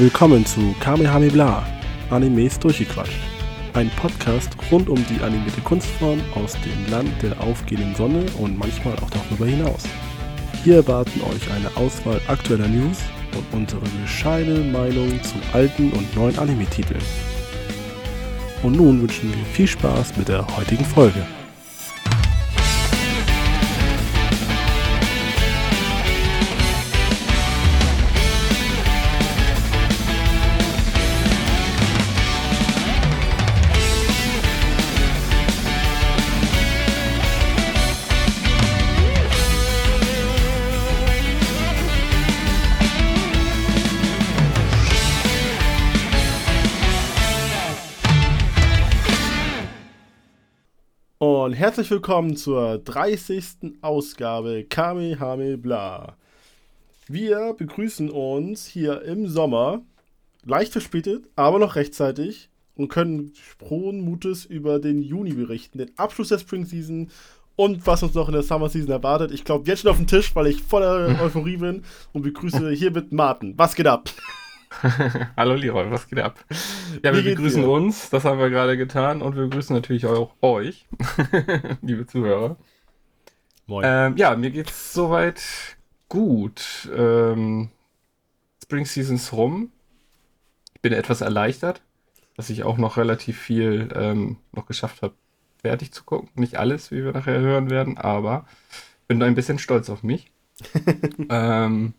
Willkommen zu Kamehame Bla, Animes durchgequatscht. Ein Podcast rund um die animierte Kunstform aus dem Land der aufgehenden Sonne und manchmal auch darüber hinaus. Hier erwarten euch eine Auswahl aktueller News und unsere bescheidene Meinung zu alten und neuen Anime-Titeln. Und nun wünschen wir viel Spaß mit der heutigen Folge. Herzlich willkommen zur 30. Ausgabe Kamehame Bla. Wir begrüßen uns hier im Sommer, leicht verspätet, aber noch rechtzeitig und können frohen Mutes über den Juni berichten, den Abschluss der Spring Season und was uns noch in der Summer Season erwartet. Ich glaube jetzt schon auf den Tisch, weil ich voller Euphorie bin und begrüße hiermit Martin. Was geht ab? Hallo Leroy, was geht ab? Ja, wir begrüßen dir? uns, das haben wir gerade getan und wir begrüßen natürlich auch euch, liebe Zuhörer. Moin. Ähm, ja, mir geht's soweit gut. Ähm, Spring Seasons rum. Ich bin etwas erleichtert, dass ich auch noch relativ viel ähm, noch geschafft habe, fertig zu gucken. Nicht alles, wie wir nachher hören werden, aber bin ein bisschen stolz auf mich. ähm,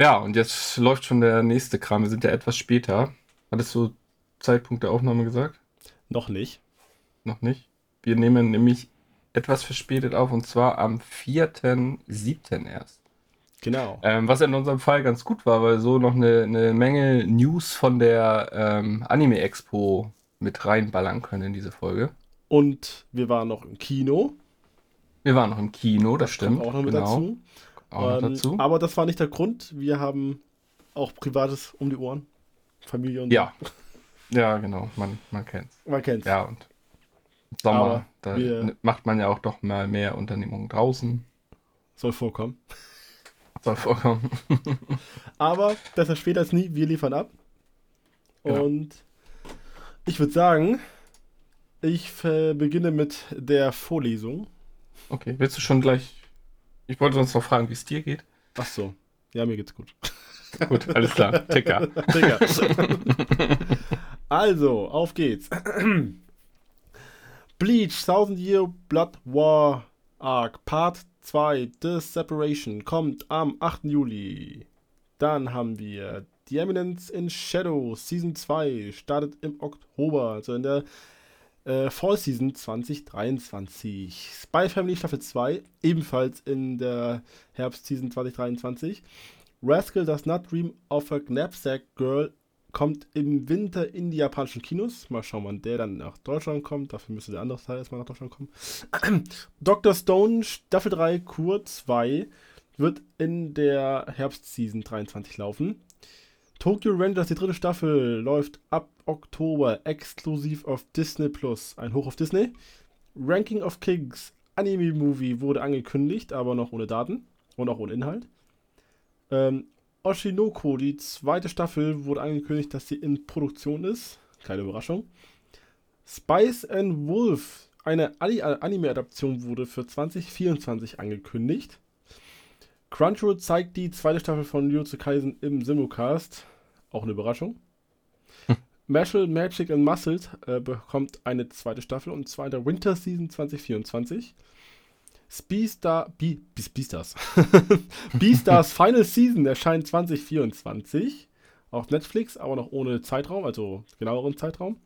ja, und jetzt läuft schon der nächste Kram. Wir sind ja etwas später. Hattest du Zeitpunkt der Aufnahme gesagt? Noch nicht. Noch nicht. Wir nehmen nämlich etwas verspätet auf und zwar am 4.7. erst. Genau. Ähm, was in unserem Fall ganz gut war, weil so noch eine, eine Menge News von der ähm, Anime Expo mit reinballern können in diese Folge. Und wir waren noch im Kino. Wir waren noch im Kino, das, das stimmt. Auch noch mit genau. dazu auch ähm, dazu. Aber das war nicht der Grund. Wir haben auch Privates um die Ohren. Familie und Ja. Ja, genau. Man, man kennt's. Man kennt's. Ja, und Sommer, da macht man ja auch doch mal mehr Unternehmungen draußen. Soll vorkommen. Soll vorkommen. Aber besser später als nie. Wir liefern ab. Genau. Und ich würde sagen, ich beginne mit der Vorlesung. Okay, willst du schon gleich ich wollte sonst noch fragen, wie es dir geht. Ach so. Ja, mir geht's gut. gut, alles klar. Ticker. Ticker. also, auf geht's. Bleach, Thousand Year Blood War Arc, Part 2, The Separation, kommt am 8. Juli. Dann haben wir The Eminence in Shadow, Season 2, startet im Oktober, also in der äh, Fall Season 2023. Spy Family Staffel 2, ebenfalls in der Herbst Season 2023. Rascal Does Not Dream of a Knapsack Girl kommt im Winter in die japanischen Kinos. Mal schauen, wann der dann nach Deutschland kommt. Dafür müsste der andere Teil erstmal nach Deutschland kommen. Dr. Stone Staffel 3 Kur 2 wird in der Herbst-Season 23 laufen. Tokyo Rangers, die dritte Staffel, läuft ab Oktober exklusiv auf Disney Plus. Ein Hoch auf Disney. Ranking of Kings Anime-Movie wurde angekündigt, aber noch ohne Daten und auch ohne Inhalt. Ähm, Oshinoko, die zweite Staffel, wurde angekündigt, dass sie in Produktion ist. Keine Überraschung. Spice and Wolf, eine Anime-Adaption, wurde für 2024 angekündigt. Crunchyroll zeigt die zweite Staffel von Jujutsu Kaisen im Simulcast. Auch eine Überraschung. Martial Magic and Muscles äh, bekommt eine zweite Staffel und zwar in der Winter Season 2024. Beastar, Be Beastars. Beastars Final Season erscheint 2024 auf Netflix, aber noch ohne Zeitraum, also genaueren Zeitraum.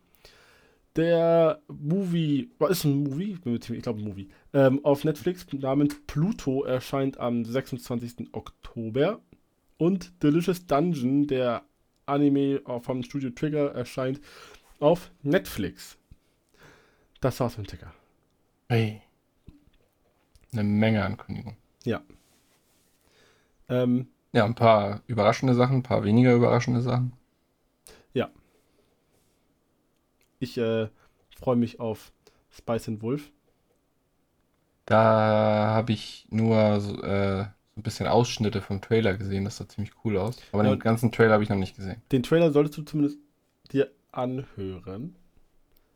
Der Movie, was ist ein Movie? Ich glaube ein Movie. Ähm, auf Netflix namens Pluto erscheint am 26. Oktober. Und Delicious Dungeon, der Anime vom Studio Trigger, erscheint auf Netflix. Das war's mit dem Ticker. Hey. Eine Menge Ankündigungen. Ja. Ähm, ja, ein paar überraschende Sachen, ein paar weniger überraschende Sachen. Ja. Ich äh, freue mich auf Spice and Wolf. Da habe ich nur äh, ein bisschen Ausschnitte vom Trailer gesehen, das sah ziemlich cool aus. Aber ja, den ganzen Trailer habe ich noch nicht gesehen. Den Trailer solltest du zumindest dir anhören.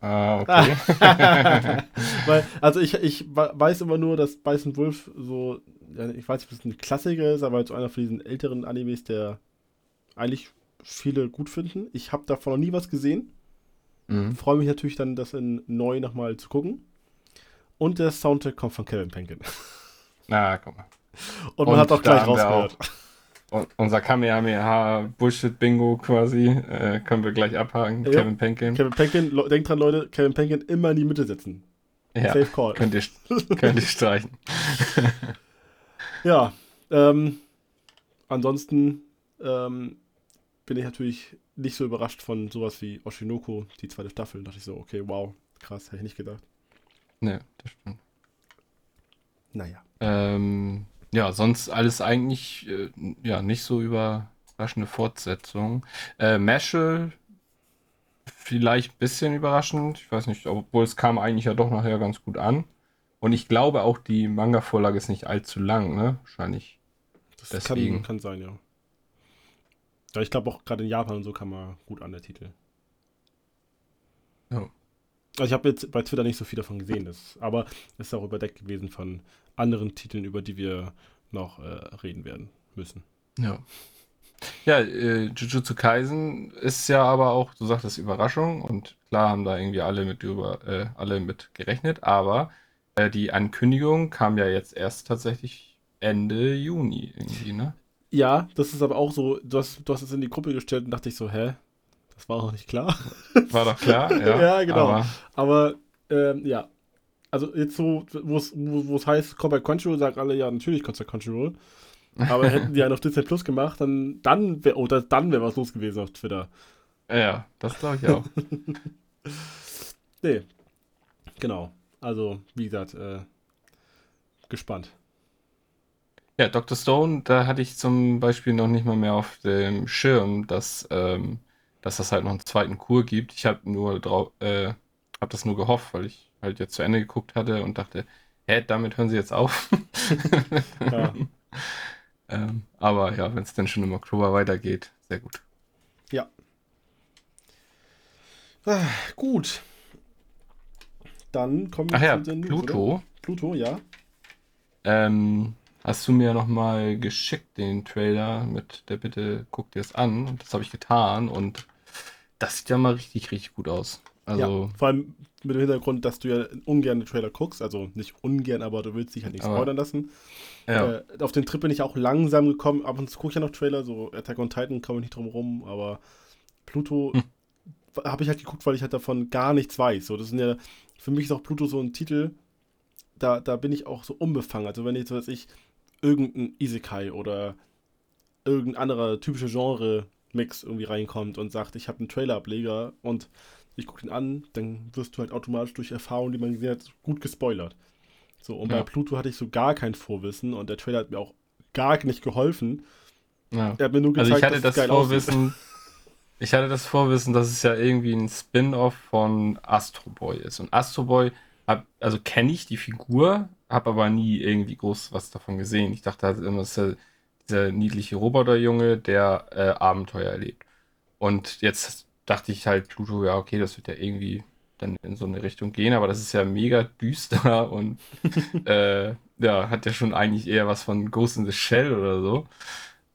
Ah, okay. Weil, also ich, ich weiß immer nur, dass Bison Wolf so, ich weiß nicht, ob es ein Klassiker ist, aber halt so einer von diesen älteren Animes, der eigentlich viele gut finden. Ich habe davon noch nie was gesehen. Mhm. Freue mich natürlich dann, das in neu nochmal zu gucken. Und der Soundtrack kommt von Kevin Penkin. Na, guck mal. Und man Und hat auch gleich rausgehört. Auch unser Kamehameha Bullshit Bingo quasi äh, können wir gleich abhaken. Ja. Kevin Penkin. Kevin Penkin, denkt dran, Leute, Kevin Penkin immer in die Mitte setzen. Ja, Safe Call. Könnt ihr, könnt ihr streichen. ja, ähm, ansonsten ähm, bin ich natürlich nicht so überrascht von sowas wie Oshinoko, die zweite Staffel. Da dachte ich so, okay, wow, krass, hätte ich nicht gedacht. Ne, das stimmt. Naja. Ähm, ja, sonst alles eigentlich äh, ja nicht so überraschende Fortsetzung. Äh, Mashal vielleicht ein bisschen überraschend. Ich weiß nicht, obwohl es kam eigentlich ja doch nachher ganz gut an. Und ich glaube auch, die Manga-Vorlage ist nicht allzu lang, ne? Wahrscheinlich. Das Deswegen. Kann, kann sein, ja. Ja, ich glaube auch gerade in Japan und so kann man gut an der Titel. Ja. Also ich habe jetzt bei Twitter nicht so viel davon gesehen, das, aber es ist auch überdeckt gewesen von anderen Titeln, über die wir noch äh, reden werden müssen. Ja. Ja, äh, Jujutsu Kaisen ist ja aber auch, du sagtest, Überraschung und klar haben da irgendwie alle mit über, äh, alle mit gerechnet, aber äh, die Ankündigung kam ja jetzt erst tatsächlich Ende Juni irgendwie, ne? Ja, das ist aber auch so, du hast, du hast es in die Gruppe gestellt und dachte ich so, hä? Das war doch nicht klar. War doch klar, ja. ja, genau. Aber, aber ähm, ja. Also jetzt so, wo es heißt, komm bei Crunchyroll, sagen alle, ja, natürlich kommt bei Crunchyroll. Aber hätten die einen auf Disney Plus gemacht, dann, dann wäre, oder dann wäre was los gewesen auf Twitter. Ja, das glaube ich auch. nee. Genau. Also, wie gesagt, äh, gespannt. Ja, Dr. Stone, da hatte ich zum Beispiel noch nicht mal mehr auf dem Schirm, dass, ähm, dass das halt noch einen zweiten Kur gibt. Ich habe nur drauf, äh, habe das nur gehofft, weil ich halt jetzt zu Ende geguckt hatte und dachte, hä, damit hören sie jetzt auf. ja. ähm, aber ja, wenn es dann schon im Oktober weitergeht, sehr gut. Ja. Ah, gut. Dann kommen wir Ach ja, zu den Pluto. Oder? Pluto, ja. Ähm, hast du mir nochmal geschickt, den Trailer mit der Bitte, guck dir es an. Und das habe ich getan und das sieht ja mal richtig, richtig gut aus. Also, ja, vor allem mit dem Hintergrund, dass du ja ungern den Trailer guckst, also nicht ungern, aber du willst dich halt nicht spoilern lassen. Ja. Äh, auf den Trip bin ich auch langsam gekommen. Ab und zu gucke ich ja noch Trailer, so Attack on Titan komme ich nicht drum rum, aber Pluto hm. habe ich halt geguckt, weil ich halt davon gar nichts weiß. So, das sind ja, für mich ist auch Pluto so ein Titel, da, da bin ich auch so unbefangen. Also wenn so, dass ich irgendein Isekai oder irgendein anderer typischer Genre-Mix irgendwie reinkommt und sagt, ich habe einen Trailer-Ableger und ich gucke den an, dann wirst du halt automatisch durch Erfahrungen, die man gesehen hat, gut gespoilert. So, und ja. bei Pluto hatte ich so gar kein Vorwissen und der Trailer hat mir auch gar nicht geholfen. Ja. Er hat mir nur gezeigt, also ich hatte das, Vorwissen, ich hatte das Vorwissen, dass es ja irgendwie ein Spin-off von Astro Boy ist. Und Astro Boy, hab, also kenne ich die Figur, habe aber nie irgendwie groß was davon gesehen. Ich dachte halt immer, es ist ja dieser niedliche Roboterjunge, der äh, Abenteuer erlebt. Und jetzt dachte ich halt, Pluto, ja, okay, das wird ja irgendwie dann in so eine Richtung gehen, aber das ist ja mega düster und äh, ja, hat ja schon eigentlich eher was von Ghost in the Shell oder so.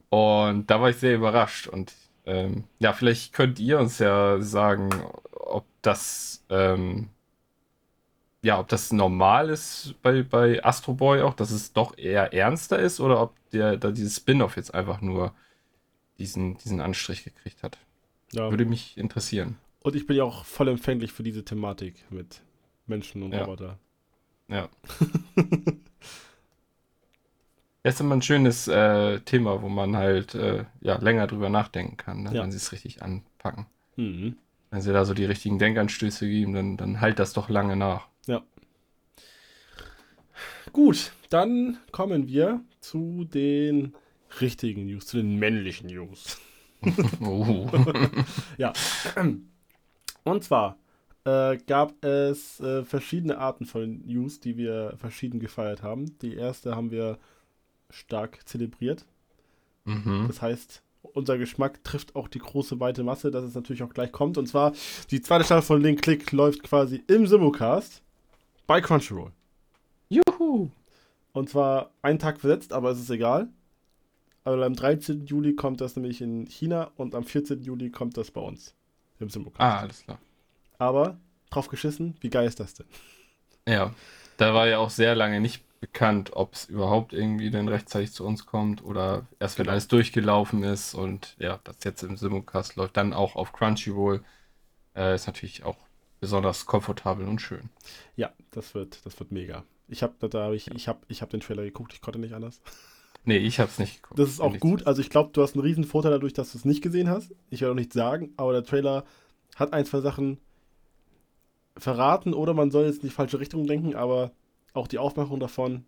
Und da war ich sehr überrascht. Und ähm, ja, vielleicht könnt ihr uns ja sagen, ob das ähm, ja, ob das normal ist bei, bei Astro Boy auch, dass es doch eher ernster ist oder ob der da dieses Spin-off jetzt einfach nur diesen, diesen Anstrich gekriegt hat. Ja. Würde mich interessieren. Und ich bin ja auch voll empfänglich für diese Thematik mit Menschen und ja. Roboter. Ja. Das ist immer ein schönes äh, Thema, wo man halt äh, ja, länger drüber nachdenken kann, ne, ja. wenn sie es richtig anpacken. Mhm. Wenn sie da so die richtigen Denkanstöße geben, dann, dann halt das doch lange nach. Ja. Gut, dann kommen wir zu den richtigen News, zu den männlichen News. Oh. ja. Und zwar äh, gab es äh, verschiedene Arten von News, die wir verschieden gefeiert haben. Die erste haben wir stark zelebriert. Mhm. Das heißt, unser Geschmack trifft auch die große, weite Masse, dass es natürlich auch gleich kommt. Und zwar, die zweite Staffel von Link Click läuft quasi im Simulcast bei Crunchyroll. Juhu! Und zwar einen Tag versetzt, aber es ist egal. Aber am 13. Juli kommt das nämlich in China und am 14. Juli kommt das bei uns im Simulcast. Ah, alles klar. Aber drauf geschissen, wie geil ist das denn? Ja, da war ja auch sehr lange nicht bekannt, ob es überhaupt irgendwie dann rechtzeitig zu uns kommt oder erst wenn genau. alles durchgelaufen ist und ja, das jetzt im Simulcast läuft, dann auch auf Crunchyroll, äh, ist natürlich auch besonders komfortabel und schön. Ja, das wird, das wird mega. Ich habe da hab ich, ich hab, ich hab den Trailer geguckt, ich konnte nicht anders. Nee, ich habe es nicht geguckt. Das ist auch gut. Also ich glaube, du hast einen riesen Vorteil dadurch, dass du es nicht gesehen hast. Ich werde auch nichts sagen, aber der Trailer hat ein, zwei Sachen verraten oder man soll jetzt in die falsche Richtung denken, aber auch die Aufmachung davon,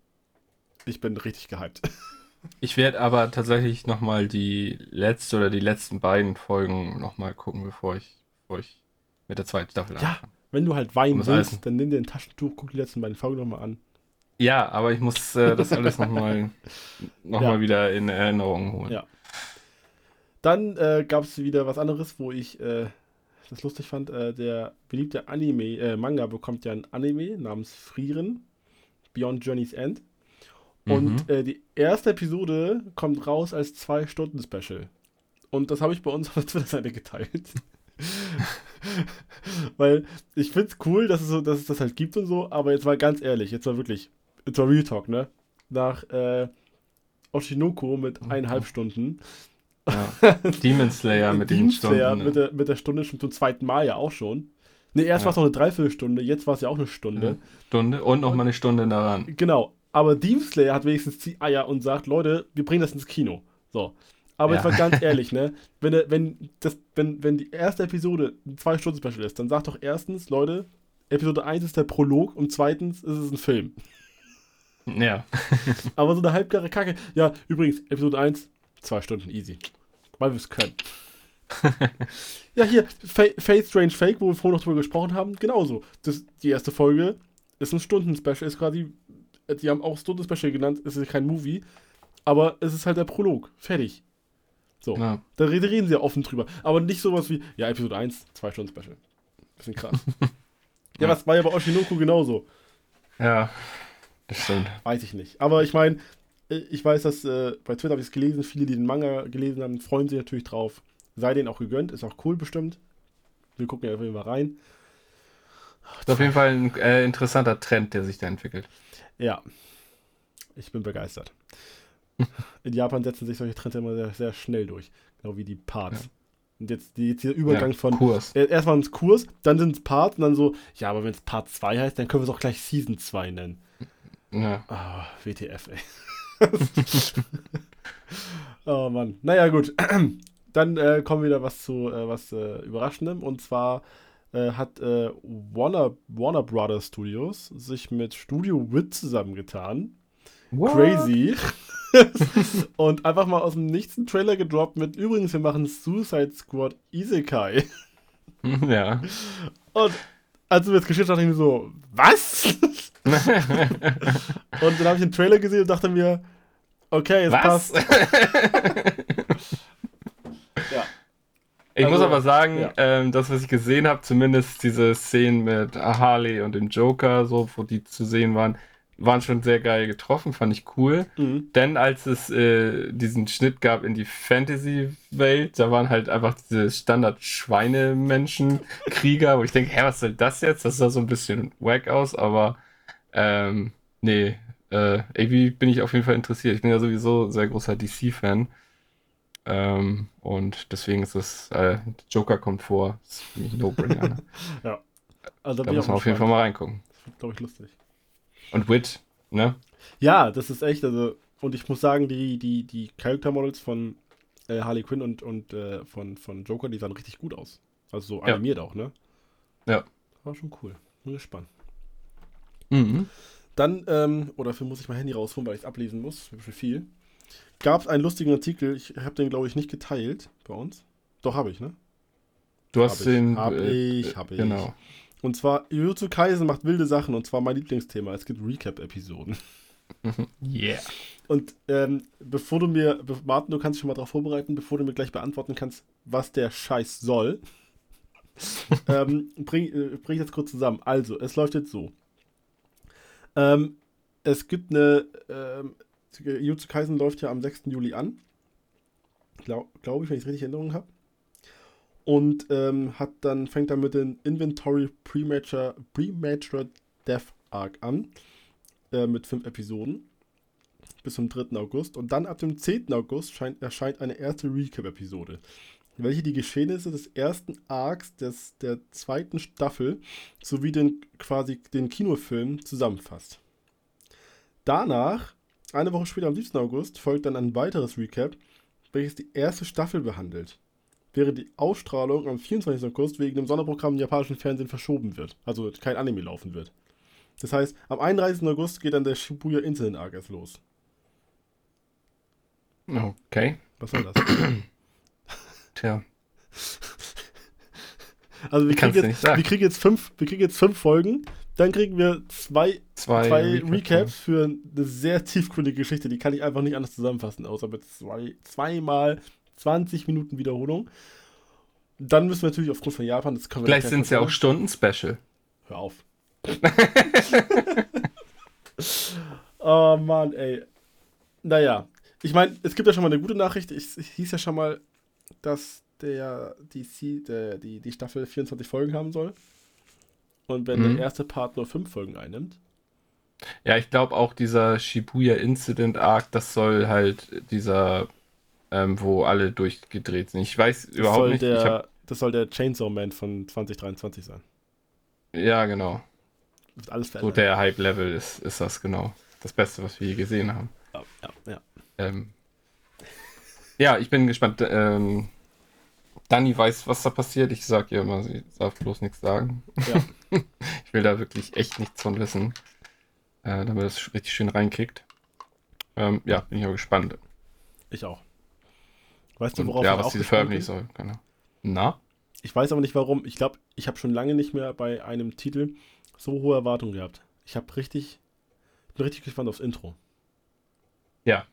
ich bin richtig gehypt. Ich werde aber tatsächlich nochmal die letzte oder die letzten beiden Folgen nochmal gucken, bevor ich, bevor ich mit der zweiten Staffel ja, anfange. Wenn du halt weinen willst, dann nimm dir ein Taschentuch, guck die letzten beiden Folgen nochmal an. Ja, aber ich muss äh, das alles nochmal noch ja. wieder in Erinnerung holen. Ja. Dann äh, gab es wieder was anderes, wo ich äh, das lustig fand. Äh, der beliebte Anime, äh, Manga bekommt ja ein Anime namens Frieren. Beyond Journey's End. Und mhm. äh, die erste Episode kommt raus als Zwei-Stunden-Special. Und das habe ich bei uns auf der Twitter-Seite geteilt. Weil ich finde es cool, dass es, so, dass es das halt gibt und so, aber jetzt mal ganz ehrlich, jetzt mal wirklich, jetzt mal Real Talk, ne? Nach äh, Oshinoko mit mhm. eineinhalb Stunden. Ja. Demon Slayer mit Demon den Slayer Stunden. Mit der, mit der Stunde schon zum zweiten Mal ja auch schon. Ne, erst ja. war es noch eine Dreiviertelstunde, jetzt war es ja auch eine Stunde. Ja. Stunde und noch mal eine Stunde daran. Genau. Aber Demon Slayer hat wenigstens die Eier und sagt, Leute, wir bringen das ins Kino. So. Aber ja. jetzt mal ganz ehrlich, ne? Wenn, wenn, das, wenn, wenn die erste Episode ein Zwei-Stunden-Special ist, dann sagt doch erstens, Leute, Episode 1 ist der Prolog und zweitens ist es ein Film. Ja. Aber so eine halbgare Kacke. Ja, übrigens, Episode 1, zwei Stunden easy. Weil wir es können. ja, hier, Faith Strange Fake, wo wir vorhin noch drüber gesprochen haben, genauso. Das, die erste Folge ist ein Stunden-Special, ist quasi, die haben auch Stunden-Special genannt, es ist kein Movie, aber es ist halt der Prolog. Fertig. So. Ja. Da reden sie ja offen drüber. Aber nicht sowas wie, ja, Episode 1, zwei Stunden Special. Bisschen krass. ja, ja, das war ja bei Oshinoku genauso. Ja, das stimmt. Weiß ich nicht. Aber ich meine, äh, ich weiß, dass äh, bei Twitter habe ich es gelesen, viele, die den Manga gelesen haben, freuen sich natürlich drauf. Sei denen auch gegönnt, ist auch cool bestimmt. Wir gucken ja auf jeden Fall rein. Das ist auf jeden Fall ein äh, interessanter Trend, der sich da entwickelt. Ja, ich bin begeistert. In Japan setzen sich solche Trends immer sehr, sehr schnell durch. Genau wie die Parts. Ja. Und jetzt, die, jetzt dieser Übergang ja, von. Kurs. Erst waren es Kurs, dann sind es Parts und dann so, ja, aber wenn es Part 2 heißt, dann können wir es auch gleich Season 2 nennen. Ja. Oh, WTF, ey. oh Mann. Naja, gut. Dann äh, kommen wieder was zu äh, was äh, Überraschendem. Und zwar äh, hat äh, Warner, Warner Brothers Studios sich mit Studio Wit zusammengetan. What? Crazy. und einfach mal aus dem Nichts einen Trailer gedroppt mit übrigens, wir machen Suicide Squad Isekai. Ja. Und als du mir das geschickt hast, dachte ich mir so, was? und dann habe ich den Trailer gesehen und dachte mir, okay, es passt. ja. Ich also, muss aber sagen, ja. ähm, das, was ich gesehen habe, zumindest diese Szenen mit Harley und dem Joker, so, wo die zu sehen waren, waren schon sehr geil getroffen, fand ich cool. Mhm. Denn als es äh, diesen Schnitt gab in die Fantasy-Welt, da waren halt einfach diese Standard-Schweinemenschen-Krieger, wo ich denke, hä, was soll das jetzt? Das sah so ein bisschen wack aus, aber ähm, nee, äh, irgendwie bin ich auf jeden Fall interessiert. Ich bin ja sowieso sehr großer DC-Fan. Ähm, und deswegen ist es, äh, Joker kommt vor, das ist für mich ein No-Brainer. ja. Also, da muss man auf jeden Fall mal reingucken. Das glaube ich, lustig. Und Wit, ne? Ja, das ist echt, also, und ich muss sagen, die, die, die Character Models von äh, Harley Quinn und, und äh, von, von Joker, die sahen richtig gut aus. Also so animiert ja. auch, ne? Ja. War schon cool. Bin gespannt. Mhm. Dann, ähm, oder dafür muss ich mein Handy rausholen, weil ich es ablesen muss, für viel. Gab es einen lustigen Artikel, ich habe den, glaube ich, nicht geteilt bei uns. Doch, habe ich, ne? Du hast hab den. Habe äh, ich, habe ich. Genau. Und zwar, Jujutsu Kaisen macht wilde Sachen und zwar mein Lieblingsthema. Es gibt Recap-Episoden. yeah. Und ähm, bevor du mir, Martin, du kannst dich schon mal darauf vorbereiten, bevor du mir gleich beantworten kannst, was der Scheiß soll, ähm, bring, äh, bring ich das kurz zusammen. Also, es läuft jetzt so. Ähm, es gibt eine, ähm, Jutsu Kaisen läuft ja am 6. Juli an. Glaube glaub ich, wenn ich es richtig in Erinnerung habe. Und ähm, hat dann, fängt dann mit dem Inventory Premature, Premature Death Arc an. Äh, mit fünf Episoden bis zum 3. August. Und dann ab dem 10. August scheint, erscheint eine erste Recap-Episode, welche die Geschehnisse des ersten Arcs des, der zweiten Staffel sowie den, quasi den Kinofilm zusammenfasst. Danach, eine Woche später am 17. August, folgt dann ein weiteres Recap, welches die erste Staffel behandelt, während die Ausstrahlung am 24. August wegen dem Sonderprogramm im japanischen Fernsehen verschoben wird, also kein Anime laufen wird. Das heißt, am 31. August geht dann der Shibuya Incident Arc erst los. Okay. Was soll das? Tja. Also wir kriegen, jetzt, wir kriegen, jetzt, fünf, wir kriegen jetzt fünf Folgen, dann kriegen wir zwei, zwei, zwei Recap, Recaps für eine sehr tiefgründige Geschichte, die kann ich einfach nicht anders zusammenfassen, außer mit zwei, zweimal 20 Minuten Wiederholung. Dann müssen wir natürlich aufgrund von Japan, das können wir Vielleicht sind es ja auch Stunden-Special. Hör auf. oh Mann, ey. Naja, ich meine, es gibt ja schon mal eine gute Nachricht. Es hieß ja schon mal, dass der, die, der, die, die Staffel 24 Folgen haben soll. Und wenn mhm. der erste Part nur 5 Folgen einnimmt. Ja, ich glaube auch dieser Shibuya Incident Arc, das soll halt dieser, ähm, wo alle durchgedreht sind. Ich weiß das überhaupt nicht. Der, hab... Das soll der Chainsaw Man von 2023 sein. Ja, genau. Wird alles verändert. So der Hype-Level ist, ist das genau. Das Beste, was wir je gesehen haben. Ja, ja, ja. Ähm, ja, ich bin gespannt. Ähm, Dani weiß, was da passiert. Ich sag ihr immer, sie darf bloß nichts sagen. Ja. ich will da wirklich echt nichts von wissen, äh, damit es richtig schön reinkriegt. Ähm, ja, bin ich aber gespannt. Ich auch. Weißt du, worauf Und, Ja, was diese veröffentlichen soll. Keine. Na? Ich weiß aber nicht warum. Ich glaube, ich habe schon lange nicht mehr bei einem Titel so hohe Erwartungen gehabt. Ich habe richtig, bin richtig gespannt aufs Intro. Ja,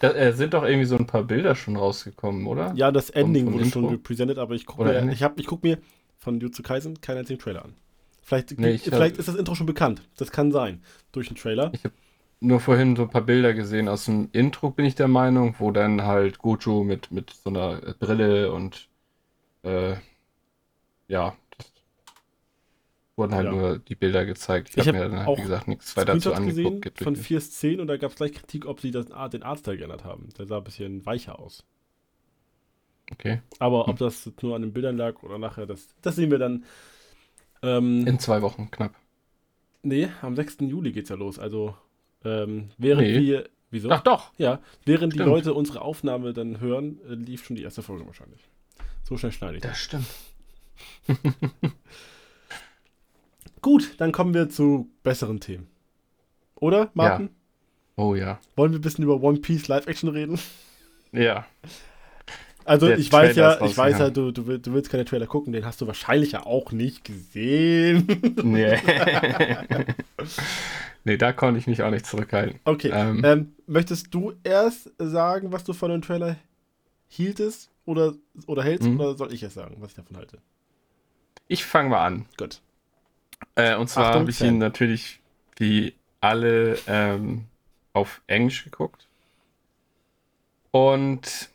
da äh, sind doch irgendwie so ein paar Bilder schon rausgekommen, oder? Ja, das Ending von, von wurde schon gepräsentiert, aber ich gucke mir, ich ich guck mir von Jutsu Kaisen keinen einzigen Trailer an. Vielleicht, nee, vielleicht hab, ist das Intro schon bekannt. Das kann sein. Durch den Trailer. Ich habe nur vorhin so ein paar Bilder gesehen aus dem Intro, bin ich der Meinung, wo dann halt Gojo mit, mit so einer Brille und äh, ja, wurden halt ja. nur die Bilder gezeigt. Ich, ich habe hab mir dann, halt, wie gesagt, nichts weiter dazu angeguckt. Gesehen von 4 Szenen und da gab es gleich Kritik, ob sie das, den Artstyle geändert haben. Der sah ein bisschen weicher aus. Okay. Aber hm. ob das nur an den Bildern lag oder nachher, das, das sehen wir dann. Ähm, In zwei Wochen knapp. Nee, am 6. Juli geht's ja los. Also, ähm, während nee. wir. Wieso? Ach doch. Ja, während stimmt. die Leute unsere Aufnahme dann hören, äh, lief schon die erste Folge wahrscheinlich. So schnell schneide ich. Das, das. stimmt. Gut, dann kommen wir zu besseren Themen. Oder, Martin? Ja. Oh ja. Wollen wir ein bisschen über One Piece Live-Action reden? Ja. Also Der ich weiß ja, ich weiß ja, du, du, du willst keine Trailer gucken, den hast du wahrscheinlich ja auch nicht gesehen. Nee. nee, da konnte ich mich auch nicht zurückhalten. Okay. Ähm, ähm, möchtest du erst sagen, was du von dem Trailer hieltest oder, oder hältst, mhm. oder soll ich es sagen, was ich davon halte? Ich fange mal an. Gut. Äh, und zwar habe ich ihn natürlich wie alle ähm, auf Englisch geguckt. Und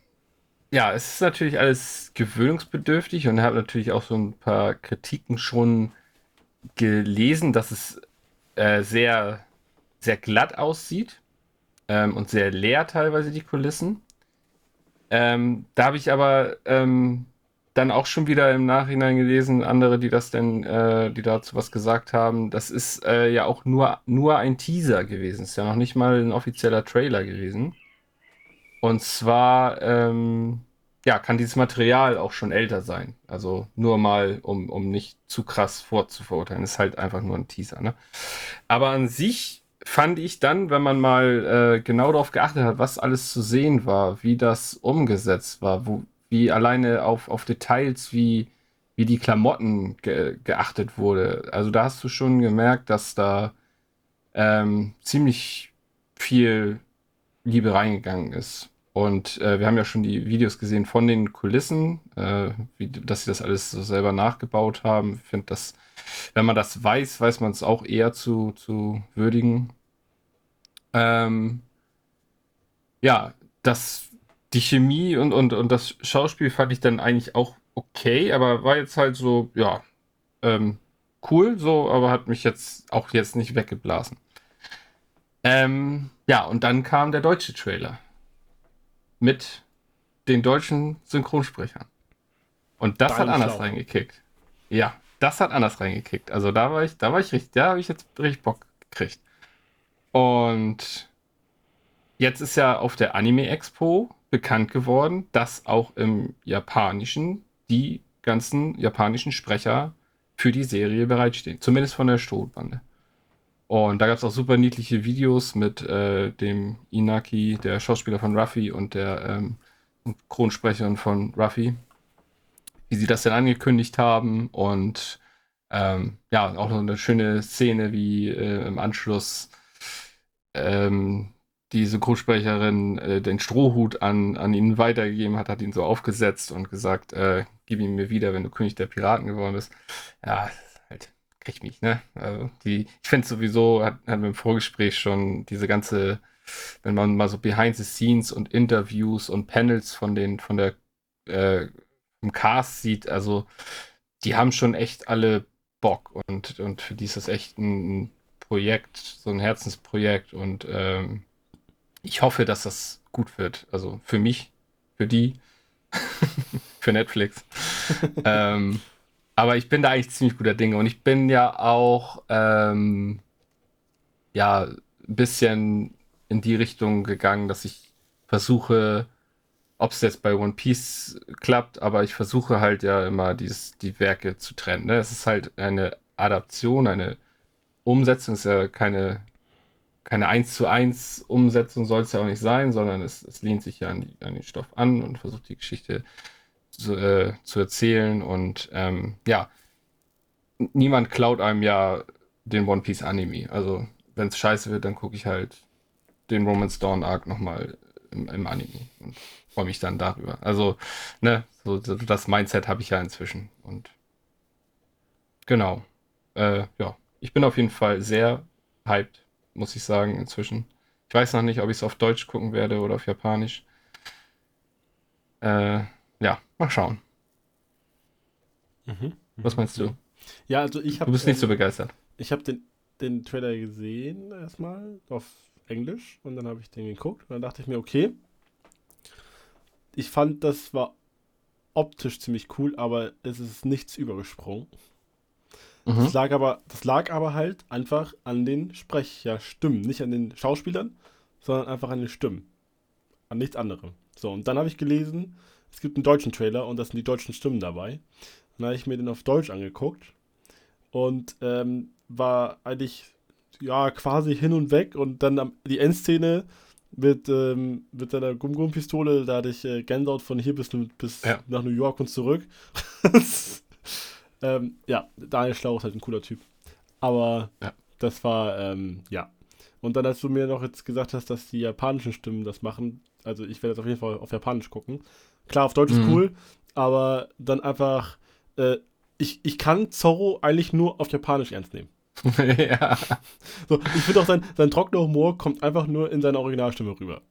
ja, es ist natürlich alles gewöhnungsbedürftig und habe natürlich auch so ein paar Kritiken schon gelesen, dass es äh, sehr, sehr glatt aussieht ähm, und sehr leer teilweise die Kulissen. Ähm, da habe ich aber ähm, dann auch schon wieder im Nachhinein gelesen, andere, die das denn, äh, die dazu was gesagt haben. Das ist äh, ja auch nur, nur ein Teaser gewesen. Ist ja noch nicht mal ein offizieller Trailer gewesen. Und zwar, ähm, ja, kann dieses Material auch schon älter sein. Also nur mal, um, um nicht zu krass vorzuverurteilen. Ist halt einfach nur ein Teaser, ne? Aber an sich fand ich dann, wenn man mal äh, genau darauf geachtet hat, was alles zu sehen war, wie das umgesetzt war, wo, wie alleine auf, auf Details wie, wie die Klamotten ge geachtet wurde. Also da hast du schon gemerkt, dass da ähm, ziemlich viel Liebe reingegangen ist. Und äh, wir haben ja schon die Videos gesehen von den Kulissen, äh, wie, dass sie das alles so selber nachgebaut haben. Ich finde, dass, wenn man das weiß, weiß man es auch eher zu, zu würdigen. Ähm, ja, das, die Chemie und, und, und das Schauspiel fand ich dann eigentlich auch okay, aber war jetzt halt so, ja, ähm, cool, so, aber hat mich jetzt auch jetzt nicht weggeblasen. Ähm, ja, und dann kam der deutsche Trailer mit den deutschen Synchronsprechern. Und das Dein hat anders Schlau. reingekickt. Ja, das hat anders reingekickt. Also da war ich, da war ich richtig, da habe ich jetzt richtig Bock gekriegt. Und jetzt ist ja auf der Anime Expo bekannt geworden, dass auch im Japanischen die ganzen japanischen Sprecher für die Serie bereitstehen. Zumindest von der Strohbande. Und da gab es auch super niedliche Videos mit äh, dem Inaki, der Schauspieler von Ruffy und der ähm, Kronsprecherin von Ruffy, wie sie das denn angekündigt haben. Und ähm, ja, auch noch eine schöne Szene, wie äh, im Anschluss ähm, die Synchronsprecherin äh, den Strohhut an, an ihn weitergegeben hat, hat ihn so aufgesetzt und gesagt, äh, gib ihn mir wieder, wenn du König der Piraten geworden bist. Ja, kriegt mich, ne? Also die, ich finde sowieso, hat, hatten wir im Vorgespräch schon diese ganze, wenn man mal so Behind the Scenes und Interviews und Panels von den, von der, äh, im Cast sieht, also die haben schon echt alle Bock und, und für die ist das echt ein Projekt, so ein Herzensprojekt und ähm, ich hoffe, dass das gut wird. Also für mich, für die, für Netflix. ähm, aber ich bin da eigentlich ziemlich guter Dinge und ich bin ja auch ähm, ja ein bisschen in die Richtung gegangen, dass ich versuche, ob es jetzt bei One Piece klappt, aber ich versuche halt ja immer dieses, die Werke zu trennen. Ne? Es ist halt eine Adaption, eine Umsetzung, ist ja keine, keine 1 zu 1 Umsetzung soll es ja auch nicht sein, sondern es, es lehnt sich ja an, die, an den Stoff an und versucht die Geschichte zu, äh, zu erzählen. Und ähm, ja, niemand klaut einem ja den One Piece Anime. Also, wenn es scheiße wird, dann gucke ich halt den Romance Dawn Arc nochmal im, im Anime und freue mich dann darüber. Also, ne, so, das Mindset habe ich ja inzwischen. Und genau. Äh, ja, ich bin auf jeden Fall sehr hyped, muss ich sagen, inzwischen. Ich weiß noch nicht, ob ich es auf Deutsch gucken werde oder auf Japanisch. Äh, ja, mal schauen. Mhm. Was meinst du? Ja, also ich habe. Du bist nicht so begeistert. Ich habe den, den Trailer gesehen erstmal auf Englisch und dann habe ich den geguckt und dann dachte ich mir, okay. Ich fand, das war optisch ziemlich cool, aber es ist nichts übergesprungen. Mhm. Das, lag aber, das lag aber halt einfach an den Sprecherstimmen, nicht an den Schauspielern, sondern einfach an den Stimmen. An nichts anderem. So, und dann habe ich gelesen, es gibt einen deutschen Trailer und da sind die deutschen Stimmen dabei. Dann habe ich mir den auf Deutsch angeguckt und ähm, war eigentlich ja quasi hin und weg und dann am, die Endszene mit, ähm, mit seiner Gum-Gum-Pistole, da hatte ich äh, Gänsehaut von hier bis, bis ja. nach New York und zurück. ähm, ja, Daniel Schlauch ist halt ein cooler Typ. Aber ja. das war, ähm, ja. Und dann, als du mir noch jetzt gesagt hast, dass die japanischen Stimmen das machen, also ich werde jetzt auf jeden Fall auf Japanisch gucken, Klar, auf Deutsch mhm. ist cool, aber dann einfach, äh, ich, ich kann Zorro eigentlich nur auf Japanisch ernst nehmen. ja. So, ich finde auch, sein, sein trockener Humor kommt einfach nur in seiner Originalstimme rüber.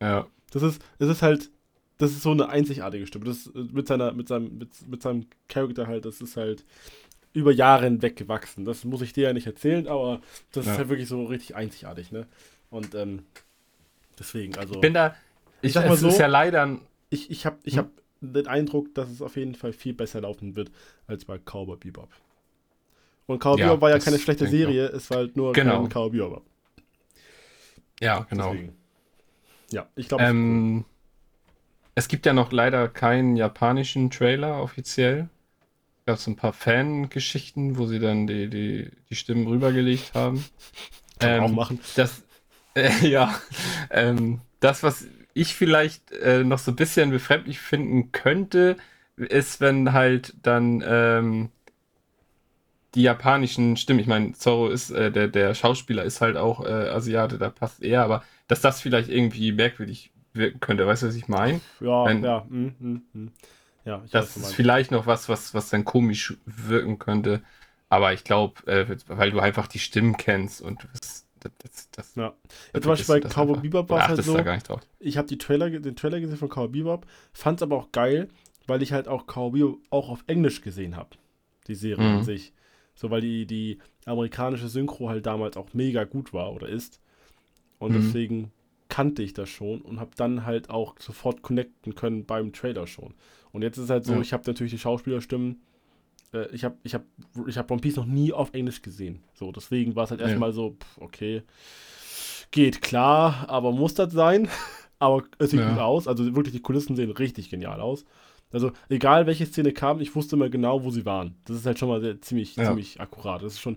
Ja. Das ist, das ist halt, das ist so eine einzigartige Stimme. Das äh, mit seiner, mit seinem, mit, mit seinem Charakter halt, das ist halt über Jahre hinweg gewachsen. Das muss ich dir ja nicht erzählen, aber das ja. ist halt wirklich so richtig einzigartig, ne? Und ähm, deswegen, also. Ich bin da, ich, ich sag mal so, ist ja leider ein ich, ich habe ich hm? hab den Eindruck, dass es auf jeden Fall viel besser laufen wird als bei Cowboy Bebop. Und Cowboy ja, Bebop war ja keine schlechte Serie, es war halt nur genau. kein Cowboy Bebop. Ja, genau. Deswegen. Ja, ich glaube. Ähm, es gibt ja noch leider keinen japanischen Trailer offiziell. Gab es ein paar Fangeschichten, wo sie dann die, die, die Stimmen rübergelegt haben. Kann ähm, auch machen. Das, äh, ja, ähm, das, was ich vielleicht äh, noch so ein bisschen befremdlich finden könnte, ist, wenn halt dann ähm, die japanischen Stimmen, ich meine, Zorro ist, äh, der, der Schauspieler ist halt auch äh, Asiate, da passt er, aber dass das vielleicht irgendwie merkwürdig wirken könnte, weißt du, was ich meine? Ja, Wenn, ja. Mm, mm, mm. ja das ist vielleicht noch was, was, was dann komisch wirken könnte. Aber ich glaube, äh, weil du einfach die Stimmen kennst und das, das, das, ja. ja zum Beispiel bei Cowboy Bebop war es halt so, ich habe Trailer, den Trailer gesehen von Cowboy Bebop, fand es aber auch geil, weil ich halt auch Cowboy Bebop auch auf Englisch gesehen habe, die Serie mhm. an sich. So, weil die, die amerikanische Synchro halt damals auch mega gut war oder ist. Und mhm. deswegen kannte ich das schon und habe dann halt auch sofort connecten können beim Trailer schon. Und jetzt ist es halt so, ja. ich habe natürlich die Schauspielerstimmen. Äh, ich habe ich hab, ich hab One Piece noch nie auf Englisch gesehen. So, deswegen war es halt erstmal ja. so, pff, okay, geht klar, aber muss das sein? aber es sieht ja. gut aus. Also wirklich, die Kulissen sehen richtig genial aus. Also, egal welche Szene kam, ich wusste immer genau, wo sie waren. Das ist halt schon mal sehr, ziemlich, ziemlich akkurat. Das ist schon,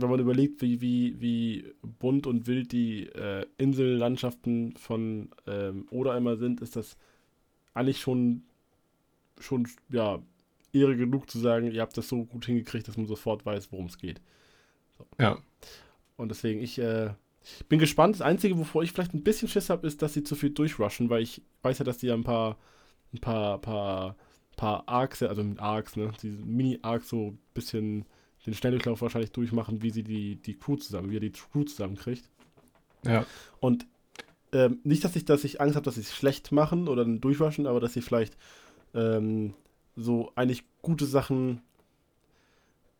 wenn man überlegt, wie, wie, wie bunt und wild die äh, Insellandschaften von ähm, Oda immer sind, ist das eigentlich schon, schon, ja, Ehre genug zu sagen, ihr habt das so gut hingekriegt, dass man sofort weiß, worum es geht. So. Ja. Und deswegen, ich äh, bin gespannt. Das Einzige, wovor ich vielleicht ein bisschen Schiss habe, ist, dass sie zu viel durchrushen, weil ich weiß ja, dass die ja ein paar ein paar, paar, paar Arcs, also mit Arcs, ne, diese Mini-Arcs so ein bisschen den Schnelldurchlauf wahrscheinlich durchmachen, wie sie die, die Crew zusammen, wie er die Crew zusammenkriegt. Ja. Und ähm, nicht, dass ich, dass ich Angst habe, dass sie es schlecht machen oder dann durchwaschen, aber dass sie vielleicht ähm, so eigentlich gute Sachen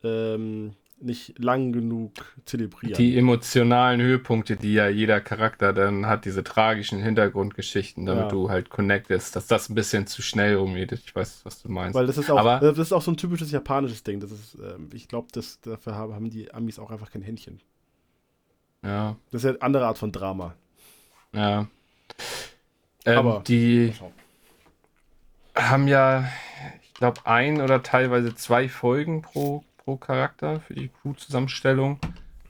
ähm, nicht lang genug zelebrieren. Die emotionalen Höhepunkte, die ja jeder Charakter dann hat, diese tragischen Hintergrundgeschichten, damit ja. du halt connectest, dass das ein bisschen zu schnell umgeht. Ich weiß, was du meinst. Weil das ist auch, Aber, das ist auch so ein typisches japanisches Ding. Das ist, äh, ich glaube, dafür haben die Amis auch einfach kein Händchen. Ja. Das ist ja eine andere Art von Drama. Ja. Ähm, Aber die haben ja, ich glaube, ein oder teilweise zwei Folgen pro pro Charakter für die Crew-Zusammenstellung.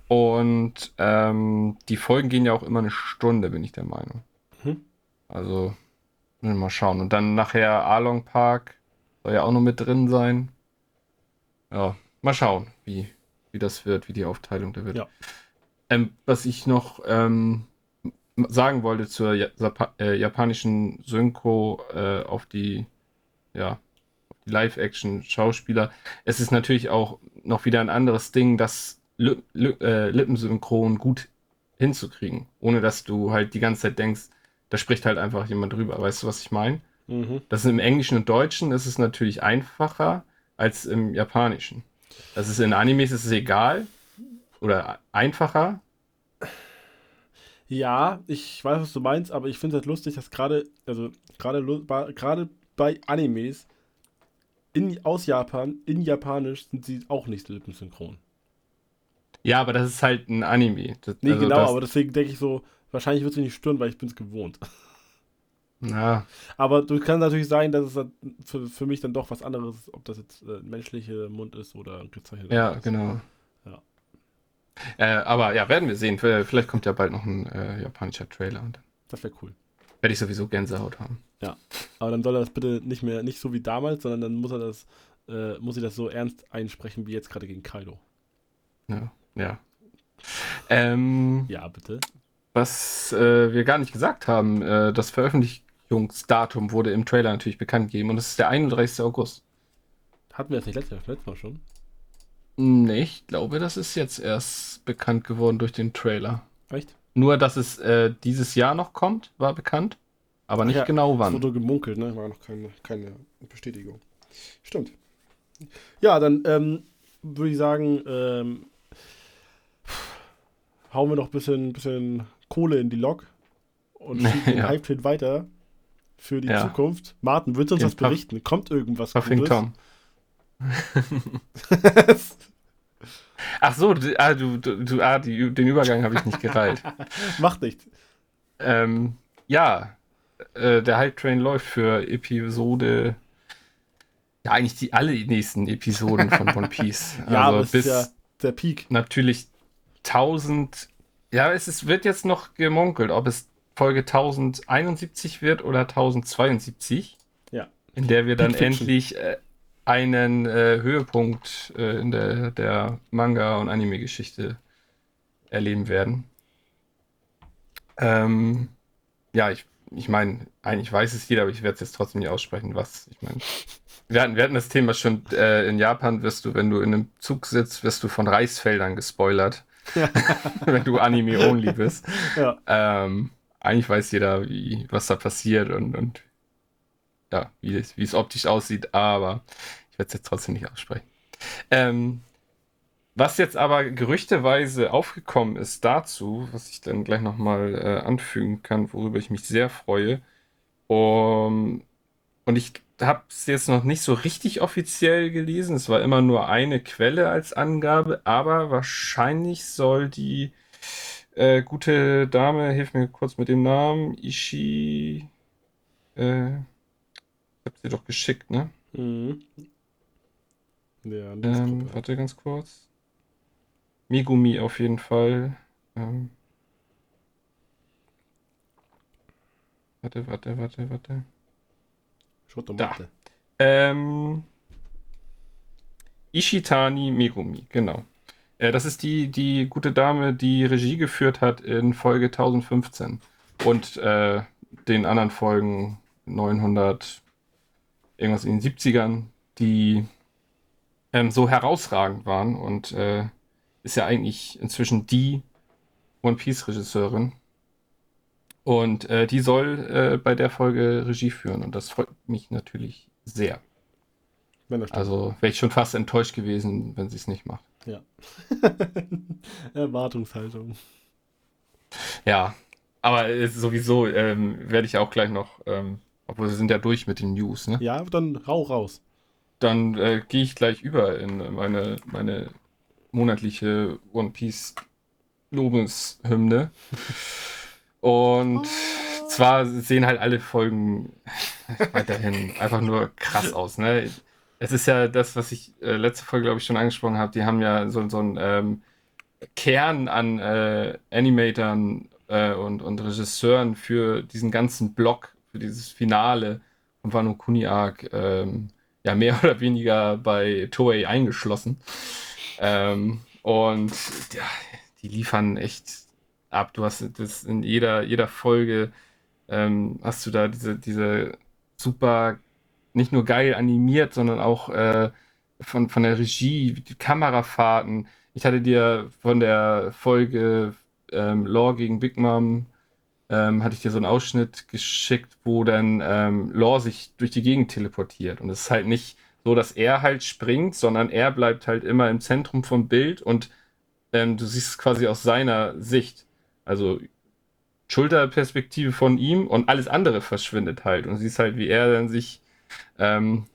Und ähm, die Folgen gehen ja auch immer eine Stunde, bin ich der Meinung. Hm. Also, mal schauen. Und dann nachher Arlong Park soll ja auch noch mit drin sein. Ja, mal schauen, wie, wie das wird, wie die Aufteilung da wird. Ja. Ähm, was ich noch ähm, sagen wollte zur Jap äh, japanischen Synchro äh, auf die ja, Live-Action-Schauspieler. Es ist natürlich auch noch wieder ein anderes Ding, das Li Li äh, Lippensynchron gut hinzukriegen, ohne dass du halt die ganze Zeit denkst, da spricht halt einfach jemand drüber. Weißt du, was ich meine? Mhm. Das ist im Englischen und Deutschen ist es natürlich einfacher als im Japanischen. Das ist in Animes ist es egal oder einfacher. Ja, ich weiß, was du meinst, aber ich finde es halt lustig, dass gerade, also gerade gerade bei Animes in, aus Japan, in Japanisch sind sie auch nicht lippensynchron. Ja, aber das ist halt ein Anime. Das, nee, also genau, aber deswegen denke ich so, wahrscheinlich wird es nicht stören, weil ich bin es gewohnt. Ja. Aber du kann natürlich sein, dass es für, für mich dann doch was anderes ist, ob das jetzt äh, menschliche Mund ist oder gezeichnet. Ja, genau. Ja. Äh, aber ja, werden wir sehen. Vielleicht kommt ja bald noch ein äh, japanischer Trailer. Das wäre cool. Werde ich sowieso Gänsehaut haben. Ja. Aber dann soll er das bitte nicht mehr, nicht so wie damals, sondern dann muss er das, äh, muss sie das so ernst einsprechen wie jetzt gerade gegen Kaido. Ja, ja. Ähm, ja, bitte. Was äh, wir gar nicht gesagt haben, äh, das Veröffentlichungsdatum wurde im Trailer natürlich bekannt gegeben und das ist der 31. August. Hatten wir das nicht letztes, letztes Mal schon? Nee, ich glaube, das ist jetzt erst bekannt geworden durch den Trailer. Echt? Nur, dass es äh, dieses Jahr noch kommt, war bekannt. Aber nicht ja, genau wann. Es wurde gemunkelt, ne? War noch keine, keine Bestätigung. Stimmt. Ja, dann ähm, würde ich sagen, ähm, hauen wir noch ein bisschen, bisschen Kohle in die Lok und schieben den ja. Hype-Train weiter für die ja. Zukunft. Martin, willst du uns was berichten? Kommt irgendwas Puffing Gutes? Tom. Ach so, ah, du, du, ah, die, den Übergang habe ich nicht gereilt. Macht nichts. Ähm, ja, äh, der Hype Train läuft für Episode. Ja, eigentlich die alle nächsten Episoden von One Piece. ja, also bis ja der Peak. Natürlich 1000. Ja, es ist, wird jetzt noch gemunkelt, ob es Folge 1071 wird oder 1072. Ja. In der wir dann endlich äh, einen äh, Höhepunkt äh, in der, der Manga- und Anime-Geschichte erleben werden. Ähm, ja, ich, ich meine, eigentlich weiß es jeder, aber ich werde es jetzt trotzdem nicht aussprechen, was. Ich meine, wir hatten, wir hatten das Thema schon äh, in Japan, wirst du, wenn du in einem Zug sitzt, wirst du von Reisfeldern gespoilert. Ja. wenn du Anime-only bist. Ja. Ähm, eigentlich weiß jeder, wie, was da passiert und, und ja, wie es, wie es optisch aussieht, aber ich werde es jetzt trotzdem nicht aussprechen. Ähm, was jetzt aber gerüchteweise aufgekommen ist dazu, was ich dann gleich nochmal äh, anfügen kann, worüber ich mich sehr freue. Um, und ich habe es jetzt noch nicht so richtig offiziell gelesen. Es war immer nur eine Quelle als Angabe, aber wahrscheinlich soll die äh, gute Dame, hilf mir kurz mit dem Namen, Ishi. Äh, ich hab sie doch geschickt, ne? Mhm. Ja, ähm, warte ganz kurz. Megumi auf jeden Fall. Ähm, warte, warte, warte, warte. Schotomate. Da. Ähm, Ishitani Megumi, genau. Äh, das ist die, die gute Dame, die Regie geführt hat in Folge 1015 und äh, den anderen Folgen 900, irgendwas in den 70ern, die ähm, so herausragend waren und äh, ist ja eigentlich inzwischen die One Piece Regisseurin. Und äh, die soll äh, bei der Folge Regie führen und das freut mich natürlich sehr. also wäre ich schon fast enttäuscht gewesen, wenn sie es nicht macht. Ja. Erwartungshaltung. Ja, aber sowieso ähm, werde ich auch gleich noch, ähm, obwohl wir sind ja durch mit den News, ne? Ja, dann rauch raus. Dann äh, gehe ich gleich über in meine, meine monatliche One Piece Lobeshymne. Und oh. zwar sehen halt alle Folgen weiterhin einfach nur krass aus. Ne? Es ist ja das, was ich äh, letzte Folge, glaube ich, schon angesprochen habe. Die haben ja so, so einen ähm, Kern an äh, Animatoren äh, und, und Regisseuren für diesen ganzen Block, für dieses Finale von Wano Kuni Arc, ähm, ja, mehr oder weniger bei Toei eingeschlossen. Ähm, und ja, die liefern echt ab. Du hast das in jeder, jeder Folge ähm, hast du da diese, diese super, nicht nur geil animiert, sondern auch äh, von, von der Regie, die Kamerafahrten. Ich hatte dir von der Folge ähm, Law gegen Big Mom ähm, hatte ich dir so einen Ausschnitt geschickt, wo dann ähm, Law sich durch die Gegend teleportiert. Und es ist halt nicht so, dass er halt springt, sondern er bleibt halt immer im Zentrum vom Bild und ähm, du siehst es quasi aus seiner Sicht. Also Schulterperspektive von ihm und alles andere verschwindet halt. Und siehst halt, wie er dann sich, ähm,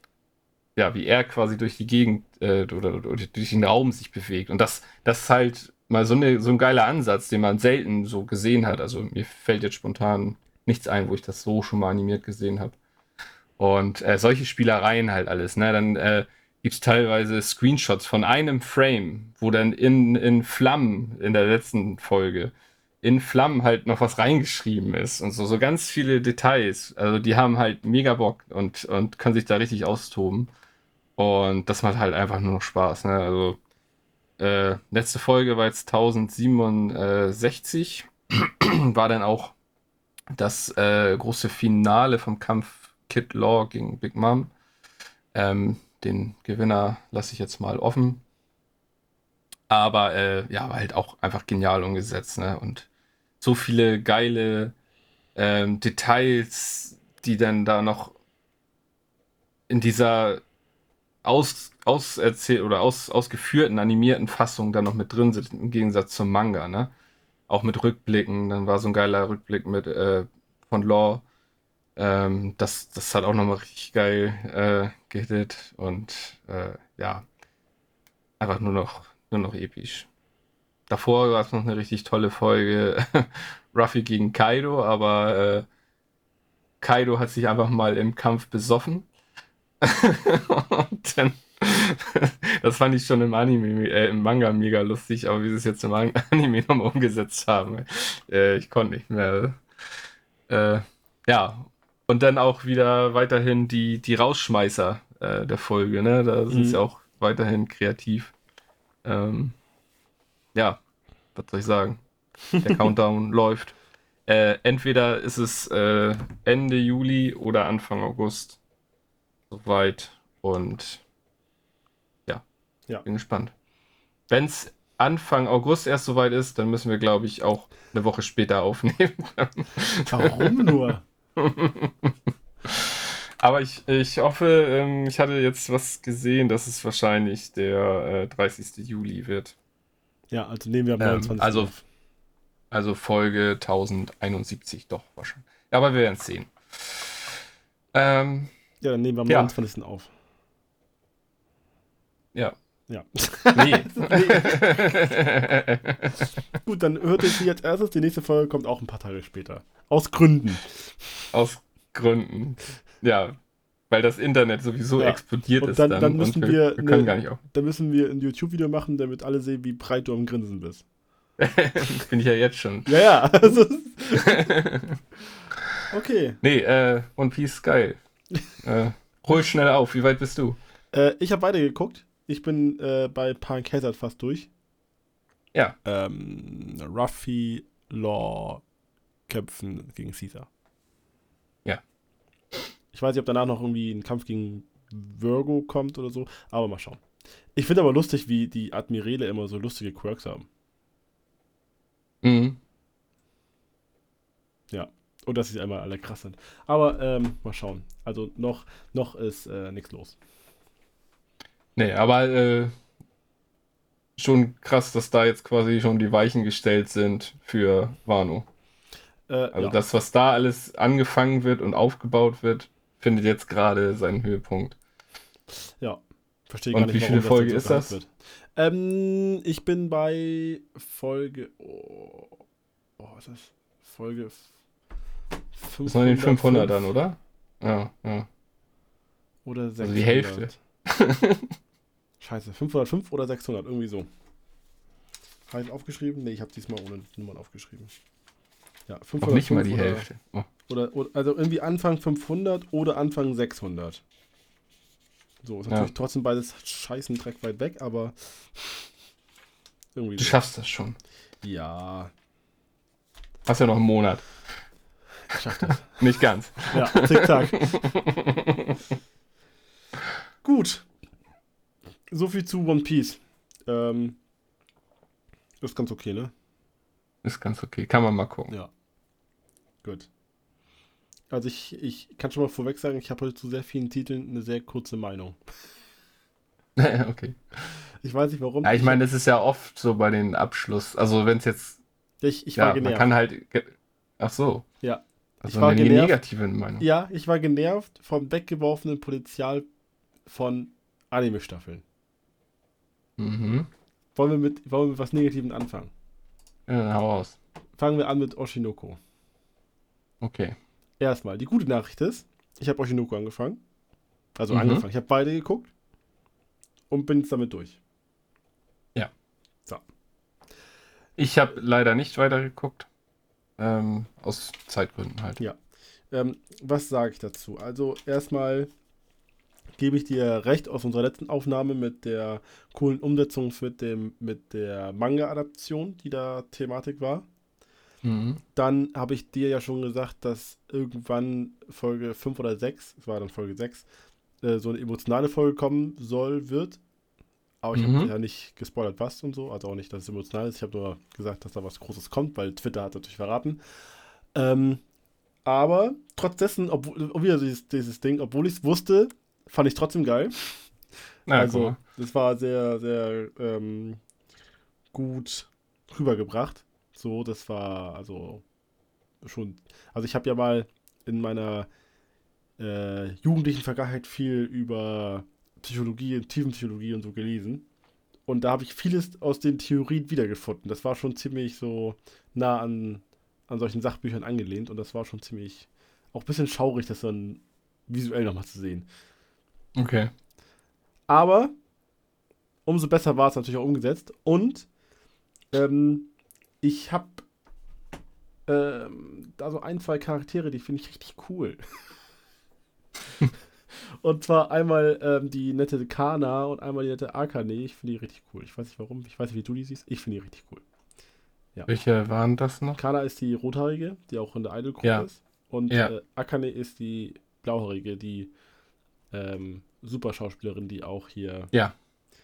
ja, wie er quasi durch die Gegend äh, oder, oder, durch den Raum sich bewegt. Und das, das ist halt mal so, eine, so ein geiler Ansatz, den man selten so gesehen hat. Also mir fällt jetzt spontan nichts ein, wo ich das so schon mal animiert gesehen habe. Und äh, solche Spielereien halt alles. Ne? Dann äh, gibt es teilweise Screenshots von einem Frame, wo dann in, in Flammen in der letzten Folge in Flammen halt noch was reingeschrieben ist und so, so ganz viele Details. Also die haben halt mega Bock und, und können sich da richtig austoben. Und das macht halt einfach nur noch Spaß. Ne? Also äh, letzte Folge war jetzt 1067. war dann auch das äh, große Finale vom Kampf Kid Law gegen Big Mom. Ähm, den Gewinner lasse ich jetzt mal offen. Aber äh, ja, war halt auch einfach genial umgesetzt, ne? Und so viele geile ähm, Details, die dann da noch in dieser aus, auserzählt oder aus, ausgeführten, animierten Fassung dann noch mit drin sind, im Gegensatz zum Manga, ne? Auch mit Rückblicken, dann war so ein geiler Rückblick mit äh, von Law. Ähm, das, das hat auch nochmal richtig geil äh, gehittet und äh, ja, einfach nur noch, nur noch episch. Davor war es noch eine richtig tolle Folge Ruffy gegen Kaido, aber äh, Kaido hat sich einfach mal im Kampf besoffen. und dann, das fand ich schon im Anime, äh, im Manga mega lustig, aber wie sie es jetzt im Anime nochmal umgesetzt haben, äh, ich konnte nicht mehr. Äh, ja, und dann auch wieder weiterhin die, die Rausschmeißer äh, der Folge, ne? Da sind sie mhm. auch weiterhin kreativ. Ähm, ja, was soll ich sagen? Der Countdown läuft. Äh, entweder ist es äh, Ende Juli oder Anfang August soweit und ja, ja. bin gespannt. Wenn es Anfang August erst soweit ist, dann müssen wir, glaube ich, auch eine Woche später aufnehmen. Warum nur? Aber ich, ich hoffe, ähm, ich hatte jetzt was gesehen, dass es wahrscheinlich der äh, 30. Juli wird. Ja, also nehmen wir am 29. Ähm, also, also Folge 1071 doch wahrscheinlich. Ja, aber wir werden es sehen. Ähm, ja, dann nehmen wir am ja. 29. auf. Ja. Ja. Nee. Gut, dann hört ihr sie jetzt erstes. Die nächste Folge kommt auch ein paar Tage später. Aus Gründen. Aus Gründen. Ja, weil das Internet sowieso ja. explodiert und ist dann. dann, dann müssen wir, wir, wir können gar nicht auf. Dann müssen wir ein YouTube-Video machen, damit alle sehen, wie breit du am Grinsen bist. Bin ich ja jetzt schon. Ja, ja. Also, okay. Nee, äh, One Piece geil. äh, hol schnell auf. Wie weit bist du? Äh, ich habe weitergeguckt. Ich bin äh, bei Punk Hazard fast durch. Ja. Ähm, Ruffy Law kämpfen gegen Caesar. Ich weiß nicht, ob danach noch irgendwie ein Kampf gegen Virgo kommt oder so, aber mal schauen. Ich finde aber lustig, wie die Admirale immer so lustige Quirks haben. Mhm. Ja. Und dass sie einmal alle krass sind. Aber ähm, mal schauen. Also noch, noch ist äh, nichts los. Nee, aber äh, schon krass, dass da jetzt quasi schon die Weichen gestellt sind für Wano. Äh, also ja. das, was da alles angefangen wird und aufgebaut wird, findet jetzt gerade seinen Höhepunkt. Ja, verstehe gar nicht, wie viele Folge ist das? Wird. Ähm, ich bin bei Folge. Oh, oh was ist das? Folge. 500, das sind die 500 dann, oder? Ja, ja. Oder 600. Also die Hälfte. Scheiße, 505 oder 600, irgendwie so. Habe ich aufgeschrieben? Ne, ich habe diesmal ohne Nummern aufgeschrieben. Ja, 505 Auch nicht mal die Hälfte. Oh. Oder, oder, also irgendwie Anfang 500 oder Anfang 600. So, ist natürlich ja. trotzdem beides scheißen Dreck weit weg, aber irgendwie. Du so. schaffst das schon. Ja. Hast ja noch einen Monat. Ich schaff das. Nicht ganz. Ja, tick-tack. Gut. So viel zu One Piece. Ähm, ist ganz okay, ne? Ist ganz okay. Kann man mal gucken. Ja. Gut. Also ich, ich kann schon mal vorweg sagen, ich habe heute zu sehr vielen Titeln eine sehr kurze Meinung. okay. Ich weiß nicht warum. Ja, ich meine, das ist ja oft so bei den Abschluss. Also wenn es jetzt. Ich, ich war ja, genervt. Man kann halt. Ach so. Ja. Also ich war eine genervt. negative Meinung. Ja, ich war genervt vom weggeworfenen Potenzial von Anime-Staffeln. Mhm. Wollen wir, mit, wollen wir mit was Negativem anfangen? Ja, hau aus. Fangen wir an mit Oshinoko. Okay. Erstmal, die gute Nachricht ist, ich habe Oshinoko angefangen. Also mhm. angefangen. Ich habe beide geguckt und bin jetzt damit durch. Ja. So. Ich habe leider nicht weitergeguckt. Ähm, aus Zeitgründen halt. Ja. Ähm, was sage ich dazu? Also erstmal gebe ich dir recht aus unserer letzten Aufnahme mit der coolen Umsetzung mit, dem, mit der Manga-Adaption, die da Thematik war. Mhm. Dann habe ich dir ja schon gesagt, dass irgendwann Folge 5 oder 6, es war dann Folge 6, äh, so eine emotionale Folge kommen soll, wird. Aber ich mhm. habe ja nicht gespoilert, was und so. Also auch nicht, dass es emotional ist. Ich habe nur gesagt, dass da was Großes kommt, weil Twitter hat natürlich verraten. Ähm, aber trotz dessen, obwohl, wieder dieses, dieses Ding, obwohl ich es wusste, fand ich trotzdem geil. Na, also, das war sehr, sehr ähm, gut rübergebracht. So, das war also schon. Also ich habe ja mal in meiner äh, jugendlichen Vergangenheit viel über Psychologie, Tiefenpsychologie und so gelesen. Und da habe ich vieles aus den Theorien wiedergefunden. Das war schon ziemlich so nah an, an solchen Sachbüchern angelehnt und das war schon ziemlich auch ein bisschen schaurig, das dann visuell nochmal zu sehen. Okay. Aber umso besser war es natürlich auch umgesetzt und ähm, ich habe ähm, da so ein, zwei Charaktere, die finde ich richtig cool. Und zwar einmal ähm, die nette Kana und einmal die nette Akane. Ich finde die richtig cool. Ich weiß nicht warum, ich weiß nicht, wie du die siehst. Ich finde die richtig cool. Ja. Welche waren das noch? Kana ist die rothaarige, die auch in der Idol-Gruppe ja. ist. Und ja. äh, Akane ist die blauhaarige, die ähm, super Schauspielerin, die auch hier ja.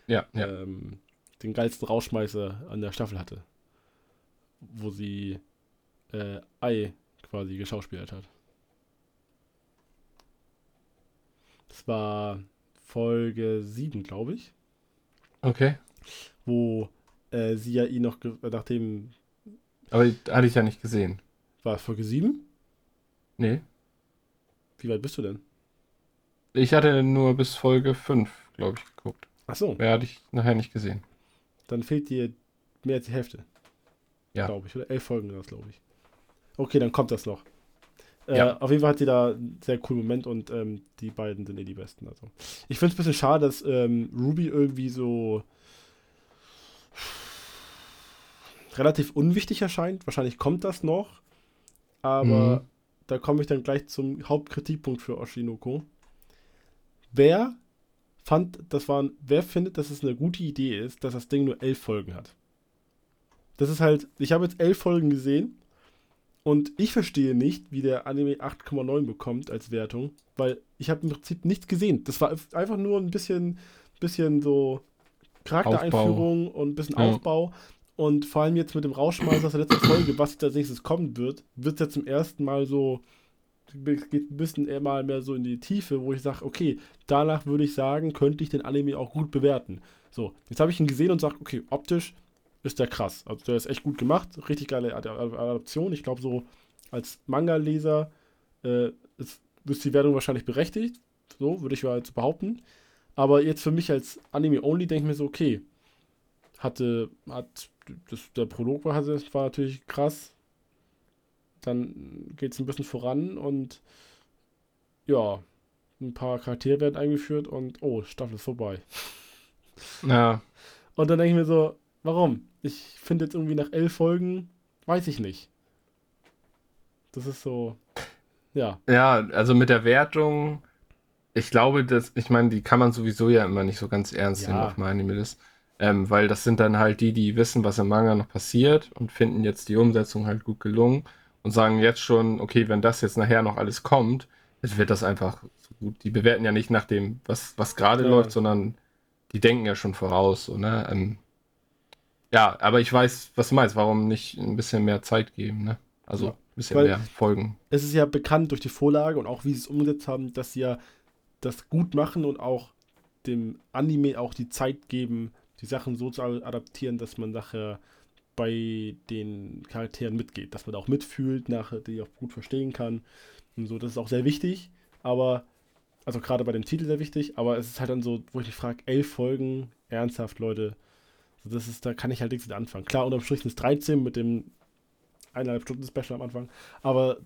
Ja, ähm, den geilsten Rauschmeißer an der Staffel hatte. Wo sie äh, Ei quasi geschauspielert hat. Das war Folge 7, glaube ich. Okay. Wo äh, sie ja ihn noch, nachdem. Aber hatte ich ja nicht gesehen. War Folge 7? Nee. Wie weit bist du denn? Ich hatte nur bis Folge 5, glaube ich, geguckt. Ach so. Mehr hatte ich nachher nicht gesehen. Dann fehlt dir mehr als die Hälfte. Ja. Glaube ich. Oder elf Folgen das, glaube ich. Okay, dann kommt das noch. Äh, ja. Auf jeden Fall hat die da einen sehr coolen Moment und ähm, die beiden sind eh die besten. Also. Ich finde es ein bisschen schade, dass ähm, Ruby irgendwie so relativ unwichtig erscheint. Wahrscheinlich kommt das noch. Aber mhm. da komme ich dann gleich zum Hauptkritikpunkt für Oshinoko. Wer fand, das waren, wer findet, dass es eine gute Idee ist, dass das Ding nur elf Folgen hat? Das ist halt, ich habe jetzt elf Folgen gesehen und ich verstehe nicht, wie der Anime 8,9 bekommt als Wertung, weil ich habe im Prinzip nichts gesehen. Das war einfach nur ein bisschen, bisschen so Charaktereinführung Aufbau. und ein bisschen ja. Aufbau. Und vor allem jetzt mit dem Rauschmeister aus der letzten Folge, was als nächstes kommen wird, wird es ja zum ersten Mal so, geht ein bisschen eher mal mehr so in die Tiefe, wo ich sage, okay, danach würde ich sagen, könnte ich den Anime auch gut bewerten. So, jetzt habe ich ihn gesehen und sage, okay, optisch ist der krass. Also der ist echt gut gemacht, richtig geile Adaption. Ich glaube, so als Manga-Leser äh, ist, ist die Wertung wahrscheinlich berechtigt. So würde ich mal jetzt behaupten. Aber jetzt für mich als Anime-Only denke ich mir so, okay, hatte, hat, das, der Prolog war, war natürlich krass. Dann geht es ein bisschen voran und ja, ein paar Charaktere werden eingeführt und oh, Staffel ist vorbei. Ja. Und dann denke ich mir so, warum? Ich finde jetzt irgendwie nach elf Folgen, weiß ich nicht. Das ist so, ja. Ja, also mit der Wertung, ich glaube, dass, ich meine, die kann man sowieso ja immer nicht so ganz ernst ja. nehmen auf MyAnimeList. Ähm, weil das sind dann halt die, die wissen, was im Manga noch passiert und finden jetzt die Umsetzung halt gut gelungen und sagen jetzt schon, okay, wenn das jetzt nachher noch alles kommt, jetzt wird das einfach so gut. Die bewerten ja nicht nach dem, was, was gerade ja. läuft, sondern die denken ja schon voraus. So, ne? Ähm, ja, aber ich weiß, was du meinst. Warum nicht ein bisschen mehr Zeit geben, ne? Also ja, ein bisschen Weil mehr Folgen. Es ist ja bekannt durch die Vorlage und auch wie sie es umgesetzt haben, dass sie ja das gut machen und auch dem Anime auch die Zeit geben, die Sachen so zu adaptieren, dass man nachher bei den Charakteren mitgeht, dass man auch mitfühlt, nachher die auch gut verstehen kann und so. Das ist auch sehr wichtig, aber also gerade bei dem Titel sehr wichtig, aber es ist halt dann so, wo ich mich frage, elf Folgen, ernsthaft, Leute, also das ist, da kann ich halt nichts mit anfangen. Klar, unterm Strich sind es 13 mit dem eineinhalb Stunden Special am Anfang, aber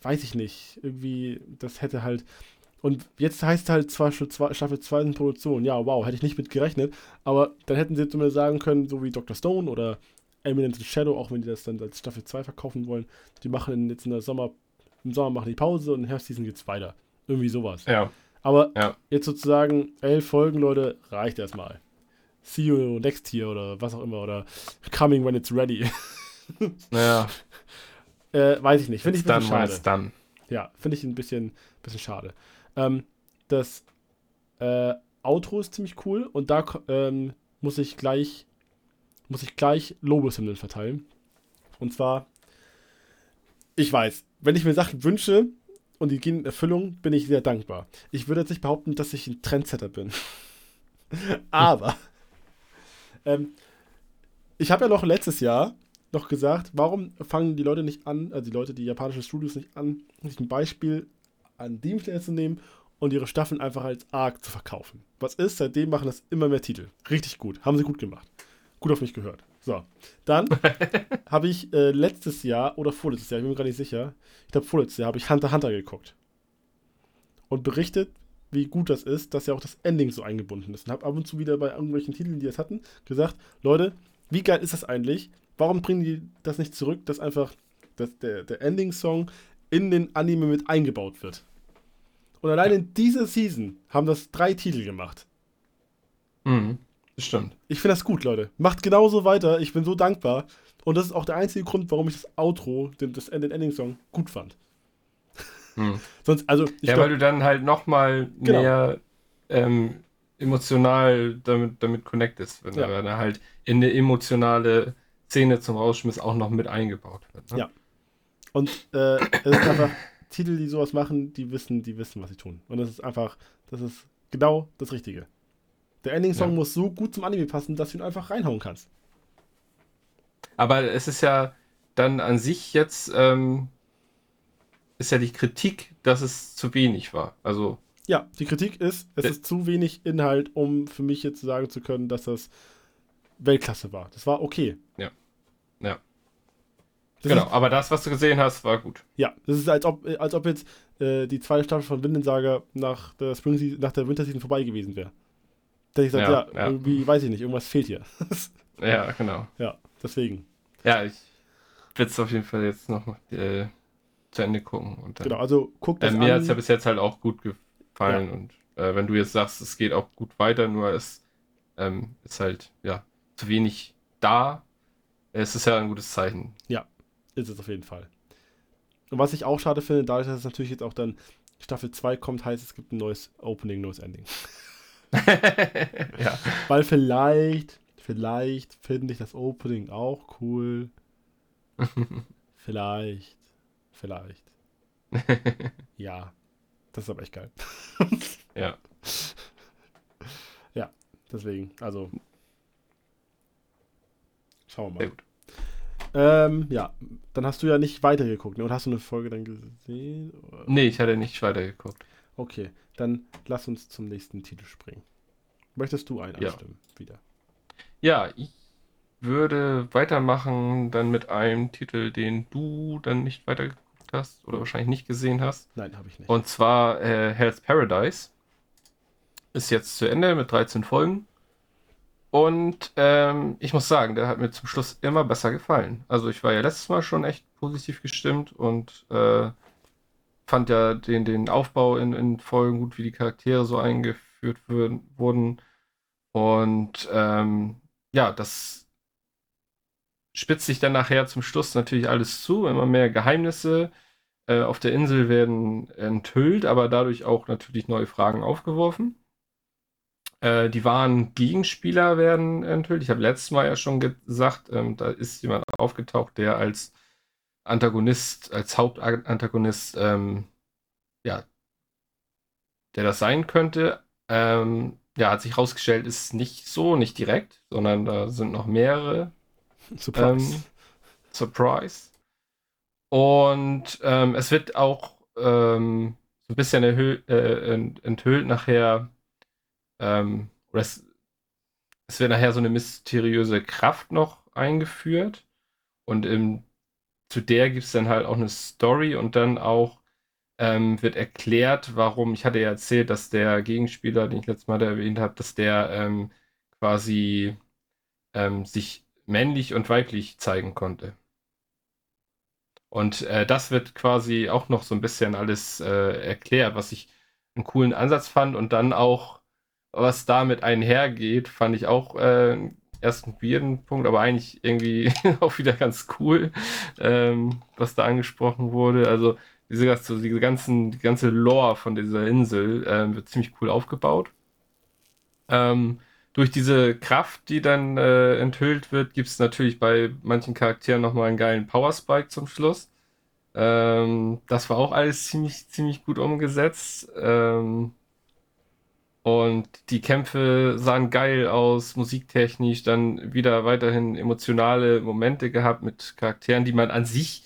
weiß ich nicht. Irgendwie, das hätte halt. Und jetzt heißt halt zwar Staffel 2 in Produktion. Ja, wow, hätte ich nicht mit gerechnet. Aber dann hätten sie zumindest sagen können, so wie Dr. Stone oder Eminence Shadow, auch wenn die das dann als Staffel 2 verkaufen wollen, die machen jetzt in der Sommer, im Sommer machen die Pause und im Herbstseason geht's weiter. Irgendwie sowas. Ja. Aber ja. jetzt sozusagen elf Folgen, Leute, reicht erstmal. See you next year oder was auch immer oder coming when it's ready. Naja. äh, weiß ich nicht. Finde ich ein bisschen schade. Dann. Ja, finde ich ein bisschen, bisschen schade. Ähm, das äh, Outro ist ziemlich cool und da ähm, muss ich gleich muss ich gleich Lobeshymnen verteilen. Und zwar, ich weiß, wenn ich mir Sachen wünsche und die gehen in Erfüllung, bin ich sehr dankbar. Ich würde jetzt nicht behaupten, dass ich ein Trendsetter bin. Aber ähm, ich habe ja noch letztes Jahr noch gesagt, warum fangen die Leute nicht an, also die Leute, die japanischen Studios nicht an, sich ein Beispiel an Demon Slayer zu nehmen und ihre Staffeln einfach als Arc zu verkaufen. Was ist? Seitdem machen das immer mehr Titel. Richtig gut. Haben sie gut gemacht. Gut auf mich gehört. So. Dann habe ich äh, letztes Jahr oder vorletztes Jahr, ich bin mir gar nicht sicher, ich glaube vorletztes Jahr habe ich Hunter Hunter geguckt. Und berichtet, wie gut das ist, dass ja auch das Ending so eingebunden ist. Und habe ab und zu wieder bei irgendwelchen Titeln, die es hatten, gesagt, Leute, wie geil ist das eigentlich? Warum bringen die das nicht zurück, dass einfach dass der, der Ending-Song in den Anime mit eingebaut wird? Und allein in dieser Season haben das drei Titel gemacht. Mhm, das stimmt. Ich finde das gut, Leute. Macht genauso weiter. Ich bin so dankbar. Und das ist auch der einzige Grund, warum ich das Outro, den, das, den Ending-Song, gut fand. Hm. Sonst, also, ja, glaub, weil du dann halt nochmal genau. mehr ähm, emotional damit, damit connectest, wenn ja. er halt in eine emotionale Szene zum Rausschmiss auch noch mit eingebaut wird. Ne? Ja. Und äh, es ist einfach Titel, die sowas machen, die wissen, die wissen, was sie tun. Und das ist einfach, das ist genau das Richtige. Der Ending-Song ja. muss so gut zum Anime passen, dass du ihn einfach reinhauen kannst. Aber es ist ja dann an sich jetzt, ähm, ist ja die Kritik, dass es zu wenig war. Also. Ja, die Kritik ist, es ist zu wenig Inhalt, um für mich jetzt sagen zu können, dass das Weltklasse war. Das war okay. Ja. Ja. Das genau, ist, aber das, was du gesehen hast, war gut. Ja, das ist, als ob, als ob jetzt äh, die zweite Staffel von Windensaga nach der, Spring nach der Winterseason vorbei gewesen wäre. Da ich gesagt, ja, ja, irgendwie, weiß ich nicht, irgendwas fehlt hier. ja, genau. Ja, deswegen. Ja, ich werde es auf jeden Fall jetzt noch äh, zu Ende gucken. Und dann, genau, also guck das äh, Mir hat es ja bis jetzt halt auch gut gefallen. Ja. Und äh, wenn du jetzt sagst, es geht auch gut weiter, nur es ähm, ist halt, ja, zu wenig da. Es ist ja ein gutes Zeichen. Ja, ist es auf jeden Fall. Und was ich auch schade finde, dadurch, dass es natürlich jetzt auch dann Staffel 2 kommt, heißt es gibt ein neues Opening, neues Ending. ja. Weil vielleicht, vielleicht finde ich das Opening auch cool. vielleicht. Vielleicht. ja. Das ist aber echt geil. ja. Ja, deswegen, also. Schauen wir mal. Ähm, ja, dann hast du ja nicht weitergeguckt, ne? Und hast du eine Folge dann gesehen? Oder? Nee, ich hatte nicht weitergeguckt. Okay, dann lass uns zum nächsten Titel springen. Möchtest du einen ja. anstimmen wieder? Ja, ich würde weitermachen dann mit einem Titel, den du dann nicht weitergeguckt hast oder wahrscheinlich nicht gesehen hast. Nein, habe ich nicht. Und zwar äh, Hell's Paradise. Ist jetzt zu Ende mit 13 Folgen. Und ähm, ich muss sagen, der hat mir zum Schluss immer besser gefallen. Also ich war ja letztes Mal schon echt positiv gestimmt und äh, fand ja den, den Aufbau in, in Folgen gut, wie die Charaktere so eingeführt wurden. Und ähm, ja, das spitzt sich dann nachher zum Schluss natürlich alles zu. Immer mehr Geheimnisse äh, auf der Insel werden enthüllt, aber dadurch auch natürlich neue Fragen aufgeworfen. Äh, die wahren Gegenspieler werden enthüllt. Ich habe letztes Mal ja schon gesagt, ähm, da ist jemand aufgetaucht, der als Antagonist, als Hauptantagonist, ähm, ja, der das sein könnte. Ähm, ja, hat sich herausgestellt, ist nicht so, nicht direkt, sondern da sind noch mehrere. Surprise. Ähm, Surprise. Und ähm, es wird auch ähm, so ein bisschen äh, enthüllt nachher, ähm, oder es, es wird nachher so eine mysteriöse Kraft noch eingeführt. Und im, zu der gibt es dann halt auch eine Story und dann auch ähm, wird erklärt, warum, ich hatte ja erzählt, dass der Gegenspieler, den ich letztes Mal erwähnt habe, dass der ähm, quasi ähm, sich männlich und weiblich zeigen konnte. Und äh, das wird quasi auch noch so ein bisschen alles äh, erklärt, was ich einen coolen Ansatz fand und dann auch, was damit einhergeht, fand ich auch äh, erst einen weirden Punkt, aber eigentlich irgendwie auch wieder ganz cool, ähm, was da angesprochen wurde. Also diese, diese ganzen, die ganze Lore von dieser Insel äh, wird ziemlich cool aufgebaut. Ähm, durch diese Kraft, die dann äh, enthüllt wird, gibt es natürlich bei manchen Charakteren nochmal einen geilen Power Spike zum Schluss. Ähm, das war auch alles ziemlich, ziemlich gut umgesetzt. Und die Kämpfe sahen geil aus, musiktechnisch, dann wieder weiterhin emotionale Momente gehabt mit Charakteren, die man an sich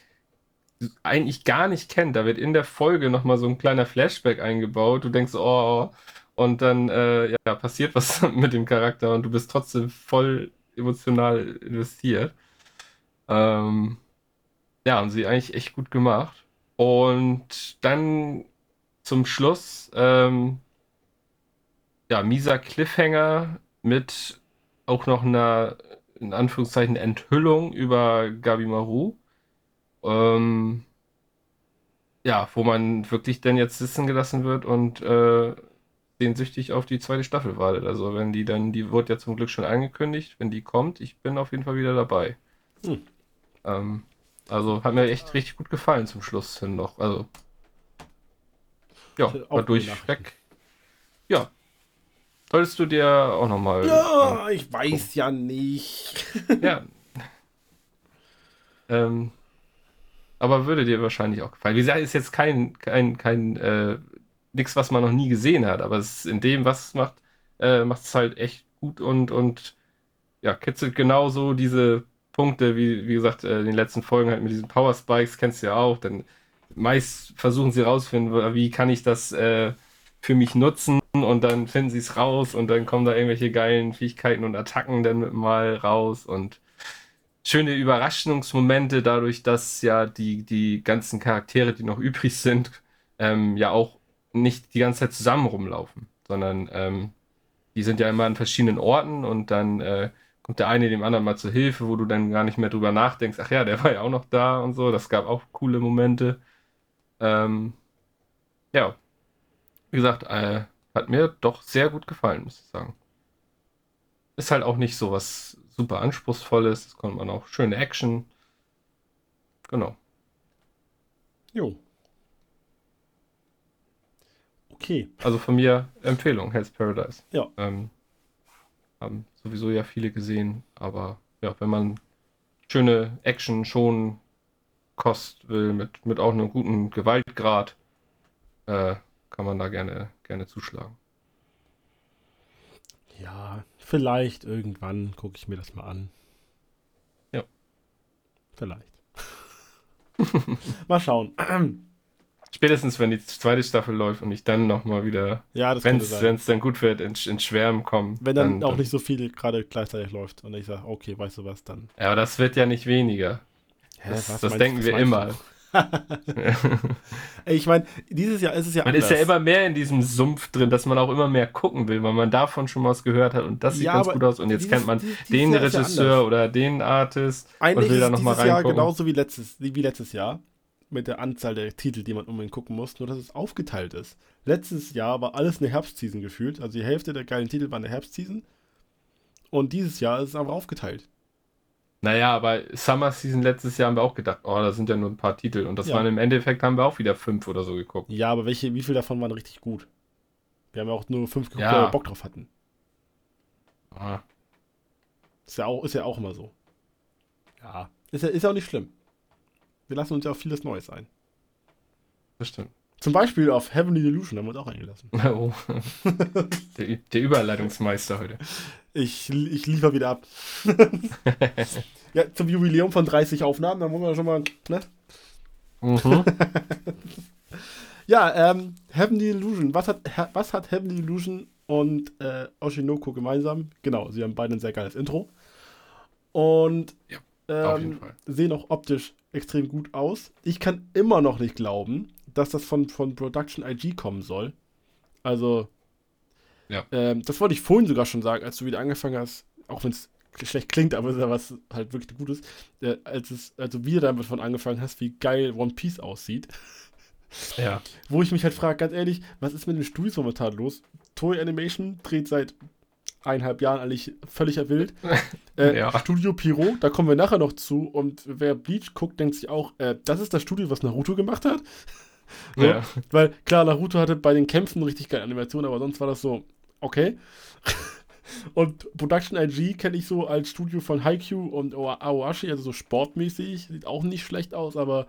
eigentlich gar nicht kennt. Da wird in der Folge nochmal so ein kleiner Flashback eingebaut. Du denkst, oh, und dann äh, ja, passiert was mit dem Charakter und du bist trotzdem voll emotional investiert. Ähm, ja, haben sie eigentlich echt gut gemacht. Und dann zum Schluss, ähm, ja, mieser Cliffhanger mit auch noch einer, in Anführungszeichen, Enthüllung über Gabi Maru. Ähm, ja, wo man wirklich dann jetzt sitzen gelassen wird und äh, sehnsüchtig auf die zweite Staffel wartet. Also wenn die dann, die wurde ja zum Glück schon angekündigt, wenn die kommt, ich bin auf jeden Fall wieder dabei. Hm. Ähm, also hat mir echt richtig gut gefallen zum Schluss hin noch. Also ja, war durchweg. Ja. Solltest du dir auch nochmal. Ja, äh, ich weiß gucken. ja nicht. ja. Ähm, aber würde dir wahrscheinlich auch gefallen. Wie gesagt, ist jetzt kein, kein, kein, äh, nichts, was man noch nie gesehen hat, aber es ist in dem, was es macht, äh, macht es halt echt gut und, und ja, kitzelt genauso diese Punkte, wie, wie gesagt, äh, in den letzten Folgen halt mit diesen Power Spikes, kennst du ja auch, denn meist versuchen sie rauszufinden, wie kann ich das äh, für mich nutzen und dann finden sie es raus und dann kommen da irgendwelche geilen Fähigkeiten und Attacken dann mal raus und schöne Überraschungsmomente dadurch, dass ja die, die ganzen Charaktere, die noch übrig sind, ähm, ja auch nicht die ganze Zeit zusammen rumlaufen, sondern ähm, die sind ja immer an verschiedenen Orten und dann äh, kommt der eine dem anderen mal zur Hilfe, wo du dann gar nicht mehr drüber nachdenkst, ach ja, der war ja auch noch da und so. Das gab auch coole Momente. Ähm, ja, wie gesagt, äh, hat mir doch sehr gut gefallen, muss ich sagen. Ist halt auch nicht so was super anspruchsvolles, das konnte man auch schöne Action. Genau. Jo. Okay. Also von mir Empfehlung, Hell's Paradise. Ja. Ähm, haben sowieso ja viele gesehen, aber ja, wenn man schöne Action schon Kost will, mit, mit auch einem guten Gewaltgrad, äh, kann man da gerne, gerne zuschlagen. Ja, vielleicht irgendwann gucke ich mir das mal an. Ja. Vielleicht. mal schauen. Spätestens, wenn die zweite Staffel läuft und ich dann nochmal wieder, ja, wenn es dann gut wird, ins, ins Schwärmen komme. Wenn dann, dann auch dann, nicht so viel gerade gleichzeitig läuft und ich sage, okay, weißt du was, dann. Ja, aber das wird ja nicht weniger. Hä, das, das denken wir immer. ich meine, dieses Jahr ist es ja Man anders. ist ja immer mehr in diesem Sumpf drin, dass man auch immer mehr gucken will, weil man davon schon mal was gehört hat und das sieht ja, ganz gut aus und jetzt dieses, kennt man dieses, den Jahr Regisseur ja oder den Artist Eigentlich und will da nochmal reingucken. Jahr genauso wie letztes, wie letztes Jahr mit der Anzahl der Titel, die man unbedingt gucken muss, nur dass es aufgeteilt ist. Letztes Jahr war alles eine Herbstseason gefühlt, also die Hälfte der geilen Titel war eine Herbstseason und dieses Jahr ist es aber aufgeteilt. Naja, aber Summer Season letztes Jahr haben wir auch gedacht, oh, da sind ja nur ein paar Titel. Und das ja. waren im Endeffekt, haben wir auch wieder fünf oder so geguckt. Ja, aber welche, wie viele davon waren richtig gut? Wir haben ja auch nur fünf geguckt, ja. weil wir Bock drauf hatten. Ah. Ist ja auch, ist ja auch immer so. Ja. Ist ja, ist ja auch nicht schlimm. Wir lassen uns ja auch vieles Neues ein. Das stimmt. Zum Beispiel auf Heavenly Delusion haben wir uns auch eingelassen. Oh. der, der Überleitungsmeister heute. Ich, ich liefer wieder ab. ja, zum Jubiläum von 30 Aufnahmen, da muss man schon mal, ne? Mhm. ja, ähm, Heavenly Illusion. Was hat, was hat Heavenly Illusion und äh, Oshinoko gemeinsam? Genau, sie haben beide ein sehr geiles Intro. Und ja, ähm, sehen auch optisch extrem gut aus. Ich kann immer noch nicht glauben, dass das von, von Production IG kommen soll. Also, ja. Ähm, das wollte ich vorhin sogar schon sagen, als du wieder angefangen hast, auch wenn es schlecht klingt, aber was halt wirklich gut ist, äh, als es, also wieder damit von angefangen hast, wie geil One Piece aussieht. Ja. Wo ich mich halt frage, ganz ehrlich, was ist mit den Studios momentan los? Toy Animation dreht seit eineinhalb Jahren eigentlich völlig erwillt. Äh, ja. Studio Piro, da kommen wir nachher noch zu. Und wer Bleach guckt, denkt sich auch, äh, das ist das Studio, was Naruto gemacht hat. So, ja. Weil klar, Naruto hatte bei den Kämpfen richtig geile Animationen, aber sonst war das so, okay. und Production IG kenne ich so als Studio von Haikyuu und Aoashi, also so sportmäßig, sieht auch nicht schlecht aus, aber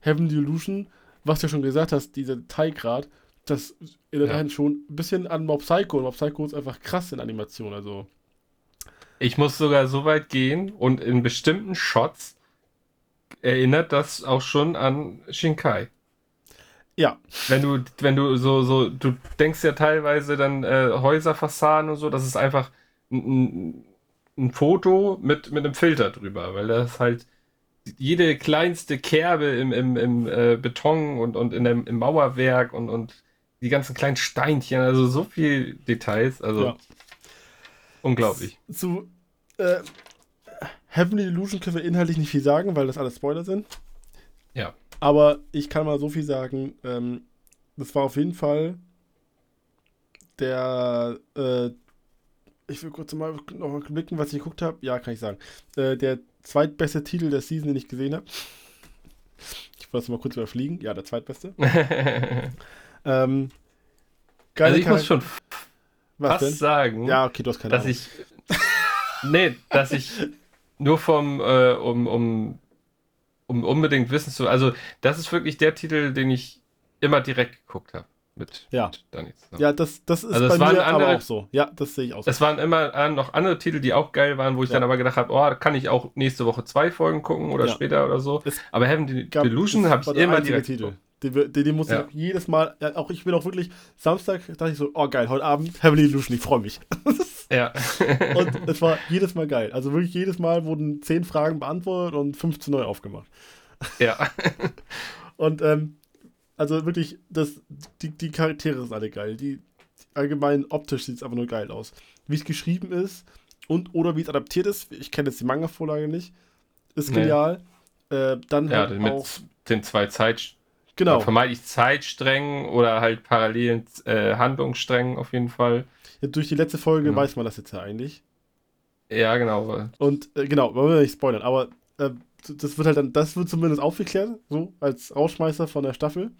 Heaven Illusion, was du ja schon gesagt hast, dieser Detailgrad, das erinnert ja. schon ein bisschen an Mob Psycho. Und Mob Psycho ist einfach krass in Animation, also. Ich muss sogar so weit gehen und in bestimmten Shots erinnert das auch schon an Shinkai. Ja. Wenn du, wenn du so, so, du denkst ja teilweise dann äh, Häuserfassaden und so, das ist einfach ein, ein, Foto mit, mit einem Filter drüber, weil das halt jede kleinste Kerbe im, im, im äh, Beton und, und in dem, im Mauerwerk und, und die ganzen kleinen Steinchen, also so viel Details, also ja. unglaublich. Zu äh, Heavenly Illusion können wir inhaltlich nicht viel sagen, weil das alles Spoiler sind. Ja. Aber ich kann mal so viel sagen, ähm, das war auf jeden Fall der, äh, ich will kurz mal noch mal blicken, was ich geguckt habe. Ja, kann ich sagen. Äh, der zweitbeste Titel der Season, den ich gesehen habe. Ich wollte es mal kurz überfliegen. Ja, der zweitbeste. ähm, also ich muss schon was fast denn? sagen, ja, okay, du hast keine dass Ahnung. ich nee, dass ich nur vom äh, um, um um unbedingt wissen zu, also das ist wirklich der Titel, den ich immer direkt geguckt habe mit, ja. mit Dani Ja, das, das ist also bei mir andere, aber auch so. Ja, das sehe ich auch so. Es waren immer noch andere Titel, die auch geil waren, wo ich ja. dann aber gedacht habe, oh, kann ich auch nächste Woche zwei Folgen gucken oder ja. später oder so. Es aber Heaven Delusion habe ich immer direkt Titel. Den, den, den muss ja. ich jedes Mal, auch ich bin auch wirklich, Samstag dachte ich so, oh geil, heute Abend Heavenly Illusion, ich freue mich. ja. und es war jedes Mal geil. Also wirklich jedes Mal wurden zehn Fragen beantwortet und 15 neu aufgemacht. Ja. und ähm, also wirklich, das, die, die Charaktere sind alle geil. Die, allgemein optisch sieht es einfach nur geil aus. Wie es geschrieben ist und oder wie es adaptiert ist, ich kenne jetzt die Manga-Vorlage nicht, ist nee. genial. Äh, dann ja, halt auch den zwei Zeit genau. vermeintlich Zeitsträngen oder halt parallelen äh, Handlungssträngen auf jeden Fall. Ja, durch die letzte Folge genau. weiß man das jetzt ja eigentlich. Ja, genau. Und äh, genau, wollen wir nicht spoilern, aber äh, das wird halt dann, das wird zumindest aufgeklärt, so als Rausschmeißer von der Staffel.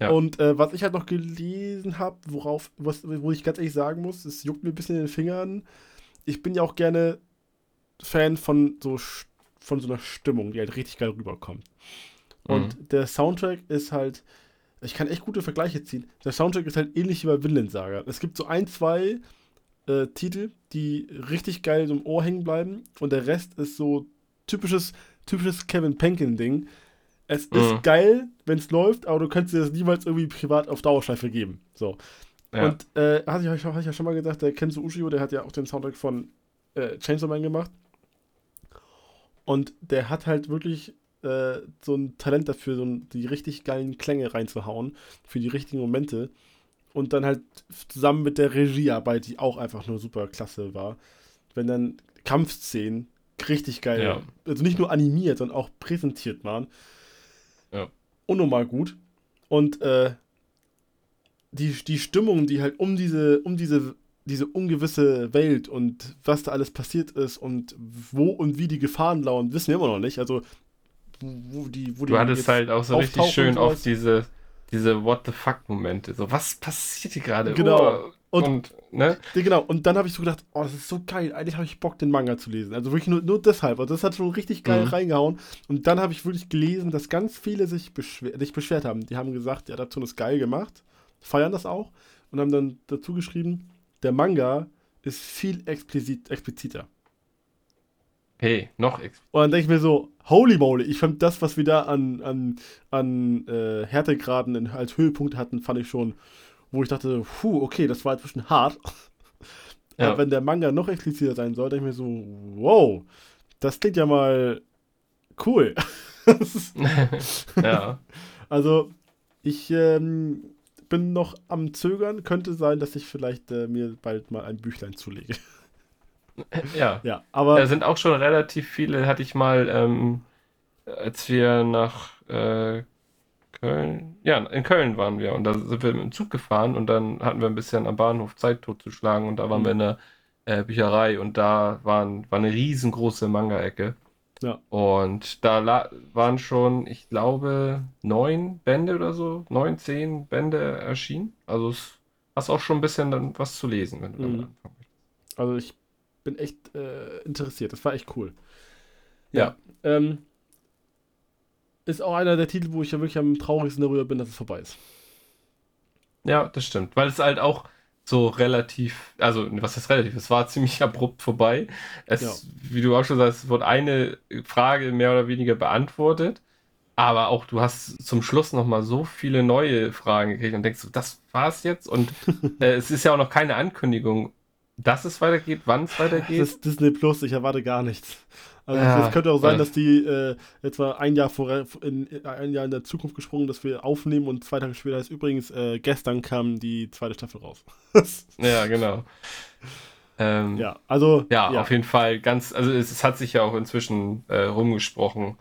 Ja. Und äh, was ich halt noch gelesen habe, worauf, was, wo ich ganz ehrlich sagen muss, es juckt mir ein bisschen in den Fingern. Ich bin ja auch gerne Fan von so von so einer Stimmung, die halt richtig geil rüberkommt. Und mhm. der Soundtrack ist halt, ich kann echt gute Vergleiche ziehen. Der Soundtrack ist halt ähnlich wie bei Vinland Saga. Es gibt so ein, zwei äh, Titel, die richtig geil im Ohr hängen bleiben und der Rest ist so typisches typisches Kevin Penkin-Ding. Es mhm. ist geil, wenn es läuft, aber du könntest dir das niemals irgendwie privat auf Dauerschleife geben. So. Ja. Und äh, hatte, ich, hatte ich ja schon mal gesagt, der Kenzo Ushio, der hat ja auch den Soundtrack von äh, Chainsaw Man gemacht. Und der hat halt wirklich äh, so ein Talent dafür, so die richtig geilen Klänge reinzuhauen, für die richtigen Momente. Und dann halt zusammen mit der Regiearbeit, die auch einfach nur super klasse war. Wenn dann Kampfszenen richtig geil. Ja. Also nicht nur animiert, sondern auch präsentiert waren. Ja. Unnormal gut. Und äh, die, die Stimmung, die halt um diese, um diese, diese ungewisse Welt und was da alles passiert ist und wo und wie die Gefahren lauern, wissen wir immer noch nicht. Also, wo die, wo die. Du hattest halt auch so richtig schön auf diese, diese What the fuck-Momente. So, was passiert hier gerade? Genau. Oh, und, und ne? Genau, und dann habe ich so gedacht, oh, das ist so geil, eigentlich habe ich Bock, den Manga zu lesen. Also wirklich nur, nur deshalb. Also das hat schon richtig geil mhm. reingehauen. Und dann habe ich wirklich gelesen, dass ganz viele sich, beschwer sich beschwert haben. Die haben gesagt, die Adaption ist geil gemacht, feiern das auch und haben dann dazu geschrieben, der Manga ist viel explizit, expliziter. Hey, noch expliziter. Und dann denke ich mir so, holy moly, ich fand das, was wir da an, an, an äh, Härtegraden als Höhepunkt hatten, fand ich schon wo ich dachte, puh, okay, das war bisschen hart. Ja. Aber wenn der Manga noch expliziter sein soll, denke ich mir so, wow, das klingt ja mal cool. ja. Also, ich ähm, bin noch am Zögern. Könnte sein, dass ich vielleicht äh, mir bald mal ein Büchlein zulege. Ja. Ja, aber. Da sind auch schon relativ viele, hatte ich mal, ähm, als wir nach äh, Köln. Ja, in Köln waren wir und da sind wir mit dem Zug gefahren und dann hatten wir ein bisschen am Bahnhof Zeit totzuschlagen und da waren mhm. wir in der äh, Bücherei und da waren, war eine riesengroße Manga-Ecke. Ja. Und da waren schon, ich glaube, neun Bände oder so, neun, zehn Bände erschienen. Also es hast auch schon ein bisschen dann was zu lesen, wenn du mhm. damit anfangen Also ich bin echt äh, interessiert. Das war echt cool. Ja. ja. Ähm, ist auch einer der Titel, wo ich ja wirklich am traurigsten darüber bin, dass es vorbei ist. Ja, das stimmt. Weil es halt auch so relativ, also was ist relativ? Es war ziemlich abrupt vorbei. Es, ja. wie du auch schon sagst, es wurde eine Frage mehr oder weniger beantwortet. Aber auch du hast zum Schluss nochmal so viele neue Fragen gekriegt und denkst, das war's jetzt. Und äh, es ist ja auch noch keine Ankündigung, dass es weitergeht, wann es weitergeht. Das ist Disney Plus, ich erwarte gar nichts. Also ja, es könnte auch sein, dass die äh, jetzt mal ein Jahr vor in, ein Jahr in der Zukunft gesprungen, dass wir aufnehmen und zwei Tage später ist übrigens äh, gestern kam die zweite Staffel raus. ja, genau. Ähm, ja, also ja, ja, auf jeden Fall ganz, also es, es, hat sich ja auch inzwischen äh, rumgesprochen.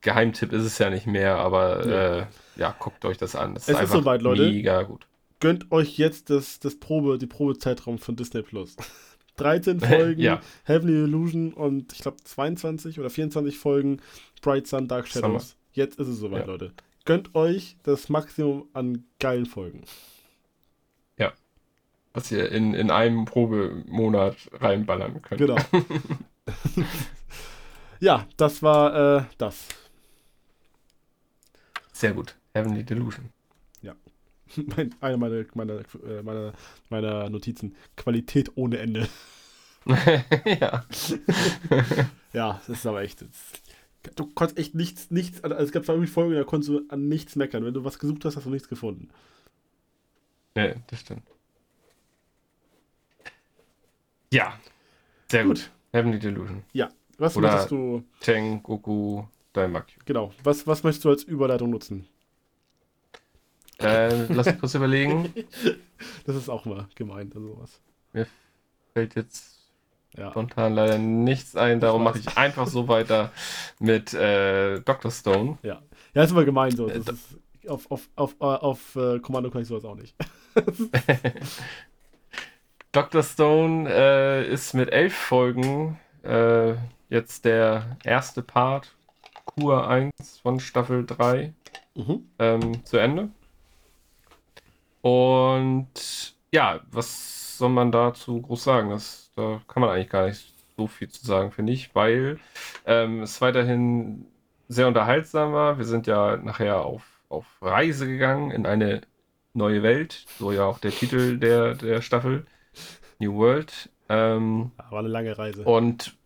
Geheimtipp ist es ja nicht mehr, aber ja, äh, guckt euch das an. Das es ist, ist soweit, Leute. Mega gut. Gönnt euch jetzt das, das Probe, die Probezeitraum von Disney Plus. 13 Folgen ja. Heavenly Illusion und ich glaube 22 oder 24 Folgen Bright Sun Dark Shadows. Summer. Jetzt ist es soweit, ja. Leute. Gönnt euch das Maximum an geilen Folgen. Ja. Was ihr in, in einem Probemonat reinballern könnt. Genau. ja, das war äh, das. Sehr gut. Heavenly Delusion. Ja. eine meiner, meiner, äh, meiner, meiner Notizen. Qualität ohne Ende. ja. ja, das ist aber echt. Das, du konntest echt nichts, nichts, also es gab zwar irgendwie Folgen, da konntest du an nichts meckern. Wenn du was gesucht hast, hast du nichts gefunden. Nee, das stimmt. Ja, sehr gut. gut. Heavenly Delusion. Ja, was Oder möchtest du? Tengoku Daimakyu. Genau, was, was möchtest du als Überleitung nutzen? Äh, lass mich kurz überlegen. Das ist auch mal gemeint, also sowas. Mir fällt jetzt ja. spontan leider nichts ein, darum mache ich einfach so weiter mit äh, Dr. Stone. Ja. Ja, ist immer gemein so. Äh, ist, auf auf, auf, äh, auf uh, Kommando kann ich sowas auch nicht. Dr. Stone äh, ist mit elf Folgen äh, jetzt der erste Part, Kur 1 von Staffel 3 mhm. ähm, zu Ende. Und ja, was soll man dazu groß sagen? Das, da kann man eigentlich gar nicht so viel zu sagen, finde ich, weil ähm, es weiterhin sehr unterhaltsam war. Wir sind ja nachher auf, auf Reise gegangen in eine neue Welt, so ja auch der Titel der, der Staffel, New World. Ähm, war eine lange Reise. Und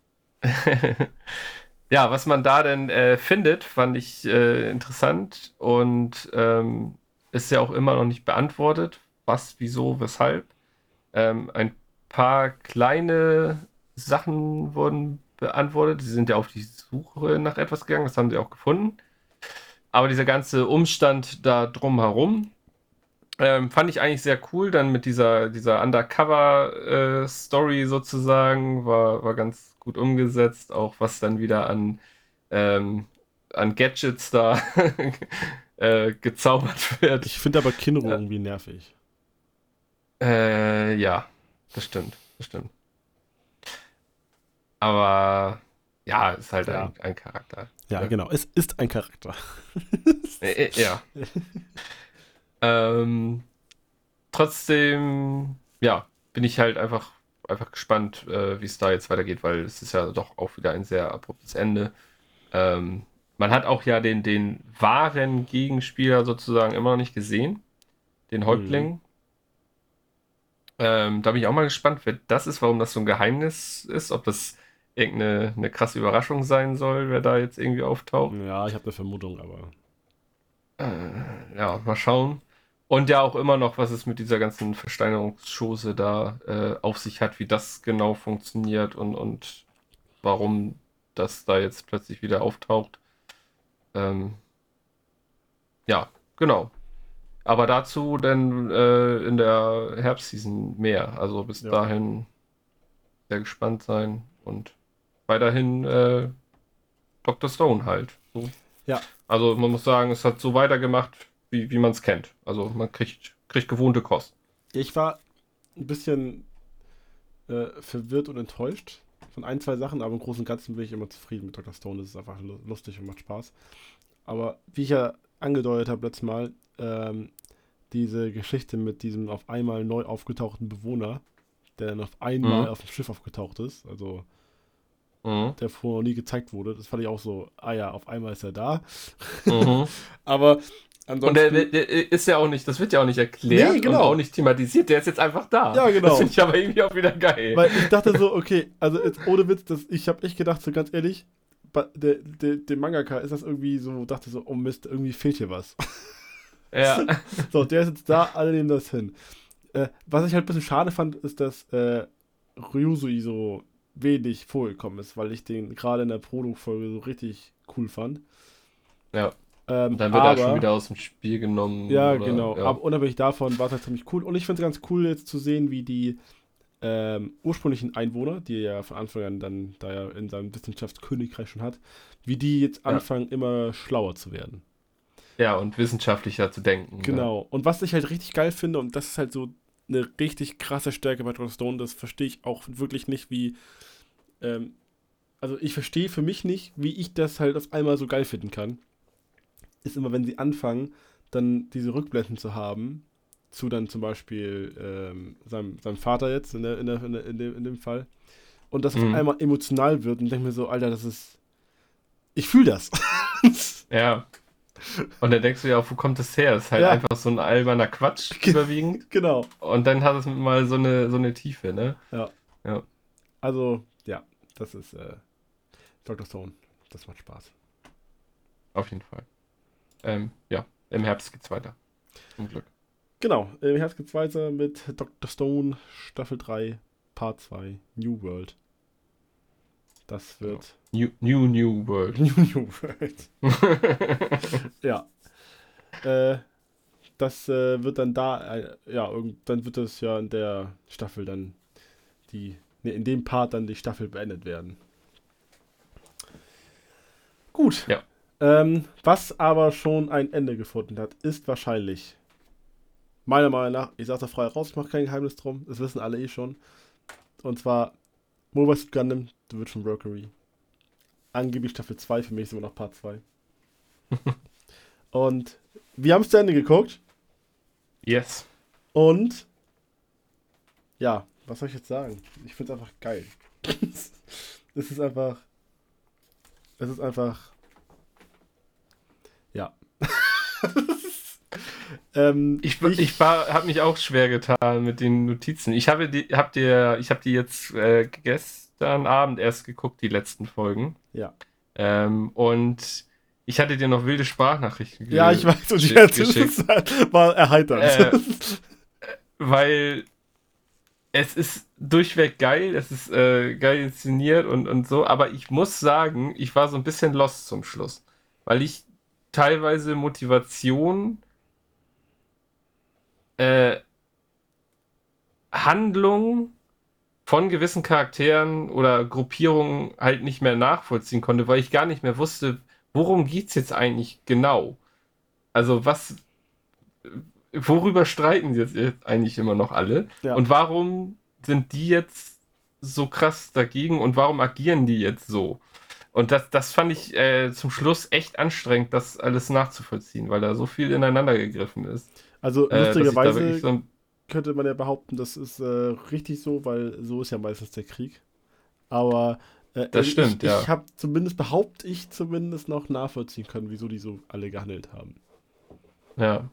ja, was man da denn äh, findet, fand ich äh, interessant und ähm, ist ja auch immer noch nicht beantwortet. Was, wieso, weshalb. Ähm, ein paar kleine Sachen wurden beantwortet. Sie sind ja auf die Suche nach etwas gegangen, das haben sie auch gefunden. Aber dieser ganze Umstand da drumherum ähm, fand ich eigentlich sehr cool. Dann mit dieser, dieser Undercover-Story äh, sozusagen war, war ganz gut umgesetzt. Auch was dann wieder an, ähm, an Gadgets da äh, gezaubert wird. Ich finde aber Kinro äh, irgendwie nervig. Äh, ja, das stimmt, das stimmt. Aber ja, ist halt ja. Ein, ein, Charakter. Ja, ja, genau, es ist ein Charakter. äh, äh ja. ähm, trotzdem, ja, bin ich halt einfach, einfach gespannt, äh, wie es da jetzt weitergeht, weil es ist ja doch auch wieder ein sehr abruptes Ende. Ähm, man hat auch ja den, den wahren Gegenspieler sozusagen immer noch nicht gesehen. Den Häuptling. Mhm. Ähm, da bin ich auch mal gespannt, wer das ist, warum das so ein Geheimnis ist. Ob das irgendeine eine krasse Überraschung sein soll, wer da jetzt irgendwie auftaucht. Ja, ich habe eine Vermutung, aber. Äh, ja, mal schauen. Und ja auch immer noch, was es mit dieser ganzen Versteinerungsschose da äh, auf sich hat, wie das genau funktioniert und, und warum das da jetzt plötzlich wieder auftaucht. Ähm, ja, genau. Aber dazu dann äh, in der Herbstseason mehr. Also bis ja. dahin sehr gespannt sein und weiterhin äh, Dr. Stone halt. So. Ja. Also man muss sagen, es hat so weitergemacht, wie, wie man es kennt. Also man kriegt, kriegt gewohnte Kost. Ich war ein bisschen äh, verwirrt und enttäuscht, von ein, zwei Sachen, aber im Großen und Ganzen bin ich immer zufrieden mit Dr. Stone. Das ist einfach lustig und macht Spaß. Aber wie ich ja angedeutet habe letztes Mal, ähm, diese Geschichte mit diesem auf einmal neu aufgetauchten Bewohner, der dann auf einmal mhm. auf dem Schiff aufgetaucht ist, also mhm. der vorher nie gezeigt wurde, das fand ich auch so, ah ja, auf einmal ist er da. Mhm. aber Ansonsten, und der, der, der, ist ja auch nicht, das wird ja auch nicht erklärt nee, genau. und auch nicht thematisiert, der ist jetzt einfach da. Ja, genau. Das finde ich aber irgendwie auch wieder geil. Weil ich dachte so, okay, also jetzt ohne Witz, das, ich habe echt gedacht, so ganz ehrlich, der, der, dem Mangaka ist das irgendwie so, dachte so, oh Mist, irgendwie fehlt hier was. Ja. so, der ist jetzt da, alle nehmen das hin. Äh, was ich halt ein bisschen schade fand, ist, dass äh, Ryusui so wenig vorgekommen ist, weil ich den gerade in der Produktfolge so richtig cool fand. Ja. Ähm, dann wird aber, er schon wieder aus dem Spiel genommen. Ja, oder, genau. Ja. Aber unabhängig davon war es halt ziemlich cool. Und ich finde es ganz cool, jetzt zu sehen, wie die ähm, ursprünglichen Einwohner, die er ja von Anfang an dann, da er in seinem Wissenschaftskönigreich schon hat, wie die jetzt anfangen, ja. immer schlauer zu werden. Ja, und wissenschaftlicher zu denken. Ne? Genau. Ja. Und was ich halt richtig geil finde, und das ist halt so eine richtig krasse Stärke bei Dr. Stone, das verstehe ich auch wirklich nicht, wie. Ähm, also ich verstehe für mich nicht, wie ich das halt auf einmal so geil finden kann. Ist immer, wenn sie anfangen, dann diese Rückblenden zu haben, zu dann zum Beispiel ähm, seinem, seinem Vater jetzt in, der, in, der, in, der, in, dem, in dem Fall. Und das mhm. auf einmal emotional wird und denke mir so, Alter, das ist. Ich fühle das. ja. Und dann denkst du ja auch, wo kommt das her? Das ist halt ja. einfach so ein alberner Quatsch überwiegend. Genau. Und dann hat es mal so eine, so eine Tiefe, ne? Ja. ja. Also, ja, das ist äh, Dr. Stone. Das macht Spaß. Auf jeden Fall. Ähm, ja, im Herbst geht's weiter. Zum Glück. Genau, im Herbst geht's weiter mit Dr. Stone, Staffel 3, Part 2, New World. Das wird. New, new, new World. New, new World. ja. Äh, das äh, wird dann da, äh, ja, dann wird das ja in der Staffel dann die, ne, in dem Part dann die Staffel beendet werden. Gut. Ja. Ähm, was aber schon ein Ende gefunden hat, ist wahrscheinlich Meiner Meinung nach, ich sage da frei raus, ich mache kein Geheimnis drum, das wissen alle eh schon. Und zwar Mobile Suit Gundam, The Virtual Mercury. Angeblich Staffel 2, für mich ist immer noch Part 2. und wir haben es zu Ende geguckt. Yes. Und ja, was soll ich jetzt sagen? Ich finde es einfach geil. es ist einfach. Es ist einfach. Ähm, ich ich, ich habe mich auch schwer getan mit den Notizen. Ich habe die, hab dir, ich habe die jetzt äh, gestern Abend erst geguckt, die letzten Folgen. Ja. Ähm, und ich hatte dir noch wilde Sprachnachrichten geschickt. Ja, ich weiß, und jetzt ist halt, war erheiternd. Äh, weil es ist durchweg geil, es ist äh, geil inszeniert und, und so, aber ich muss sagen, ich war so ein bisschen lost zum Schluss, weil ich teilweise Motivation äh, Handlung von gewissen Charakteren oder Gruppierungen halt nicht mehr nachvollziehen konnte, weil ich gar nicht mehr wusste, worum geht es jetzt eigentlich genau. Also was, worüber streiten sie jetzt eigentlich immer noch alle? Ja. Und warum sind die jetzt so krass dagegen und warum agieren die jetzt so? Und das, das fand ich äh, zum Schluss echt anstrengend, das alles nachzuvollziehen, weil da so viel ineinander gegriffen ist. Also äh, lustigerweise so könnte man ja behaupten, das ist äh, richtig so, weil so ist ja meistens der Krieg. Aber äh, das stimmt, ich, ja. Ich habe zumindest, behaupte ich zumindest noch nachvollziehen können, wieso die so alle gehandelt haben. Ja.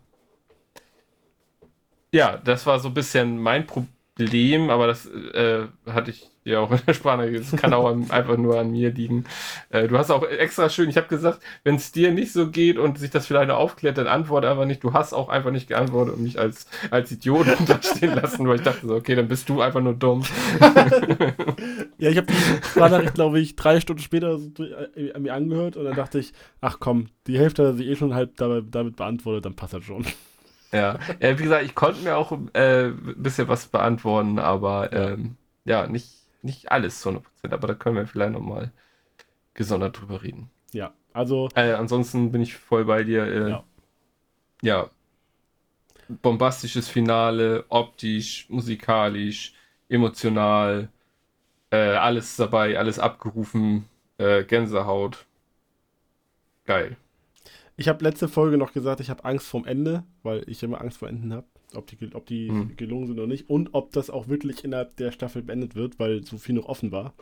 Ja, das war so ein bisschen mein Problem, aber das äh, hatte ich ja auch in der Sprache. Es kann auch einfach nur an mir liegen. Äh, du hast auch extra schön, ich habe gesagt, wenn es dir nicht so geht und sich das vielleicht aufklärt, dann antworte einfach nicht. Du hast auch einfach nicht geantwortet und mich als, als Idioten da stehen lassen, weil ich dachte so, okay, dann bist du einfach nur dumm. ja, ich habe die Sprachnachricht, glaube ich, drei Stunden später so, äh, mir angehört und dann dachte ich, ach komm, die Hälfte hat sich eh schon halb damit, damit beantwortet, dann passt das schon. Ja, ja wie gesagt, ich konnte mir auch äh, ein bisschen was beantworten, aber ähm, ja, nicht nicht alles zu 100%, aber da können wir vielleicht nochmal gesondert drüber reden. Ja, also. Äh, ansonsten bin ich voll bei dir. Äh, ja. ja. Bombastisches Finale, optisch, musikalisch, emotional, äh, alles dabei, alles abgerufen, äh, Gänsehaut. Geil. Ich habe letzte Folge noch gesagt, ich habe Angst vorm Ende, weil ich immer Angst vor Enden habe ob die, ob die mhm. gelungen sind oder nicht und ob das auch wirklich innerhalb der Staffel beendet wird, weil so viel noch offen war.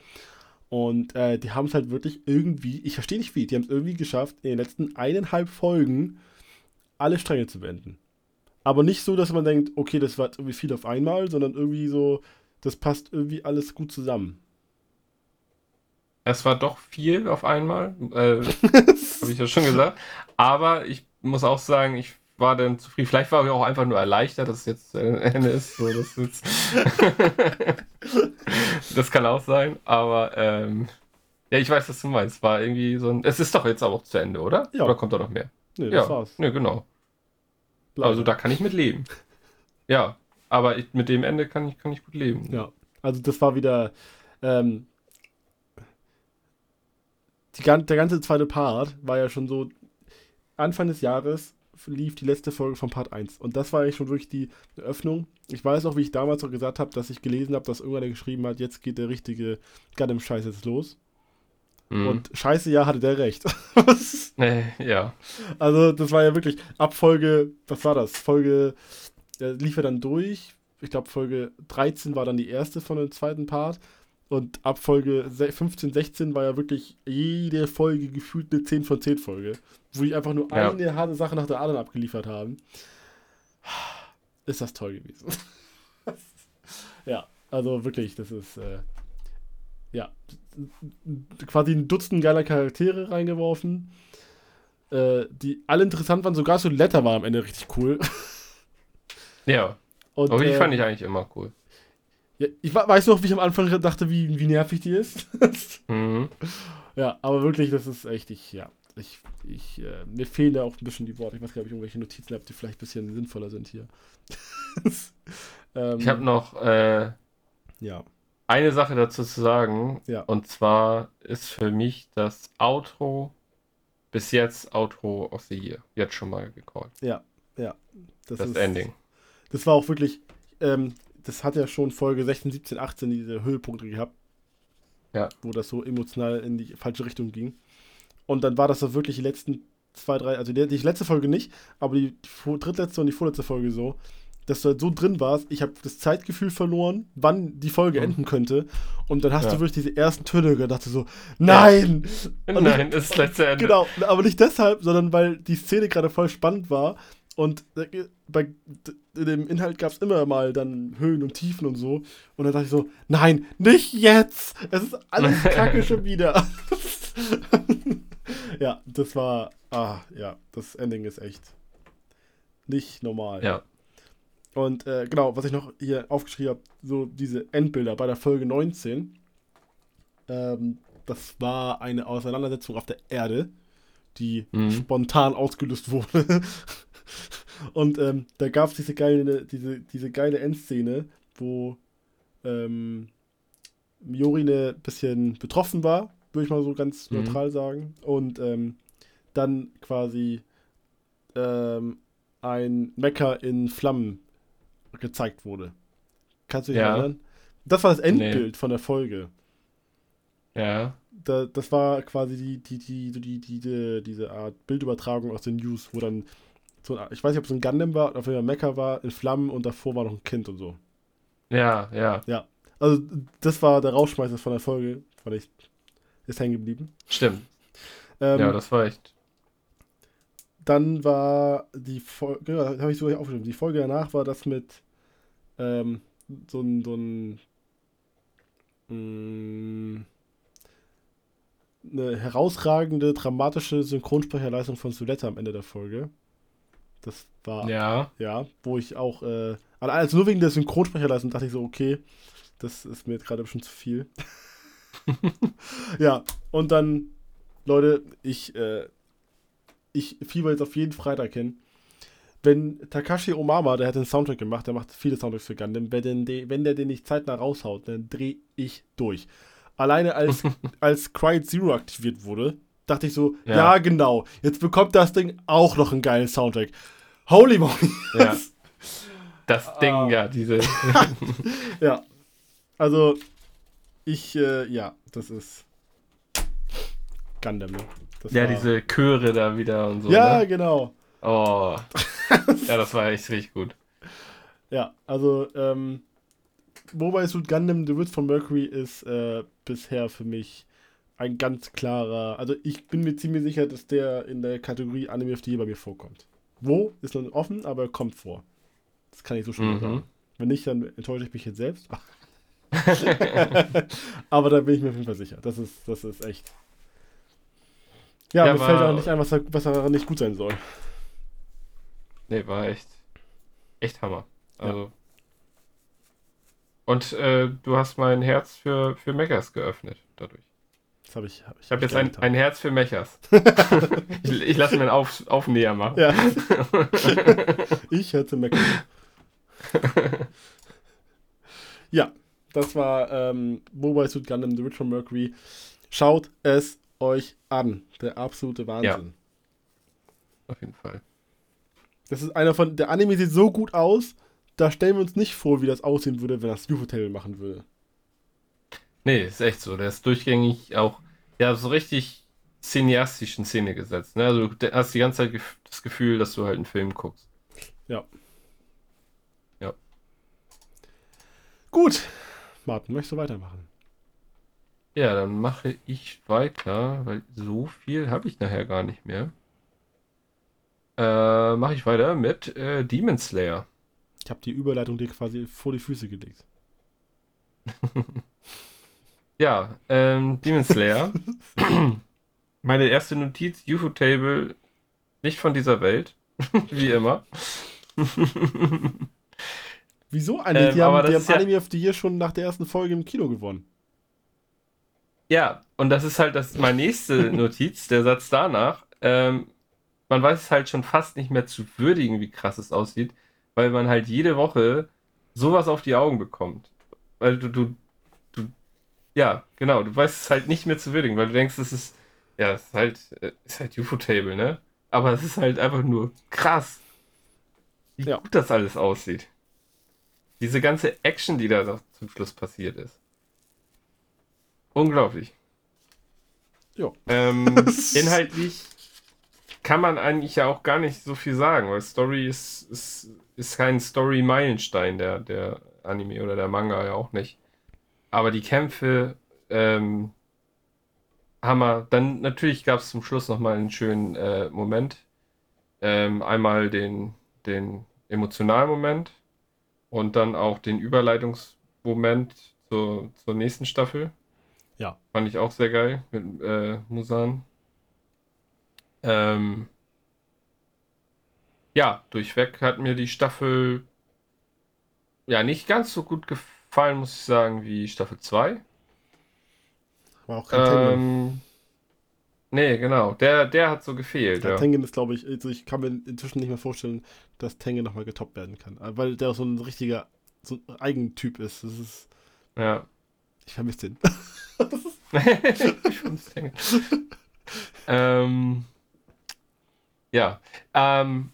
Und äh, die haben es halt wirklich irgendwie, ich verstehe nicht wie, die haben es irgendwie geschafft, in den letzten eineinhalb Folgen alle Stränge zu beenden. Aber nicht so, dass man denkt, okay, das war irgendwie viel auf einmal, sondern irgendwie so, das passt irgendwie alles gut zusammen. Es war doch viel auf einmal, äh, habe ich ja schon gesagt. Aber ich muss auch sagen, ich war dann zufrieden. Vielleicht war ich auch einfach nur erleichtert, dass es jetzt Ende ist. So, das, jetzt das kann auch sein, aber ähm, ja, ich weiß, was du meinst. War irgendwie so ein. Es ist doch jetzt aber auch zu Ende, oder? Ja. Oder kommt da noch mehr? Nee, das ja. war's. Nee, genau. Bleibe. Also da kann ich mit leben. Ja, aber ich, mit dem Ende kann ich, kann ich gut leben. Ja. Also das war wieder ähm, die, der ganze zweite Part war ja schon so Anfang des Jahres lief die letzte Folge von Part 1. Und das war eigentlich schon wirklich die Öffnung. Ich weiß auch, wie ich damals auch gesagt habe, dass ich gelesen habe, dass irgendwer geschrieben hat, jetzt geht der richtige Gundam-Scheiß jetzt los. Mhm. Und scheiße, ja, hatte der recht. äh, ja. Also, das war ja wirklich Abfolge, was war das? Folge, äh, lief er dann durch. Ich glaube, Folge 13 war dann die erste von dem zweiten Part. Und ab Folge 15, 16 war ja wirklich jede Folge gefühlt eine 10 von 10 Folge, wo die einfach nur ja. eine harte Sache nach der anderen abgeliefert haben. Ist das toll gewesen. ja, also wirklich, das ist äh, ja quasi ein Dutzend geiler Charaktere reingeworfen, äh, die alle interessant waren. Sogar so Letter war am Ende richtig cool. ja. Und, Aber die äh, fand ich eigentlich immer cool. Ja, ich weiß noch, wie ich am Anfang dachte, wie, wie nervig die ist. mhm. Ja, aber wirklich, das ist echt, ich, ja, ich, ich, äh, mir fehlen da auch ein bisschen die Worte. Ich weiß gar nicht, ob ich irgendwelche Notizen habe, die vielleicht ein bisschen sinnvoller sind hier. ähm, ich habe noch äh, ja. eine Sache dazu zu sagen. Ja. Und zwar ist für mich das Outro bis jetzt Outro of the Year. Jetzt schon mal gecallt. Ja, ja. Das, das ist, Ending. Das war auch wirklich, ähm, das hat ja schon Folge 16, 17, 18 diese Höhepunkte gehabt. Ja. Wo das so emotional in die falsche Richtung ging. Und dann war das so wirklich die letzten zwei, drei, also die, die letzte Folge nicht, aber die, drittletzte und die vorletzte Folge so, dass du halt so drin warst, ich habe das Zeitgefühl verloren, wann die Folge mhm. enden könnte. Und dann hast ja. du wirklich diese ersten Töne gedacht, so, nein! Ja. Nein, ist das letzte Ende. Genau, aber nicht deshalb, sondern weil die Szene gerade voll spannend war und bei dem Inhalt gab es immer mal dann Höhen und Tiefen und so. Und dann dachte ich so, nein, nicht jetzt! Es ist alles kacke schon wieder. ja, das war, ah, ja, das Ending ist echt nicht normal. Ja. Und äh, genau, was ich noch hier aufgeschrieben habe, so diese Endbilder bei der Folge 19. Ähm, das war eine Auseinandersetzung auf der Erde, die mhm. spontan ausgelöst wurde. Und ähm, da gab es diese geile, diese, diese geile Endszene, wo ähm, Miori ein bisschen betroffen war, würde ich mal so ganz mhm. neutral sagen. Und ähm, dann quasi ähm, ein Mecker in Flammen gezeigt wurde. Kannst du dich ja. erinnern? Das war das Endbild nee. von der Folge. Ja. Da, das war quasi die, die, die, die, die, die, diese Art Bildübertragung aus den News, wo dann so, ich weiß nicht, ob es ein Gundam war, auf jeden Fall Mecha war, in Flammen und davor war noch ein Kind und so. Ja, ja. Ja. Also, das war der Rauschmeister von der Folge, weil ich ist hängen geblieben. Stimmt. Ähm, ja, das war echt. Dann war die Folge, genau, habe ich so aufgeschrieben, die Folge danach war das mit ähm, so ein, so ein mh, mm, eine herausragende, dramatische Synchronsprecherleistung von Suletta am Ende der Folge. Das war, ja, ja wo ich auch, äh, also nur wegen der Synchronsprecherleistung dachte ich so, okay, das ist mir jetzt gerade schon zu viel. ja, und dann, Leute, ich, äh, ich fieber jetzt auf jeden Freitag hin. Wenn Takashi Omama, der hat den Soundtrack gemacht, der macht viele Soundtracks für Gundam, wenn, den, wenn der den nicht zeitnah raushaut, dann drehe ich durch. Alleine als, als Quiet Zero aktiviert wurde, dachte ich so, ja. ja. genau, jetzt bekommt das Ding auch noch einen geilen Soundtrack. Holy moly. Ja. Das Ding, ah. ja, diese. ja. Also, ich, äh, ja, das ist Gundam, ne? Das ja, diese Chöre da wieder und so. Ja, ne? genau. Oh. ja, das war echt richtig gut. Ja, also, ähm, Mobile Suit Gundam The Witch von Mercury ist äh, bisher für mich ein ganz klarer. Also, ich bin mir ziemlich sicher, dass der in der Kategorie Anime of the Year bei mir vorkommt. Wo ist noch offen, aber kommt vor. Das kann ich so schon mhm. sagen. Wenn nicht, dann enttäusche ich mich jetzt selbst. aber da bin ich mir auf jeden Fall sicher. Das ist, das ist echt. Ja, ja mir fällt auch nicht ein, was, was daran nicht gut sein soll. Nee, war echt. Echt Hammer. Also. Ja. Und äh, du hast mein Herz für, für Megas geöffnet dadurch. Das habe ich. Hab ich, ich habe jetzt ein, ein, Herz für Mechers. ich, ich lasse mir einen Auf, Aufnäher machen. Ja. ich hätte Mechers. ja, das war ähm, Mobile Suit Gundam The Richard Mercury. Schaut es euch an. Der absolute Wahnsinn. Ja. Auf jeden Fall. Das ist einer von. Der Anime sieht so gut aus, da stellen wir uns nicht vor, wie das aussehen würde, wenn das UFO-Table machen würde. Nee, ist echt so. Der ist durchgängig auch, ja, so richtig cineastisch in Szene gesetzt. Ne? Also du hast die ganze Zeit das Gefühl, dass du halt einen Film guckst. Ja. Ja. Gut. Martin, möchtest du weitermachen? Ja, dann mache ich weiter, weil so viel habe ich nachher gar nicht mehr. Äh, mache ich weiter mit äh, Demon Slayer. Ich habe die Überleitung dir quasi vor die Füße gelegt. ja, ähm, Demon Slayer. Meine erste Notiz, UFO-Table, nicht von dieser Welt. Wie immer. Wieso eigentlich? Die ähm, haben, die haben Anime ja... of the Year schon nach der ersten Folge im Kino gewonnen. Ja, und das ist halt das, meine nächste Notiz, der Satz danach. Ähm, man weiß es halt schon fast nicht mehr zu würdigen, wie krass es aussieht weil man halt jede Woche sowas auf die Augen bekommt. Weil du, du, du, ja, genau, du weißt es halt nicht mehr zu würdigen, weil du denkst, es ist, ja, es ist halt, äh, ist halt UFO-Table, ne? Aber es ist halt einfach nur krass, wie ja. gut das alles aussieht. Diese ganze Action, die da zum Schluss passiert ist. Unglaublich. Ja. Ähm, inhaltlich kann man eigentlich ja auch gar nicht so viel sagen, weil Story ist, ist ist kein Story-Meilenstein, der, der Anime oder der Manga ja auch nicht. Aber die Kämpfe, ähm, Hammer. Dann natürlich gab es zum Schluss nochmal einen schönen äh, Moment. Ähm, einmal den, den emotionalen Moment und dann auch den Überleitungsmoment zur, zur nächsten Staffel. Ja. Fand ich auch sehr geil mit äh, Musan. Ähm, ja, durchweg hat mir die Staffel ja nicht ganz so gut gefallen, muss ich sagen, wie Staffel 2. War auch kein ähm, Nee, genau. Der, der hat so gefehlt. Der ja. Tengen ist, glaube ich, also ich kann mir inzwischen nicht mehr vorstellen, dass Tengen nochmal getoppt werden kann. Weil der so ein richtiger so ein Eigentyp ist. Das ist. Ja. Ich vermisse den. ich vermisse Tengen. ähm, ja. Ähm,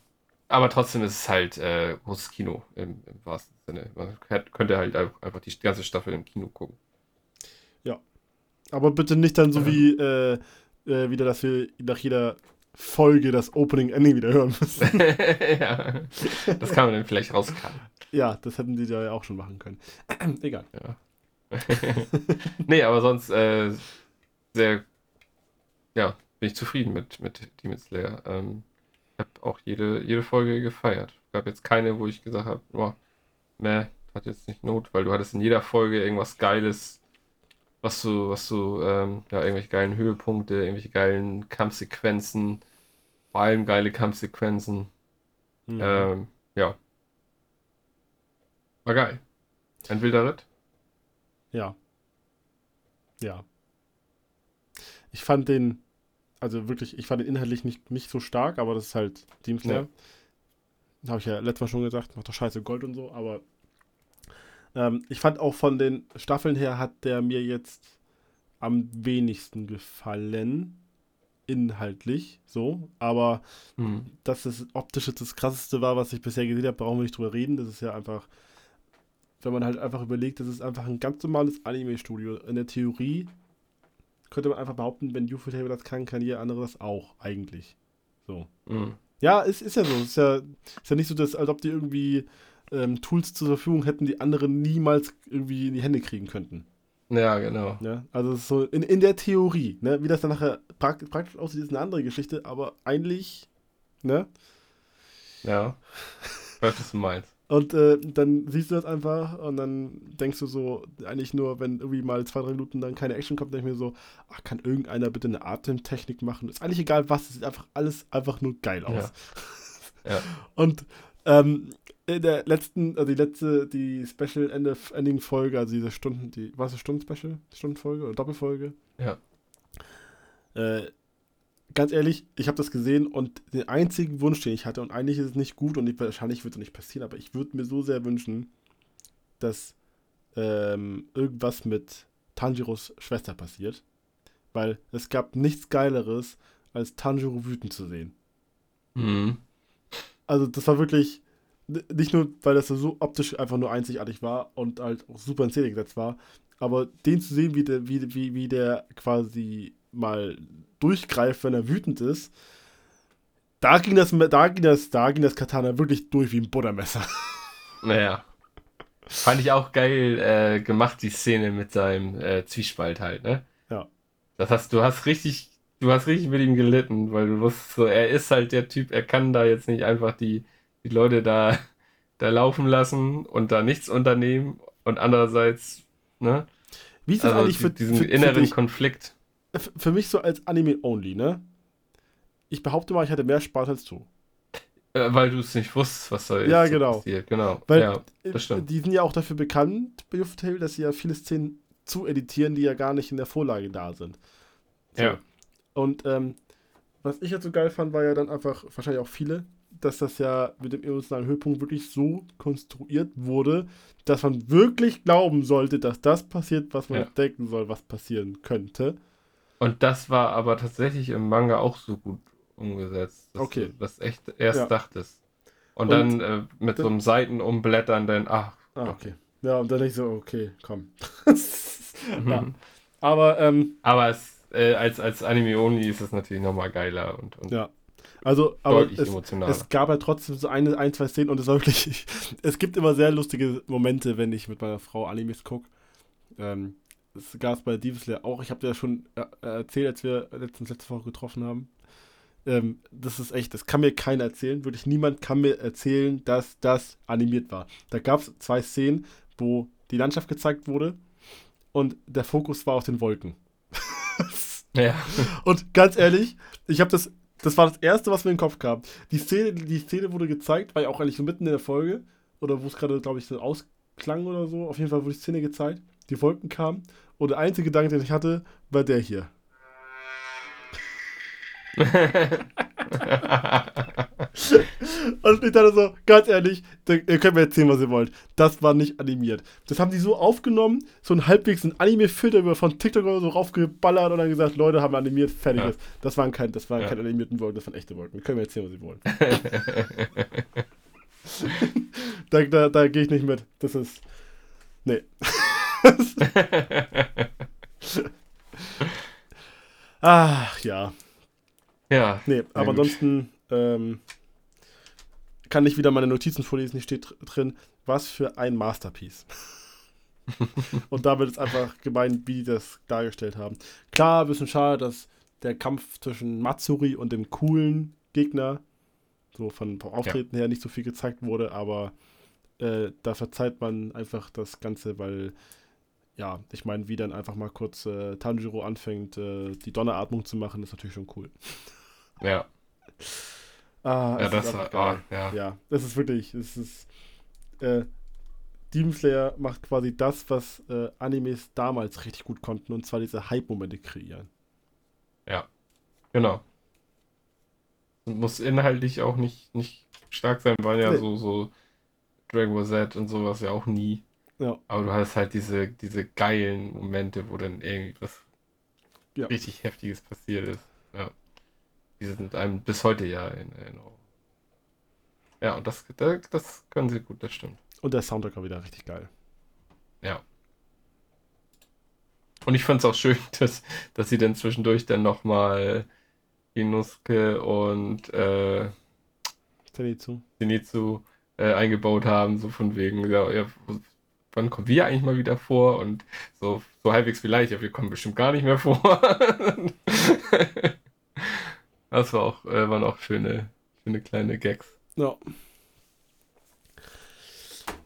aber trotzdem ist es halt äh, großes Kino im, im, wahrsten Sinne. Man könnte halt einfach die ganze Staffel im Kino gucken. Ja. Aber bitte nicht dann so ja. wie äh, äh, wieder, dass wir nach jeder Folge das Opening Ending wieder hören müssen. ja. Das kann man dann vielleicht rauskamen. Ja, das hätten die ja auch schon machen können. Egal. Ja. nee, aber sonst äh, sehr, ja, bin ich zufrieden mit, mit Demon Slayer. Ähm, habe auch jede, jede Folge gefeiert. Es gab jetzt keine, wo ich gesagt habe, oh, ne, hat jetzt nicht Not, weil du hattest in jeder Folge irgendwas Geiles, was du, was du, ähm, ja, irgendwelche geilen Höhepunkte, irgendwelche geilen Kampfsequenzen, vor allem geile Kampfsequenzen. Mhm. Ähm, ja. War geil. Ein wilder Ritt. Ja. Ja. Ich fand den, also wirklich, ich fand den inhaltlich nicht, nicht so stark, aber das ist halt Demon Slayer. Ja. Habe ich ja letztes Mal schon gesagt, macht doch scheiße Gold und so, aber ähm, ich fand auch von den Staffeln her hat der mir jetzt am wenigsten gefallen. Inhaltlich, so. Aber mhm. dass das optisch jetzt das krasseste war, was ich bisher gesehen habe, brauchen wir nicht drüber reden. Das ist ja einfach, wenn man halt einfach überlegt, das ist einfach ein ganz normales Anime-Studio. In der Theorie könnte man einfach behaupten, wenn Ufotable das kann, kann jeder andere das auch, eigentlich. So. Mhm. Ja, es ist ja so. Es ist ja, ist ja nicht so, dass, als ob die irgendwie ähm, Tools zur Verfügung hätten, die andere niemals irgendwie in die Hände kriegen könnten. Ja, genau. Ja, also so in, in der Theorie, ne? Wie das dann nachher praktisch, praktisch aussieht, ist eine andere Geschichte, aber eigentlich, ne? Ja. Was du meinst. Und äh, dann siehst du das einfach und dann denkst du so, eigentlich nur, wenn irgendwie mal zwei, drei Minuten dann keine Action kommt, denke ich mir so, ach, kann irgendeiner bitte eine Atemtechnik machen? Ist eigentlich egal was, es sieht einfach alles einfach nur geil aus. Ja. ja. Und ähm, in der letzten, also die letzte, die Special Ending Folge, also diese Stunden, die, was ist Stunden Special? Stundenfolge oder Doppelfolge? Ja. Äh, ganz ehrlich, ich habe das gesehen und den einzigen Wunsch, den ich hatte, und eigentlich ist es nicht gut und ich, wahrscheinlich wird es nicht passieren, aber ich würde mir so sehr wünschen, dass ähm, irgendwas mit Tanjiros Schwester passiert. Weil es gab nichts Geileres, als Tanjiro wütend zu sehen. Mhm. Also das war wirklich, nicht nur, weil das so optisch einfach nur einzigartig war und halt auch super in Szene gesetzt war, aber den zu sehen, wie der, wie, wie, wie der quasi mal durchgreift, wenn er wütend ist, da ging das, da ging das, da ging das Katana wirklich durch wie ein Buttermesser. Naja. Fand ich auch geil äh, gemacht, die Szene mit seinem äh, Zwiespalt halt, ne? Ja. Das hast, du hast richtig, du hast richtig mit ihm gelitten, weil du wusstest so, er ist halt der Typ, er kann da jetzt nicht einfach die, die Leute da, da laufen lassen und da nichts unternehmen und andererseits, ne? Wie ist das also eigentlich für diesen für, inneren für dich, Konflikt? Für mich so als Anime-Only, ne? Ich behaupte mal, ich hatte mehr Spaß als du. Äh, weil du es nicht wusstest, was da ja, genau. passiert. Genau. Weil ja, das stimmt. die sind ja auch dafür bekannt bei Tale, dass sie ja viele Szenen zu editieren, die ja gar nicht in der Vorlage da sind. So. Ja. Und ähm, was ich jetzt so geil fand, war ja dann einfach, wahrscheinlich auch viele, dass das ja mit dem emotionalen Höhepunkt wirklich so konstruiert wurde, dass man wirklich glauben sollte, dass das passiert, was man ja. denken soll, was passieren könnte. Und das war aber tatsächlich im Manga auch so gut umgesetzt. Dass okay. Du das echt erst ja. dachtest. Und, und dann äh, mit so einem Seitenumblättern dann, ach. Ah, okay. Ja, und dann ich so, okay, komm. ja. Aber, ähm, aber es, äh, als, als Anime-Only ist es natürlich nochmal geiler und, und ja. Also, aber es, es, gab ja trotzdem so eine, ein, zwei Szenen und es war wirklich, es gibt immer sehr lustige Momente, wenn ich mit meiner Frau Animes gucke. Ähm, es gab es bei Slayer auch. Ich habe dir ja schon äh, erzählt, als wir letztens letzte Woche getroffen haben. Ähm, das ist echt, das kann mir keiner erzählen. Wirklich niemand kann mir erzählen, dass das animiert war. Da gab es zwei Szenen, wo die Landschaft gezeigt wurde und der Fokus war auf den Wolken. ja. Und ganz ehrlich, ich habe das, das war das erste, was mir in den Kopf kam. Die Szene, die Szene wurde gezeigt, war ja auch eigentlich so mitten in der Folge oder wo es gerade, glaube ich, so ausklang oder so. Auf jeden Fall wurde die Szene gezeigt, die Wolken kamen und der einzige Gedanke, den ich hatte, war der hier. Und ich dachte so, ganz ehrlich, ihr könnt mir erzählen, was ihr wollt. Das war nicht animiert. Das haben die so aufgenommen, so ein halbwegs ein Anime-Filter über von TikTok oder so raufgeballert und dann gesagt, Leute haben animiert, fertig ist. Das waren, kein, das waren ja. keine animierten Wolken, das waren echte Wolken. Ihr könnt mir erzählen, was ihr wollt. da da, da gehe ich nicht mit. Das ist. Nee. Ach ja. Ja. Nee, aber ansonsten ähm, kann ich wieder meine Notizen vorlesen. Hier steht drin, was für ein Masterpiece. und damit ist einfach gemeint, wie die das dargestellt haben. Klar, ein bisschen schade, dass der Kampf zwischen Matsuri und dem coolen Gegner so von, vom Auftreten ja. her nicht so viel gezeigt wurde, aber äh, da verzeiht man einfach das Ganze, weil ja, ich meine, wie dann einfach mal kurz äh, Tanjiro anfängt, äh, die Donneratmung zu machen, ist natürlich schon cool. Ja. Ah, ja, das war, ah, ja. Ja, das ist wirklich, es ist, äh, Demon Slayer macht quasi das, was äh, Animes damals richtig gut konnten, und zwar diese Hype-Momente kreieren. Ja, genau. Und muss inhaltlich auch nicht, nicht stark sein, weil ja nee. so, so Dragon Ball Z und sowas ja auch nie. Ja. Aber du hast halt diese, diese geilen Momente, wo dann irgendwas ja. richtig Heftiges passiert ist. Ja. Die sind einem bis heute ja in Erinnerung. Ja, und das, das können sie gut, das stimmt. Und der Soundtrack war wieder richtig geil. Ja. Und ich fand es auch schön, dass, dass sie dann zwischendurch dann nochmal Inuske und äh, Zenitsu, Zenitsu äh, eingebaut haben, so von wegen, ja, ja, wann kommen wir eigentlich mal wieder vor? Und so, so halbwegs vielleicht, ja, wir kommen bestimmt gar nicht mehr vor. das war auch, äh, waren auch schöne, schöne kleine Gags. Ja.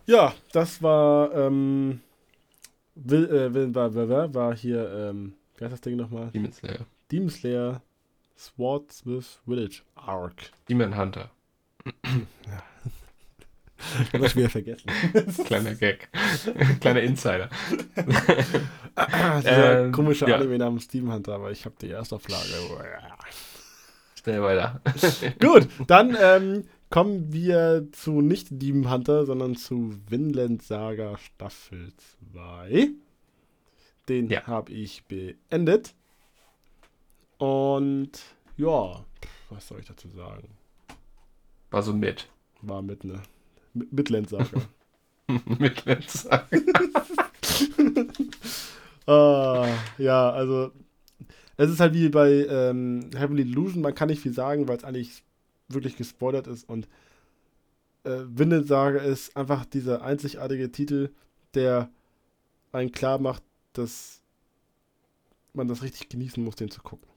Ja, das war, ähm, Will, äh, war, war, war hier, ähm, wie heißt das Ding nochmal? Demon Slayer. Demon Slayer Swordsmith Village Arc. Demon Hunter. ja. Ich habe das wieder vergessen. Kleiner Gag. Kleiner Insider. Dieser ähm, komische ja. Anime namens Steam Hunter, aber ich habe die Erstauflage. Schnell weiter. Gut, dann ähm, kommen wir zu nicht Demon Hunter, sondern zu Vinland Saga Staffel 2. Den ja. habe ich beendet. Und ja, was soll ich dazu sagen? War so mit. War mit, ne? Midland Saga. Midland Saga. ah, ja, also es ist halt wie bei ähm, Heavenly Illusion, man kann nicht viel sagen, weil es eigentlich wirklich gespoilert ist und äh, Windelsaga ist einfach dieser einzigartige Titel, der einen klar macht, dass man das richtig genießen muss, den zu gucken.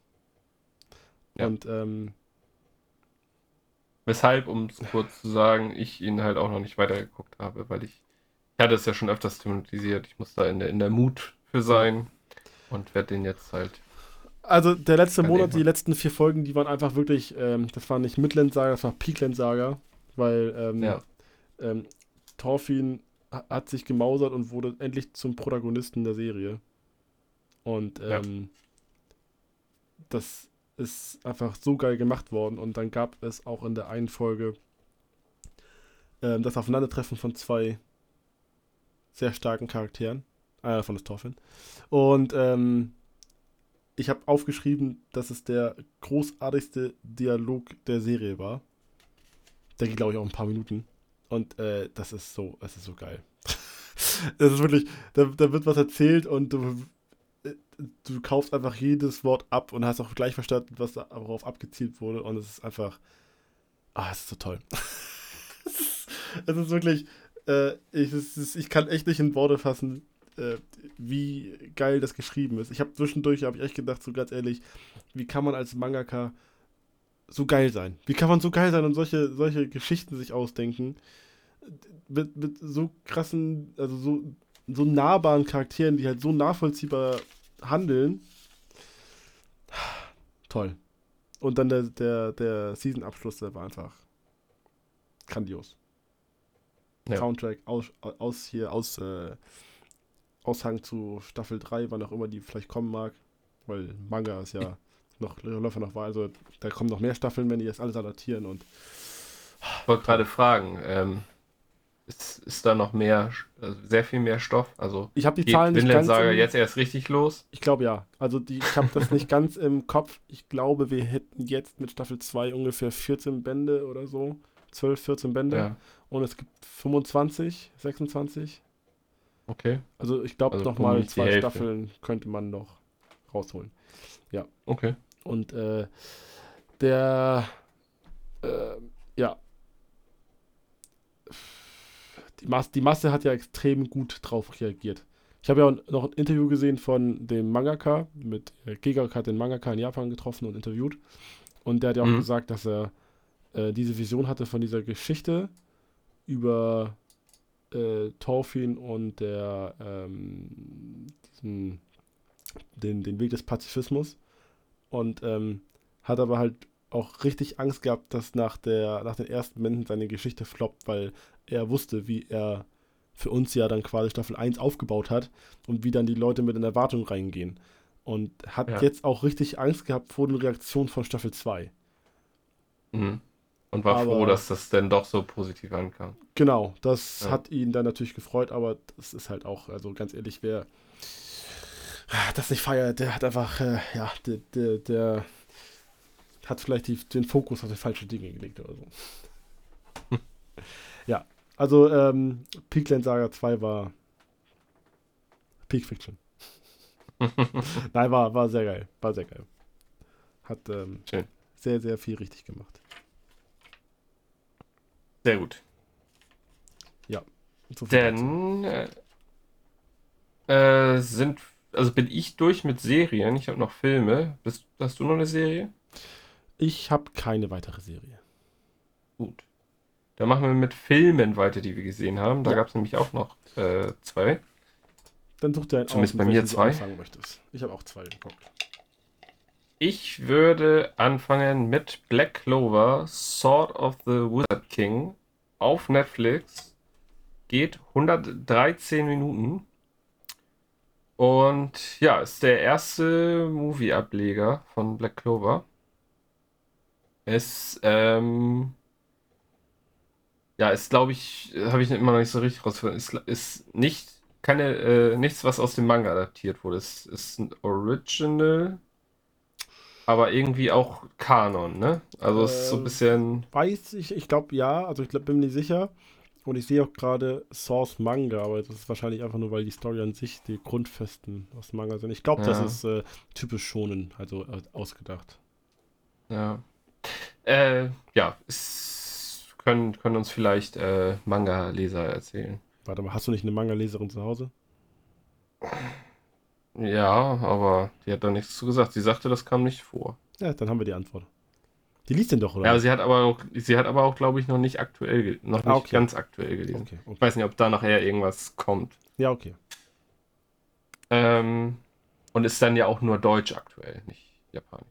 Ja. Und ähm, weshalb, um es kurz zu sagen, ich ihn halt auch noch nicht weitergeguckt habe, weil ich, ich hatte es ja schon öfters thematisiert, ich muss da in der, in der Mut für sein und werde den jetzt halt also der letzte Monat, die letzten vier Folgen, die waren einfach wirklich, ähm, das war nicht Midland Saga, das war Peakland Saga, weil ähm, ja. ähm, Thorfinn hat sich gemausert und wurde endlich zum Protagonisten der Serie. Und ja. Ähm, das ist einfach so geil gemacht worden. Und dann gab es auch in der einen Folge ähm, das Aufeinandertreffen von zwei sehr starken Charakteren. Einer davon ist Thorfinn. Und ähm, ich habe aufgeschrieben, dass es der großartigste Dialog der Serie war. Der geht, glaube ich, auch ein paar Minuten. Und äh, das ist so, das ist so geil. das ist wirklich, da, da, wird was erzählt und du, du kaufst einfach jedes Wort ab und hast auch gleich verstanden, was darauf abgezielt wurde. Und es ist einfach, ah, es ist so toll. es, ist, es ist wirklich, äh, ich, ist, ich kann echt nicht in Worte fassen, äh, wie geil das geschrieben ist. Ich habe zwischendurch, habe ich echt gedacht, so ganz ehrlich, wie kann man als Mangaka so geil sein? Wie kann man so geil sein und solche, solche Geschichten sich ausdenken? Mit, mit so krassen, also so, so nahbaren Charakteren, die halt so nachvollziehbar handeln. Toll. Und dann der, der, der Season-Abschluss, der war einfach grandios. Ja. Soundtrack aus, aus hier, aus äh, Aushang zu Staffel 3, wann auch immer die vielleicht kommen mag. Weil Manga ist ja noch Läufer noch war. Also da kommen noch mehr Staffeln, wenn die das alles adaptieren und. Ich wollte gerade fragen, ähm, ist, ist da noch mehr, also sehr viel mehr Stoff? Also ich habe die Zahlen nicht ganz Saga jetzt erst richtig los? Ich glaube ja. Also die, ich habe das nicht ganz im Kopf. Ich glaube, wir hätten jetzt mit Staffel 2 ungefähr 14 Bände oder so. 12, 14 Bände. Ja. Und es gibt 25, 26. Okay. Also ich glaube, also nochmal zwei Staffeln könnte man noch rausholen. Ja. Okay. Und äh, der, äh, ja, die, Mas die Masse hat ja extrem gut drauf reagiert. Ich habe ja noch ein Interview gesehen von dem Mangaka, mit äh, Gegak hat den Mangaka in Japan getroffen und interviewt. Und der hat ja auch mhm. gesagt, dass er äh, diese Vision hatte von dieser Geschichte über äh, Thorfinn und der ähm, diesen, den, den Weg des Pazifismus und ähm, hat aber halt auch richtig Angst gehabt, dass nach, der, nach den ersten Momenten seine Geschichte floppt, weil er wusste, wie er für uns ja dann quasi Staffel 1 aufgebaut hat und wie dann die Leute mit in Erwartung reingehen. Und hat ja. jetzt auch richtig Angst gehabt vor den Reaktionen von Staffel 2. Mhm. Und war aber, froh, dass das denn doch so positiv ankam. Genau, das ja. hat ihn dann natürlich gefreut, aber das ist halt auch, also ganz ehrlich, wer das nicht feiert, der hat einfach, äh, ja, der, der, der, hat vielleicht die, den Fokus auf die falschen Dinge gelegt oder so. also ähm, Peakland Saga 2 war Peak Fiction. Nein, war, war sehr geil, war sehr geil. Hat ähm, sehr, sehr viel richtig gemacht. Sehr gut. Ja. So Dann äh, äh, sind, also bin ich durch mit Serien. Ich habe noch Filme. Bist, hast du noch eine Serie? Ich habe keine weitere Serie. Gut. Dann machen wir mit Filmen weiter, die wir gesehen haben. Da ja. gab es nämlich auch noch äh, zwei. Dann such dir einen Zumindest aus, bei mir zwei. Ich habe auch zwei geguckt. Ich würde anfangen mit Black Clover, Sword of the Wizard King auf Netflix. Geht 113 Minuten. Und ja, ist der erste Movie-Ableger von Black Clover. Es ähm, ja, ist, glaube ich, habe ich immer noch nicht so richtig rausgefunden. Ist, ist nicht keine, äh, nichts, was aus dem Manga adaptiert wurde. Es ist ein Original, aber irgendwie auch Kanon, ne? Also es ist so ein äh, bisschen. Weiß ich, ich glaube ja, also ich glaub, bin mir nicht sicher. Und ich sehe auch gerade Source Manga, aber das ist wahrscheinlich einfach nur, weil die Story an sich die Grundfesten aus Manga sind. Ich glaube, ja. das ist äh, typisch schonen, also äh, ausgedacht. Ja. Äh, ja, es können, können uns vielleicht äh, Manga-Leser erzählen. Warte mal, hast du nicht eine Manga-Leserin zu Hause? Ja, aber die hat da nichts zu gesagt. Sie sagte, das kam nicht vor. Ja, dann haben wir die Antwort. Die liest den doch, oder? Ja, aber sie hat aber auch, sie hat aber auch, glaube ich, noch nicht aktuell, noch ah, nicht okay. ganz aktuell gelesen. Okay, okay. Ich weiß nicht, ob da nachher irgendwas kommt. Ja, okay. Ähm, und ist dann ja auch nur Deutsch aktuell, nicht Japanisch.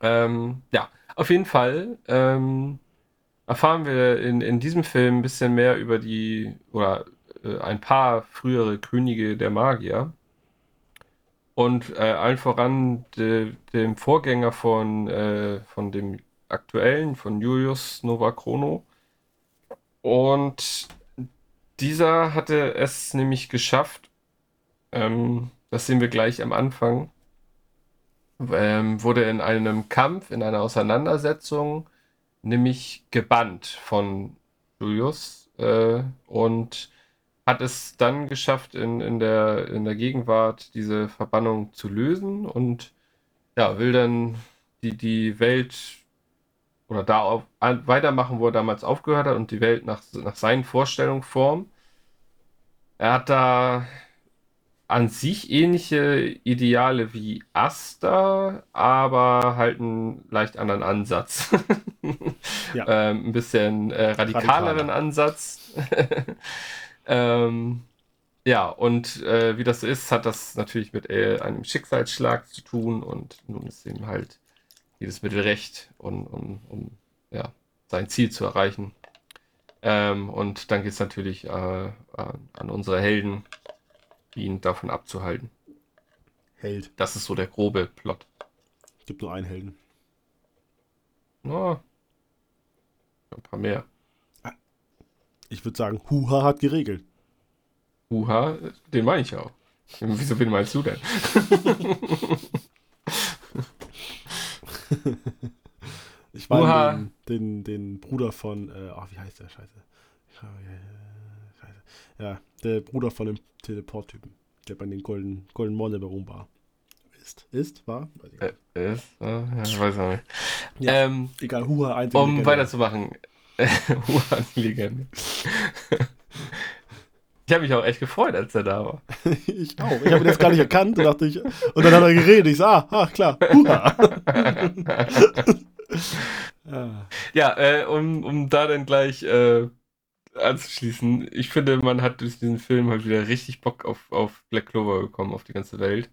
Ähm, ja, auf jeden Fall ähm, erfahren wir in, in diesem Film ein bisschen mehr über die, oder äh, ein paar frühere Könige der Magier. Und äh, allen voran de, dem Vorgänger von, äh, von dem aktuellen, von Julius Novachrono. Und dieser hatte es nämlich geschafft, ähm, das sehen wir gleich am Anfang, ähm, wurde in einem Kampf, in einer Auseinandersetzung, nämlich gebannt von Julius äh, und hat es dann geschafft, in, in, der, in der Gegenwart diese Verbannung zu lösen und ja, will dann die, die Welt oder da auf, weitermachen, wo er damals aufgehört hat und die Welt nach, nach seinen Vorstellungen formen. Er hat da an sich ähnliche Ideale wie Asta, aber halt einen leicht anderen Ansatz. ja. ähm, ein bisschen äh, radikaleren Radikaler. Ansatz. Ähm, ja, und äh, wie das so ist, hat das natürlich mit äh, einem Schicksalsschlag zu tun und nun ist ihm halt jedes Mittel recht, um, um, um ja, sein Ziel zu erreichen. Ähm, und dann geht es natürlich äh, an unsere Helden, ihn davon abzuhalten. Held. Das ist so der grobe Plot. Es gibt nur einen Helden. Na, ein paar mehr. Ich würde sagen, Huha hat geregelt. Huha, den meine ich auch. Wieso wen meinst du denn? ich meine den, den, den, Bruder von, äh, ach, wie heißt der? Scheiße. Ja, der Bruder von dem Teleport-Typen, der bei den Golden, Golden Monte war. Ist, ist, war? Weiß ich äh, ist, äh, ja, ich weiß auch nicht. Ja, ähm, egal, Huha, einzige Um Legende. weiterzumachen. Die Legende. Ich habe mich auch echt gefreut, als er da war. ich auch. Ich habe ihn jetzt gar nicht erkannt und dachte ich, und dann hat er geredet. Ich sah, ah, klar, ja, äh, um, um da dann gleich äh, anzuschließen, ich finde, man hat durch diesen Film halt wieder richtig Bock auf, auf Black Clover bekommen, auf die ganze Welt.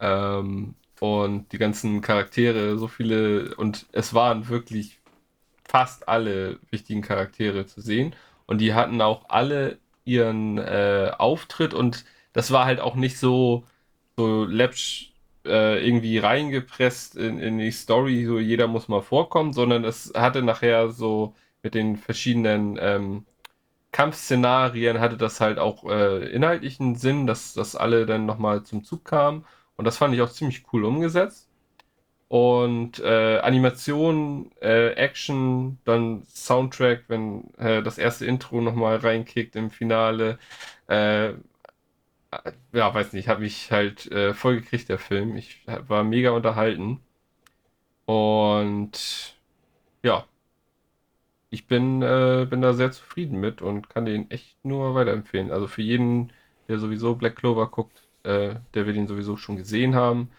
Ähm, und die ganzen Charaktere, so viele, und es waren wirklich fast alle wichtigen Charaktere zu sehen. Und die hatten auch alle ihren äh, Auftritt und das war halt auch nicht so, so läppsch äh, irgendwie reingepresst in, in die Story, so jeder muss mal vorkommen, sondern es hatte nachher so mit den verschiedenen ähm, Kampfszenarien hatte das halt auch äh, inhaltlichen Sinn, dass, dass alle dann nochmal zum Zug kamen. Und das fand ich auch ziemlich cool umgesetzt. Und äh, Animation, äh, Action, dann Soundtrack, wenn äh, das erste Intro nochmal reinkickt im Finale. Äh, ja, weiß nicht, habe ich halt äh, voll gekriegt, der Film. Ich war mega unterhalten. Und ja, ich bin, äh, bin da sehr zufrieden mit und kann den echt nur weiterempfehlen. Also für jeden, der sowieso Black Clover guckt, der wird ihn sowieso schon gesehen haben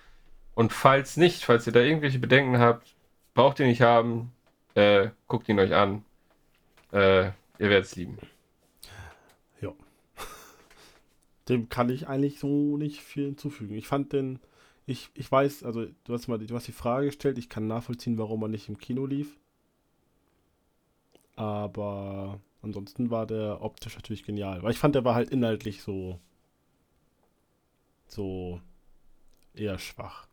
und falls nicht, falls ihr da irgendwelche Bedenken habt, braucht ihr nicht haben, äh, guckt ihn euch an. Äh, ihr werdet es lieben. Ja. Dem kann ich eigentlich so nicht viel hinzufügen. Ich fand den, ich, ich weiß, also du hast mal du hast die Frage gestellt, ich kann nachvollziehen, warum er nicht im Kino lief. Aber ansonsten war der optisch natürlich genial. Weil ich fand, der war halt inhaltlich so, so eher schwach.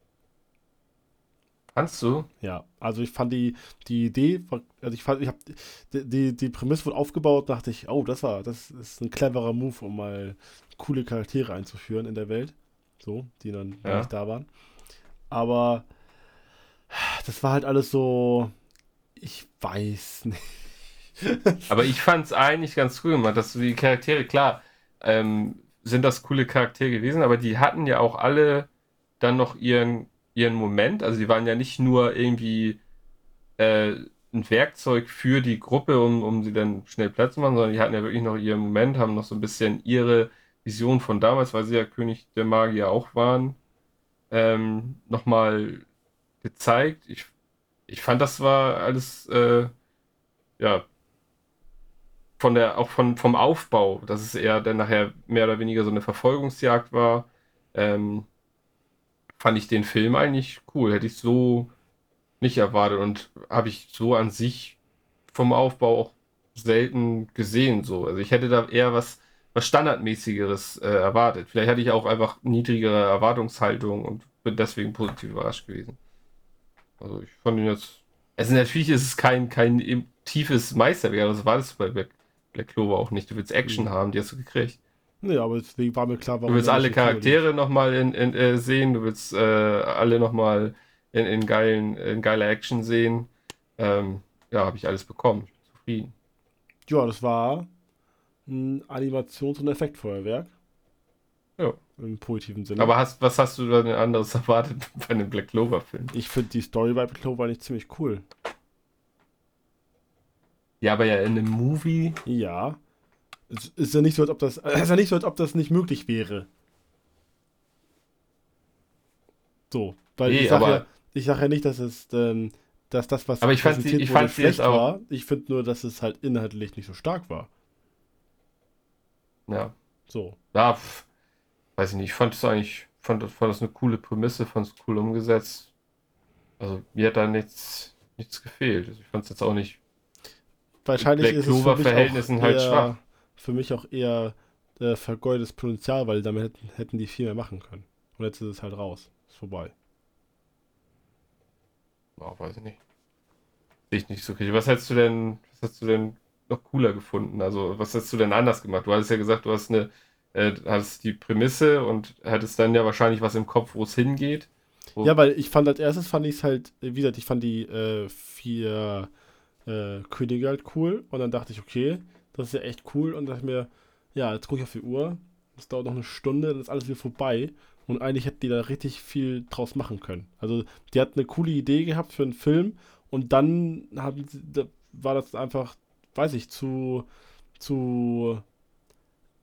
Fandst du? Ja, also ich fand die, die Idee, also ich fand, ich habe die, die Prämisse wurde aufgebaut, dachte ich, oh, das war, das ist ein cleverer Move, um mal coole Charaktere einzuführen in der Welt. So, die dann ja. nicht da waren. Aber das war halt alles so, ich weiß nicht. Aber ich fand es eigentlich ganz cool gemacht, dass die Charaktere, klar, ähm, sind das coole Charaktere gewesen, aber die hatten ja auch alle dann noch ihren, ihren Moment. Also die waren ja nicht nur irgendwie äh, ein Werkzeug für die Gruppe, um, um sie dann schnell Platz zu machen, sondern die hatten ja wirklich noch ihren Moment, haben noch so ein bisschen ihre Vision von damals, weil sie ja König der Magier auch waren, ähm, nochmal gezeigt. Ich, ich fand, das war alles, äh, ja, von der, auch von, vom Aufbau, dass es eher dann nachher mehr oder weniger so eine Verfolgungsjagd war, ähm, fand ich den Film eigentlich cool. Hätte ich so nicht erwartet und habe ich so an sich vom Aufbau auch selten gesehen. So. Also ich hätte da eher was, was Standardmäßigeres äh, erwartet. Vielleicht hatte ich auch einfach niedrigere Erwartungshaltung und bin deswegen positiv überrascht gewesen. Also ich fand ihn jetzt. Also natürlich ist es kein, kein tiefes Meisterwerk, das war das bei Black, Black Clover auch nicht. Du willst Action mhm. haben, die hast du gekriegt. Nee, aber deswegen war mir klar, warum. Du willst alle Charaktere nochmal in, in, äh, sehen, du willst äh, alle nochmal in, in, geilen, in geiler Action sehen. Ähm, ja, habe ich alles bekommen. Zufrieden. Ja, das war ein Animations- und Effektfeuerwerk. Ja. Im positiven Sinne. Aber hast, was hast du denn anderes erwartet bei einem Black Clover-Film? Ich finde die Story bei Black Clover nicht ziemlich cool. Ja, aber ja in einem Movie. Ja. Es ist ja nicht so, als ob das, ist ja nicht so, als ob das nicht möglich wäre. So, weil nee, ich sage ja, ich sag ja nicht, dass es, ähm, dass das, was aber ich fand sie, ich fand schlecht auch, war. Ich finde nur, dass es halt inhaltlich nicht so stark war. Ja. So. Ja, pff, weiß ich nicht. Ich fand es eigentlich, fand, fand das eine coole Prämisse, fand es cool umgesetzt. Also mir hat da nichts, nichts gefehlt. Also ich fand es jetzt auch nicht. Wahrscheinlich Black ist es für Verhältnissen halt schwach für mich auch eher äh, vergeudetes Potenzial, weil damit hätten, hätten die viel mehr machen können. Und jetzt ist es halt raus. Ist vorbei. Oh, weiß ich nicht. Sehe ich nicht so richtig. Was hättest du denn, was hast du denn noch cooler gefunden? Also, was hättest du denn anders gemacht? Du hattest ja gesagt, du hast eine, äh, hattest die Prämisse und hattest dann ja wahrscheinlich was im Kopf, wo es hingeht. Ja, weil ich fand als erstes fand ich es halt, wie gesagt, ich fand die äh, vier äh, Könige halt cool und dann dachte ich, okay, das ist ja echt cool. Und dachte mir, ja, jetzt gucke ich auf die Uhr. Das dauert noch eine Stunde, dann ist alles wieder vorbei. Und eigentlich hätten die da richtig viel draus machen können. Also, die hat eine coole Idee gehabt für einen Film. Und dann haben da war das einfach, weiß ich, zu, zu,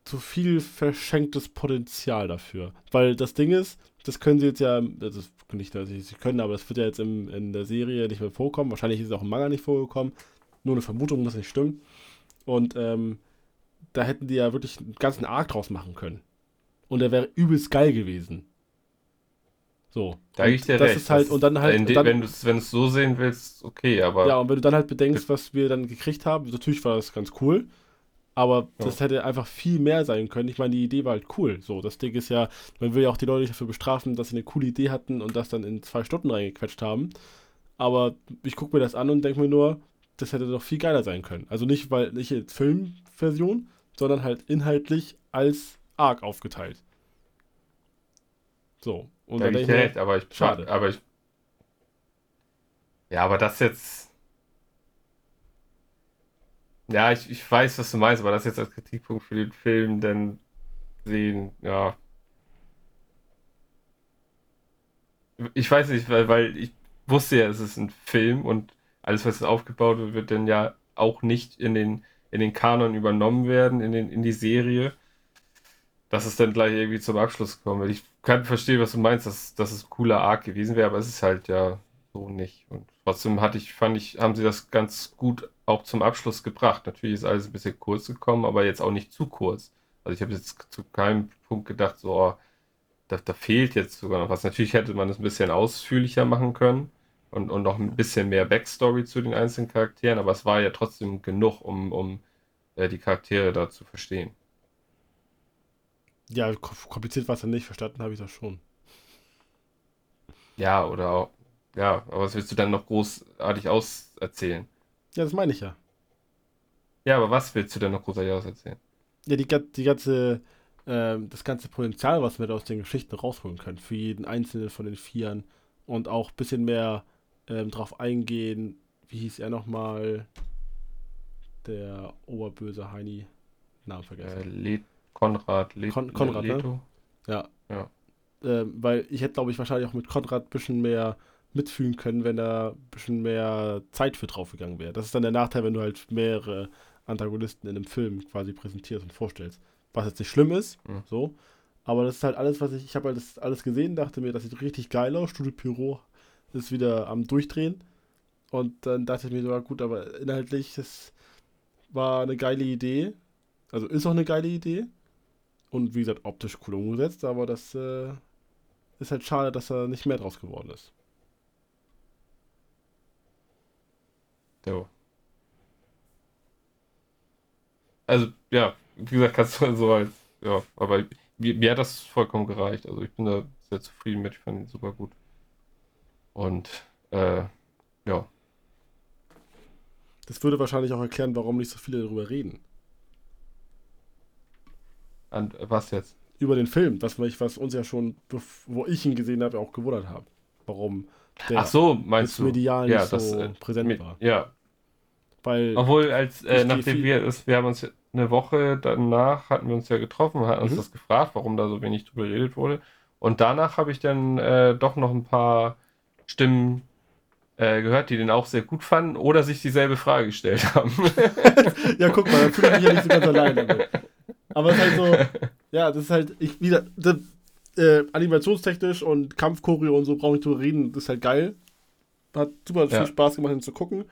zu viel verschenktes Potenzial dafür. Weil das Ding ist, das können sie jetzt ja, das nicht, dass sie können, aber das wird ja jetzt im, in der Serie nicht mehr vorkommen. Wahrscheinlich ist es auch im Manga nicht vorgekommen. Nur eine Vermutung, dass es nicht stimmt. Und ähm, da hätten die ja wirklich einen ganzen Arc draus machen können. Und der wäre übelst geil gewesen. So. Da ich dir das recht. Ist halt, und dann halt, dann, wenn du es so sehen willst, okay, aber. Ja, und wenn du dann halt bedenkst, was wir dann gekriegt haben, natürlich war das ganz cool. Aber ja. das hätte einfach viel mehr sein können. Ich meine, die Idee war halt cool. So, das Ding ist ja, man will ja auch die Leute dafür bestrafen, dass sie eine coole Idee hatten und das dann in zwei Stunden reingequetscht haben. Aber ich gucke mir das an und denke mir nur, das hätte doch viel geiler sein können. Also nicht, weil nicht als Filmversion, sondern halt inhaltlich als Arc aufgeteilt. So. Und da ich recht, aber ich schade. Aber ich. Ja, aber das jetzt. Ja, ich, ich weiß, was du meinst, aber das jetzt als Kritikpunkt für den Film denn sehen, ja. Ich weiß nicht, weil, weil ich wusste ja, es ist ein Film und alles, was aufgebaut wird, wird dann ja auch nicht in den, in den Kanon übernommen werden, in, den, in die Serie. Dass es dann gleich irgendwie zum Abschluss kommt. Ich kann verstehen, was du meinst, dass, dass es ein cooler Arc gewesen wäre, aber es ist halt ja so nicht. Und trotzdem hatte ich, fand ich, haben sie das ganz gut auch zum Abschluss gebracht. Natürlich ist alles ein bisschen kurz gekommen, aber jetzt auch nicht zu kurz. Also ich habe jetzt zu keinem Punkt gedacht, so, oh, da, da fehlt jetzt sogar noch was. Natürlich hätte man es ein bisschen ausführlicher machen können und, und noch ein bisschen mehr Backstory zu den einzelnen Charakteren, aber es war ja trotzdem genug, um, um äh, die Charaktere da zu verstehen. Ja, kompliziert war es ja nicht, verstanden habe ich das schon. Ja, oder auch, ja, aber was willst du dann noch großartig auserzählen? Ja, das meine ich ja. Ja, aber was willst du denn noch großartig auserzählen? Ja, die, die ganze, äh, das ganze Potenzial, was wir da aus den Geschichten rausholen können, für jeden einzelnen von den Vieren und auch ein bisschen mehr ähm, drauf eingehen, wie hieß er nochmal, der oberböse Heini, Namen vergessen. Äh, Le Konrad, Le Kon Konrad, ne? Leto. Ne? Ja. ja. Ähm, weil ich hätte, glaube ich, wahrscheinlich auch mit Konrad ein bisschen mehr mitfühlen können, wenn da ein bisschen mehr Zeit für draufgegangen wäre. Das ist dann der Nachteil, wenn du halt mehrere Antagonisten in einem Film quasi präsentierst und vorstellst. Was jetzt nicht schlimm ist, mhm. so. Aber das ist halt alles, was ich, ich habe halt das alles gesehen, dachte mir, das sieht richtig geil aus. Studio Pyro ist wieder am Durchdrehen. Und dann dachte ich mir so, gut, aber inhaltlich, das war eine geile Idee. Also ist auch eine geile Idee. Und wie gesagt, optisch cool umgesetzt, aber das äh, ist halt schade, dass da nicht mehr draus geworden ist. Jo. Also, ja, wie gesagt, kannst du so als, ja, aber mir, mir, hat das vollkommen gereicht. Also ich bin da sehr zufrieden mit, ich fand ihn super gut. Und, äh, ja. Das würde wahrscheinlich auch erklären, warum nicht so viele darüber reden. An was jetzt? Über den Film, das was uns ja schon, wo ich ihn gesehen habe, auch gewundert habe. Warum Ach so, meinst du? medial ja, nicht das, so äh, präsent mit, war. Ja. Weil Obwohl, als äh, nachdem wir es, wir haben uns eine Woche danach hatten wir uns ja getroffen, hatten mhm. uns das gefragt, warum da so wenig drüber geredet wurde. Und danach habe ich dann äh, doch noch ein paar Stimmen äh, gehört, die den auch sehr gut fanden oder sich dieselbe Frage gestellt haben. ja, guck mal, da fühle ich mich ja nicht so ganz alleine. Aber es ist halt so, ja, das ist halt, ich wieder, äh, animationstechnisch und Kampfchoreo und so brauche ich drüber reden, das ist halt geil. Hat super ja. viel Spaß gemacht, ihn zu gucken.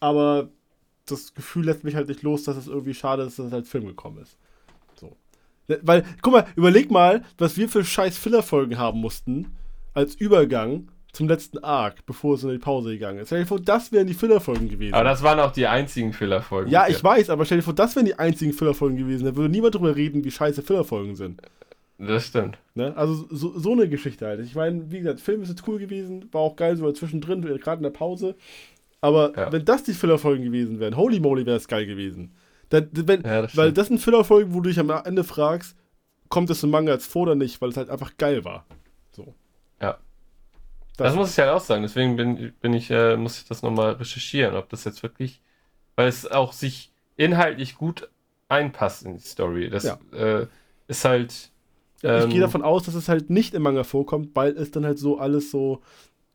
Aber das Gefühl lässt mich halt nicht los, dass es irgendwie schade ist, dass es als Film gekommen ist. So. Weil, guck mal, überleg mal, was wir für scheiß Filler-Folgen haben mussten, als Übergang zum letzten Arc, bevor es in die Pause gegangen ist. Stell dir vor, das wären die Filler-Folgen gewesen. Aber das waren auch die einzigen Filler-Folgen. Ja, ich weiß, aber stell dir vor, das wären die einzigen Filler-Folgen gewesen. Da würde niemand drüber reden, wie scheiße Filler-Folgen sind. Das stimmt. Ne? Also so, so eine Geschichte halt. Ich meine, wie gesagt, Film ist jetzt cool gewesen, war auch geil, so zwischendrin, gerade in der Pause. Aber ja. wenn das die Filler-Folgen gewesen wären, holy moly, wäre es geil gewesen. Dann, wenn, ja, das weil das sind Filler-Folgen, wo du dich am Ende fragst, kommt es im Manga jetzt vor oder nicht, weil es halt einfach geil war. So. Ja. Das, das muss ich halt auch sagen. Deswegen bin, bin ich, äh, muss ich das nochmal recherchieren, ob das jetzt wirklich, weil es auch sich inhaltlich gut einpasst in die Story. Das ja. äh, ist halt. Ja, ich ähm, gehe davon aus, dass es halt nicht im Manga vorkommt, weil es dann halt so alles so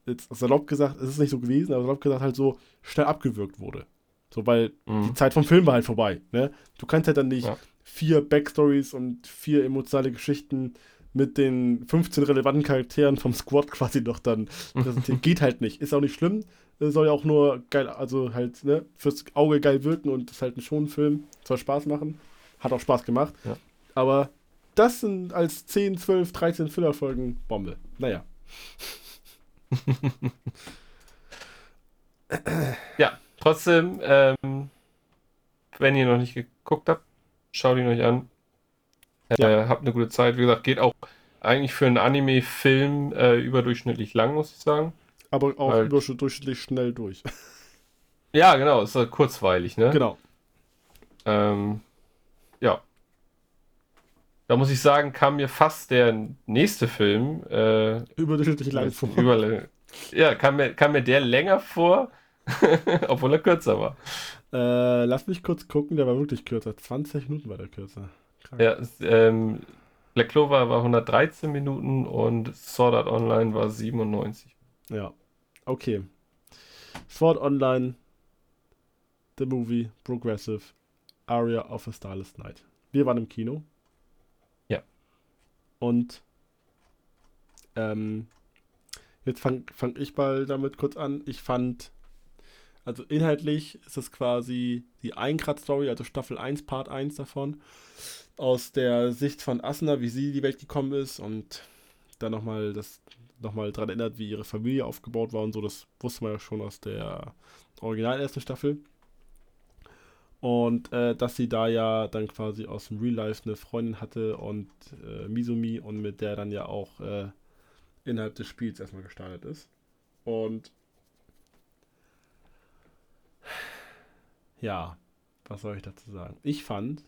jetzt salopp gesagt, es ist nicht so gewesen, aber salopp gesagt halt so schnell abgewürgt wurde. So, weil mhm. die Zeit vom Film war halt vorbei. Ne? Du kannst halt dann nicht ja. vier Backstories und vier emotionale Geschichten mit den 15 relevanten Charakteren vom Squad quasi noch dann präsentieren. Geht halt nicht. Ist auch nicht schlimm. Soll ja auch nur geil, also halt, ne, fürs Auge geil wirken und ist halt ein Schonfilm. Soll Spaß machen. Hat auch Spaß gemacht. Ja. Aber das sind als 10, 12, 13 Füllerfolgen Bombe. Naja. ja, trotzdem, ähm, wenn ihr noch nicht geguckt habt, schaut ihn euch an. Ja. Äh, habt eine gute Zeit. Wie gesagt, geht auch eigentlich für einen Anime-Film äh, überdurchschnittlich lang, muss ich sagen. Aber auch halt, überdurchschnittlich schnell durch. Ja, genau, ist halt kurzweilig, ne? Genau. Ähm, ja. Da muss ich sagen, kam mir fast der nächste Film äh, überdurchschnittlich lang vor. Über, ja, kam mir, kam mir der länger vor, obwohl er kürzer war. Äh, lass mich kurz gucken, der war wirklich kürzer. 20 Minuten war der kürzer. Krank. Ja, ähm, Black Clover war 113 Minuten und Sword Art Online war 97. Ja, okay. Sword Online, The Movie, Progressive, Aria of a Starless Night. Wir waren im Kino. Und ähm, jetzt fange fang ich mal damit kurz an. Ich fand, also inhaltlich ist es quasi die Eingrad-Story, also Staffel 1, Part 1 davon, aus der Sicht von Asuna, wie sie in die Welt gekommen ist und dann nochmal das nochmal daran erinnert, wie ihre Familie aufgebaut war und so. Das wusste man ja schon aus der original ersten Staffel. Und äh, dass sie da ja dann quasi aus dem Real Life eine Freundin hatte und äh, Mizumi und mit der dann ja auch äh, innerhalb des Spiels erstmal gestartet ist. Und ja, was soll ich dazu sagen? Ich fand,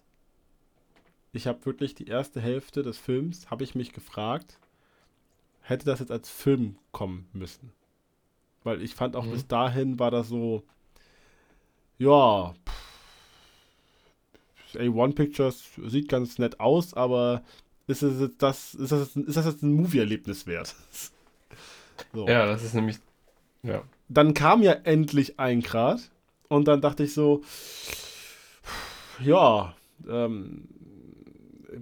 ich habe wirklich die erste Hälfte des Films, habe ich mich gefragt, hätte das jetzt als Film kommen müssen. Weil ich fand auch mhm. bis dahin war das so, ja, A1 Pictures sieht ganz nett aus, aber ist es das, ist das, jetzt, ist das jetzt ein Movie-Erlebnis wert? so. Ja, das ist nämlich, ja. Dann kam ja endlich ein Grad und dann dachte ich so, ja, ähm,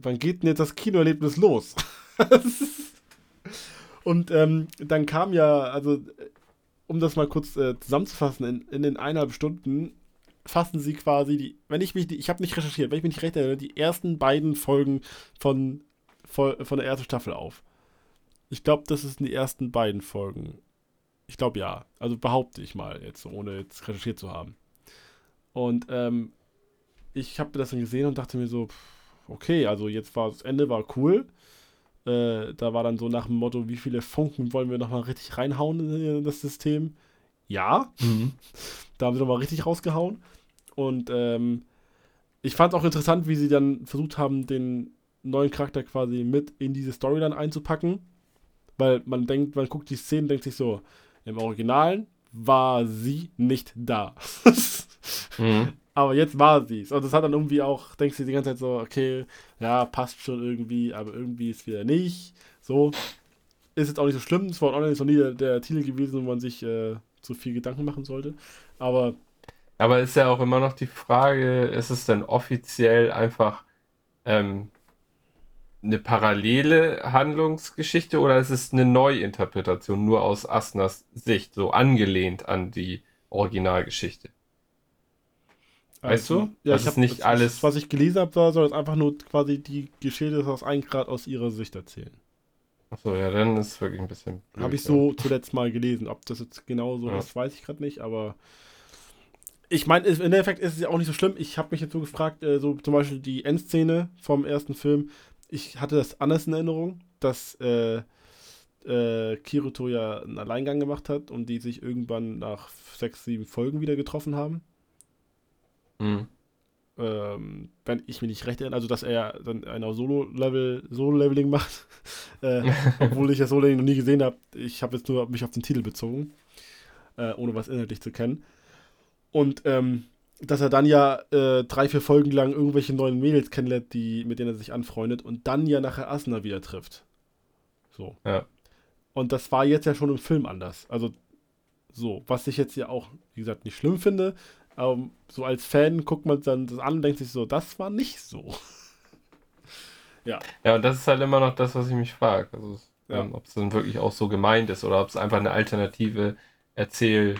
wann geht denn jetzt das Kinoerlebnis los? und ähm, dann kam ja, also um das mal kurz äh, zusammenzufassen, in, in den eineinhalb Stunden fassen sie quasi die, wenn ich mich, ich habe nicht recherchiert, wenn ich mich nicht recht erinnere, die ersten beiden Folgen von, von, von der ersten Staffel auf. Ich glaube, das sind die ersten beiden Folgen. Ich glaube ja. Also behaupte ich mal jetzt, ohne jetzt recherchiert zu haben. Und ähm, ich habe das dann gesehen und dachte mir so, okay, also jetzt war das Ende war cool. Äh, da war dann so nach dem Motto, wie viele Funken wollen wir nochmal richtig reinhauen in das System? Ja. Mhm. Da haben sie nochmal richtig rausgehauen. Und ähm, ich fand auch interessant, wie sie dann versucht haben, den neuen Charakter quasi mit in diese Storyline einzupacken. Weil man denkt, man guckt die Szene denkt sich so, im Originalen war sie nicht da. mhm. Aber jetzt war sie es. Und das hat dann irgendwie auch, denkst du die ganze Zeit so, okay, ja, passt schon irgendwie, aber irgendwie ist wieder nicht. So. Ist jetzt auch nicht so schlimm. Es war online noch nie der, der, Titel gewesen, wo man sich äh, so viel Gedanken machen sollte. Aber aber ist ja auch immer noch die Frage, ist es denn offiziell einfach ähm, eine parallele Handlungsgeschichte oder ist es eine Neuinterpretation nur aus Asners Sicht, so angelehnt an die Originalgeschichte? Weißt also, du? Ja, das ich ist nicht das, alles. Was ich gelesen habe, war, soll es einfach nur quasi die Geschichte aus einem Grad aus ihrer Sicht erzählen. Achso, ja, dann ist es wirklich ein bisschen. Habe ich so zuletzt mal gelesen. Ob das jetzt genau so ja. ist, weiß ich gerade nicht, aber ich meine, im Endeffekt ist es ja auch nicht so schlimm. Ich habe mich jetzt so gefragt, äh, so zum Beispiel die Endszene vom ersten Film. Ich hatte das anders in Erinnerung, dass äh, äh, Kiruto ja einen Alleingang gemacht hat und die sich irgendwann nach sechs, sieben Folgen wieder getroffen haben. Mhm. Ähm, wenn ich mich nicht recht erinnere, also dass er dann einer Solo-Level, Solo-Leveling macht, äh, obwohl ich das Solo-Leveling noch nie gesehen habe. Ich habe jetzt nur mich auf den Titel bezogen, äh, ohne was inhaltlich zu kennen. Und ähm, dass er dann ja äh, drei, vier Folgen lang irgendwelche neuen Mädels kennenlernt, die, mit denen er sich anfreundet und dann ja nachher Asuna wieder trifft. So. Ja. Und das war jetzt ja schon im Film anders. Also so, was ich jetzt ja auch, wie gesagt, nicht schlimm finde, aber so als Fan guckt man dann das an und denkt sich so, das war nicht so. ja. Ja, und das ist halt immer noch das, was ich mich frage. Also, ja. ähm, ob es dann wirklich auch so gemeint ist oder ob es einfach eine alternative Erzähl-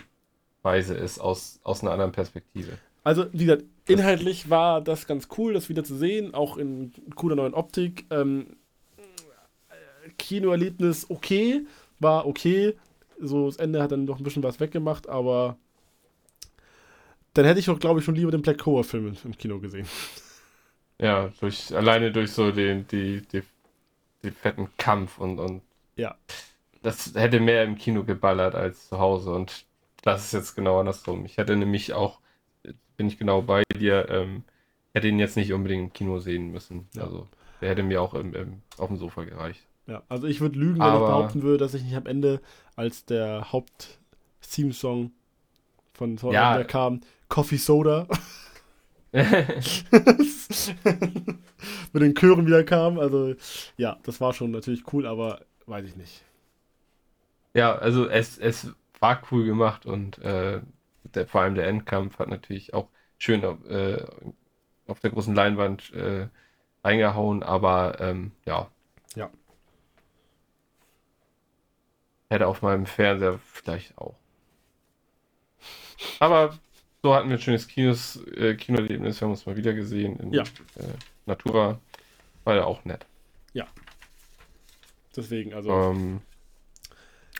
Weise ist aus, aus einer anderen Perspektive. Also, wie gesagt, inhaltlich war das ganz cool, das wieder zu sehen, auch in cooler neuen Optik. Ähm, Kinoerlebnis okay, war okay. So, das Ende hat dann noch ein bisschen was weggemacht, aber dann hätte ich auch, glaube ich, schon lieber den Black Cobra-Film im Kino gesehen. Ja, durch, alleine durch so den, die, die, die fetten Kampf und, und ja. das hätte mehr im Kino geballert als zu Hause und das ist jetzt genau andersrum. Ich hätte nämlich auch, bin ich genau bei dir, ähm, hätte ihn jetzt nicht unbedingt im Kino sehen müssen. Ja. Also der hätte mir auch im, im, auf dem Sofa gereicht. Ja, also ich würde lügen, wenn Aber, ich behaupten würde, dass ich nicht am Ende als der Haupt-Theme-Song von Thor ja. kam, Coffee Soda. mit den Chören wieder kam. Also ja, das war schon natürlich cool, aber weiß ich nicht. Ja, also es, es war cool gemacht und äh, der, vor allem der Endkampf hat natürlich auch schön äh, auf der großen Leinwand äh, reingehauen, aber ähm, ja. Ja. Hätte auf meinem Fernseher vielleicht auch. Aber so hatten wir ein schönes Kinos, äh, Kinoerlebnis. Wir haben uns mal wieder gesehen in ja. äh, Natura. War ja auch nett. Ja. Deswegen, also. Ähm,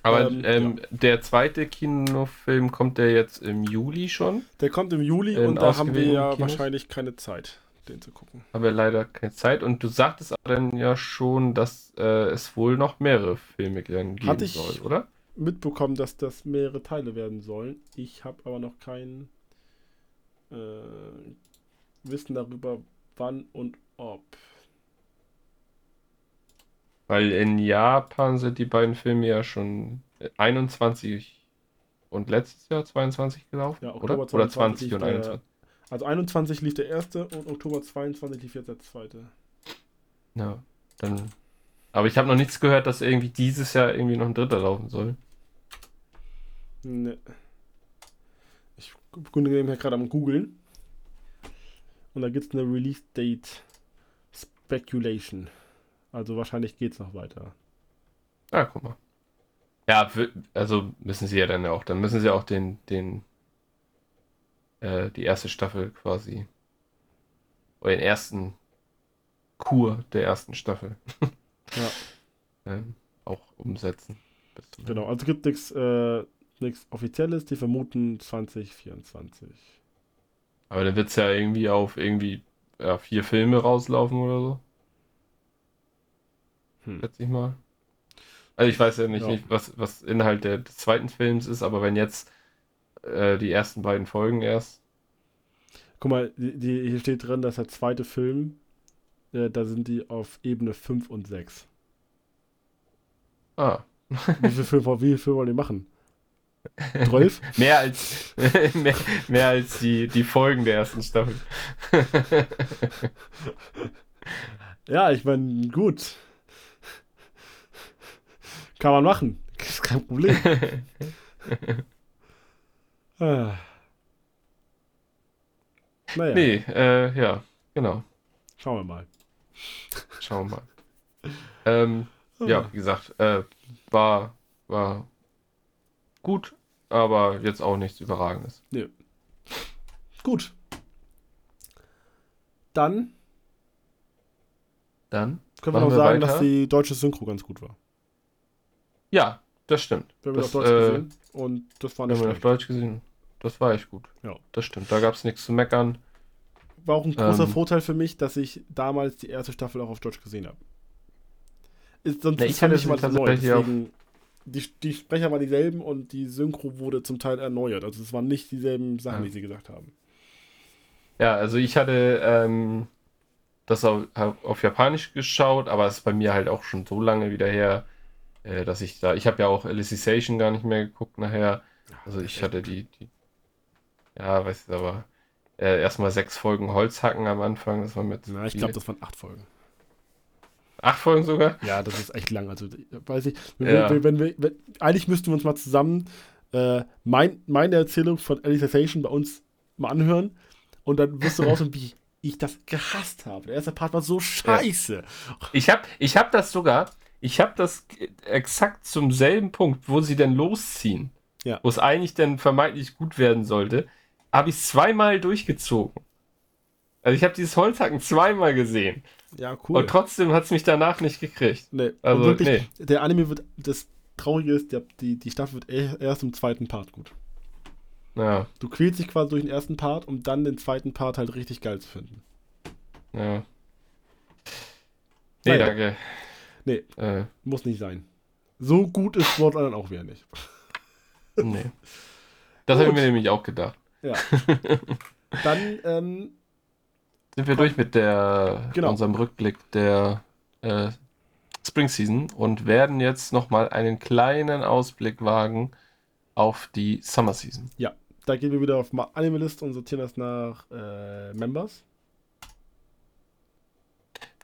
aber ähm, ähm, ja. der zweite Kinofilm kommt der jetzt im Juli schon? Der kommt im Juli und da haben wir ja Kinos? wahrscheinlich keine Zeit, den zu gucken. Haben wir leider keine Zeit. Und du sagtest aber dann ja schon, dass äh, es wohl noch mehrere Filme geben hatte ich, soll, oder? mitbekommen, dass das mehrere Teile werden sollen. Ich habe aber noch kein äh, Wissen darüber, wann und ob. Weil in Japan sind die beiden Filme ja schon 21 und letztes Jahr 22 gelaufen, ja, oder? Oder 20 und 21. Also 21 lief der erste und Oktober 22 lief jetzt der zweite. Ja, dann. Aber ich habe noch nichts gehört, dass irgendwie dieses Jahr irgendwie noch ein dritter laufen soll. Ne. Ich bin gerade am googeln. Und da gibt es eine Release Date Speculation. Also wahrscheinlich geht es noch weiter. Ah, guck mal. Ja, also müssen sie ja dann auch, dann müssen sie auch den, den, äh, die erste Staffel quasi, oder den ersten Kur der ersten Staffel. ja. ähm, auch umsetzen. Genau, also gibt nichts äh, Offizielles, die vermuten 2024. Aber dann wird es ja irgendwie auf irgendwie ja, vier Filme rauslaufen oder so. Hm. Schätze ich mal. Also ich weiß ja nicht, ja. nicht was, was Inhalt der, des zweiten Films ist, aber wenn jetzt äh, die ersten beiden Folgen erst. Guck mal, die, die, hier steht drin, dass der zweite Film, äh, da sind die auf Ebene 5 und 6. Ah. wie viel Film, wie viel Film wollen die machen? 12? mehr als, mehr, mehr, als die, die Folgen der ersten Staffel. ja, ich meine, gut. Kann man machen. Das ist kein Problem. ah. Naja. Nee, äh, ja, genau. Schauen wir mal. Schauen wir mal. ähm, ah. Ja, wie gesagt, äh, war, war gut, aber jetzt auch nichts Überragendes. Nee. Gut. Dann. Dann. Können wir noch sagen, weiter. dass die deutsche Synchro ganz gut war. Ja, das stimmt. Wir haben das, auf Deutsch äh, gesehen und das war nicht Wir haben auf Deutsch gesehen. Das war echt gut. Ja. Das stimmt. Da gab es nichts zu meckern. War auch ein großer ähm, Vorteil für mich, dass ich damals die erste Staffel auch auf Deutsch gesehen habe. Ist, sonst nee, ich hatte nicht mal neu. Deswegen, die, die Sprecher waren dieselben und die Synchro wurde zum Teil erneuert. Also es waren nicht dieselben Sachen, ja. die sie gesagt haben. Ja, also ich hatte ähm, das auf, auf Japanisch geschaut, aber es ist bei mir halt auch schon so lange wieder her, äh, dass ich da, ich habe ja auch Alicization gar nicht mehr geguckt nachher. Also ich hatte die, die ja, weiß ich aber, äh, erstmal sechs Folgen Holzhacken am Anfang. Das war mit. Na, ich glaube, das waren acht Folgen. Acht Folgen sogar? Ja, das ist echt lang. Also, weiß ich, wenn, ja. wir, wenn wir, wenn, eigentlich müssten wir uns mal zusammen äh, mein, meine Erzählung von Alicization bei uns mal anhören und dann wirst du raus und wie ich das gehasst habe. Der erste Part war so scheiße. Ja. Ich habe ich hab das sogar, ich habe das exakt zum selben Punkt, wo sie denn losziehen, ja. wo es eigentlich dann vermeintlich gut werden sollte, habe ich zweimal durchgezogen. Also ich habe dieses Holzhacken zweimal gesehen. Ja, cool. Und trotzdem hat es mich danach nicht gekriegt. Nee, also wirklich, nee. der Anime wird, das Traurige ist, die, die Staffel wird erst im zweiten Part gut. Ja. Du quälst dich quasi durch den ersten Part, um dann den zweiten Part halt richtig geil zu finden. Ja. Nee, naja. danke. Nee, äh. muss nicht sein. So gut ist Sword Art auch wieder nicht. nee. Das habe ich mir nämlich auch gedacht. Ja. Dann ähm, sind wir durch mit der genau. unserem Rückblick der äh, Spring Season und werden jetzt nochmal einen kleinen Ausblick wagen auf die Summer Season. Ja, da gehen wir wieder auf Animalist und sortieren das nach äh, Members.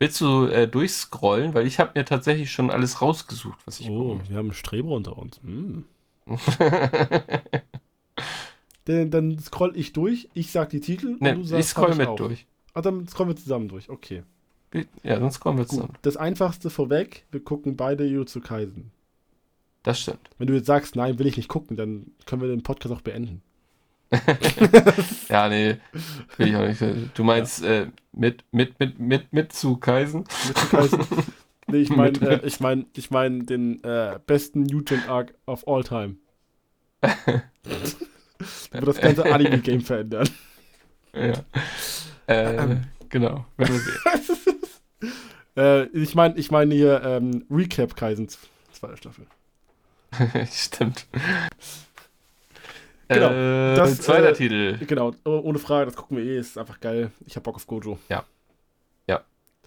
Willst du äh, durchscrollen? Weil ich habe mir tatsächlich schon alles rausgesucht, was ich Oh, wir haben einen Streber unter uns. Hm. dann, dann scroll ich durch, ich sag die Titel nee, und du sagst Ich scroll mit auch. durch. Ah, dann scrollen wir zusammen durch, okay. Ja, dann scrollen wir zusammen. Gut. Das einfachste vorweg, wir gucken beide Jujutsu Kaisen. Das stimmt. Wenn du jetzt sagst, nein, will ich nicht gucken, dann können wir den Podcast auch beenden. ja, nee, will ich auch nicht. Du meinst ja. äh, mit, mit, mit, mit, mit zu Kaisen? Mit zu Kaisen. Nee, ich meine äh, ich mein, ich mein den äh, besten Newton-Arc of all time. wird das ganze Anime-Game verändern. Ja. Äh, ähm. Genau, werden wir sehen. äh, ich meine ich mein hier ähm, Recap Kaisen zweite Staffel. Stimmt. Genau. Äh, das, zweiter äh, Titel. Genau, ohne Frage, das gucken wir eh, ist einfach geil. Ich hab Bock auf Gojo. Ja. Ja.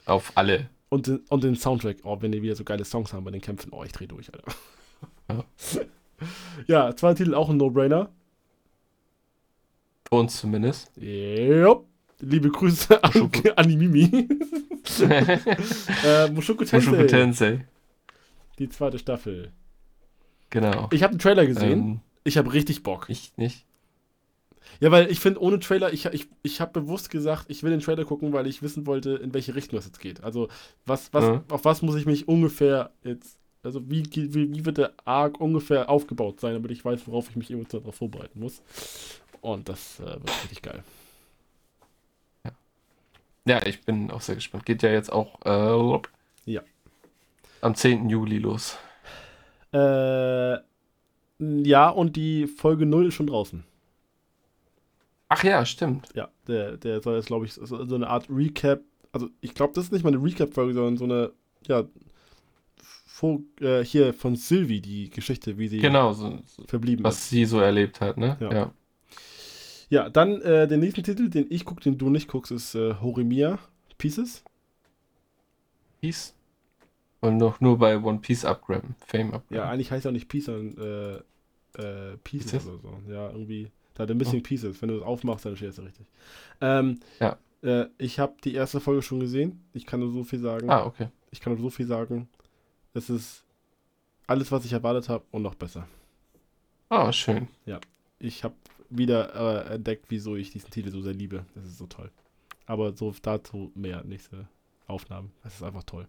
Auf alle. Und, den- und den Soundtrack, oh, wenn die wieder so geile Songs haben bei den Kämpfen, oh, ich dreh durch, Alter. Ja. ja, zweiter Titel auch ein No-Brainer. Für uns zumindest. Ja. Liebe Grüße an, an die Mimi. äh, Mushoku Tensei, Mushoku Tensei. die zweite Staffel. Genau. Ich habe einen Trailer gesehen. Ähm, Ich habe richtig Bock. ich nicht. Ja, weil ich finde, ohne Trailer, ich, ich, ich habe bewusst gesagt, ich will den Trailer gucken, weil ich wissen wollte, in welche Richtung das jetzt geht. Also, was, was, Ja. auf was muss ich mich ungefähr jetzt, also wie, wie, wie wird der Arc ungefähr aufgebaut sein, damit ich weiß, worauf ich mich emotional darauf vorbereiten muss. Und das äh, wird richtig geil. Ja, ich bin auch sehr gespannt. Geht ja jetzt auch äh, Ja. am 10. Juli los. Äh, ja, und die Folge 0 ist schon draußen. Ach ja, stimmt. Ja, der, der soll jetzt, glaube ich, so, so eine Art Recap. Also, ich glaube, das ist nicht mal eine Recap-Folge, sondern so eine, ja, vor, äh, hier von Sylvie, die Geschichte, wie sie Genau, so, so, verblieben ist. was sie so erlebt hat, ne? Ja. ja. Ja, dann äh, den nächsten Titel, den ich gucke, den du nicht guckst, ist äh, Horimiya Pieces. Peace. Und noch nur bei One Piece abgraben. Fame abgraben. Ja, eigentlich heißt er auch nicht Piece, sondern äh, Pieces oder so. Ja, irgendwie. Da hat er Missing Pieces. Wenn du das aufmachst, dann steht es richtig. Ähm, Ja. Äh, ich habe die erste Folge schon gesehen. Ich kann nur so viel sagen. Ah, okay. Ich kann nur so viel sagen. Es ist alles, was ich erwartet habe und noch besser. Ah, schön. Ich habe wieder äh, entdeckt, wieso ich diesen Titel so sehr liebe. Das ist so toll. Aber so dazu mehr nächste Aufnahmen. Das ist einfach toll.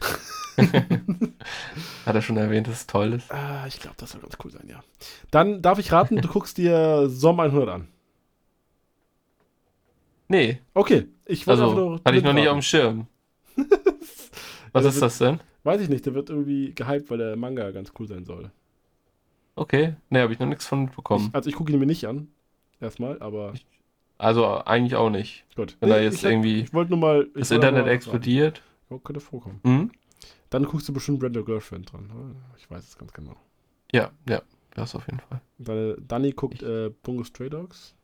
Hat er schon erwähnt, dass es toll ist? Ah, ich glaube, das soll ganz cool sein, ja. Dann darf ich raten, du guckst dir Som 100 an. Nee, Okay, ich wollte also nur hatte ich noch nicht auf dem Schirm. Was ist das denn? Weiß ich nicht, der wird irgendwie gehypt, weil der Manga ganz cool sein soll. Okay, nee, habe ich noch nichts von mitbekommen. Ich, also ich gucke ihn mir nicht an. Erstmal, aber Ich- Also eigentlich auch nicht. gut. Wenn da Nee, jetzt ich, irgendwie Ich wollte nur mal. Das Internet explodiert. Ja, könnte vorkommen. Hm? Dann guckst du bestimmt Brenda Girlfriend dran. ne? Ich weiß es ganz genau. Ja, ja, das auf jeden Fall. Deine Dani guckt äh, Bungo Stray Dogs.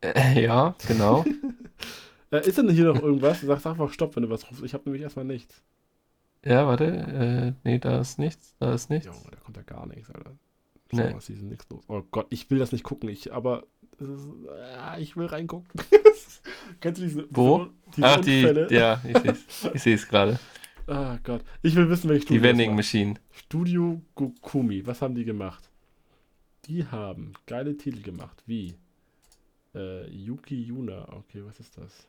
Äh, ja, genau. Äh, ist denn hier noch irgendwas? Sag einfach Stopp, wenn du was rufst. Ich habe nämlich erstmal nichts. ja, warte. Äh, nee, da ist nichts. Da ist nichts. Junge, da kommt ja gar nichts, Alter. Nee. Summer Season nichts los. Oh Gott, ich will das nicht gucken. Ich, aber ist, ah, ich will reingucken. Kennst du diese, Wo? diese, Ach, Unfälle? die, ja, ich. Ich sehe es gerade. Ah Gott. Ich will wissen, welche Die Studio das Vending. Machine. Studio Gokumi. Was haben die gemacht? Die haben geile Titel gemacht, wie äh, Yuki Yuna. Okay, was ist das?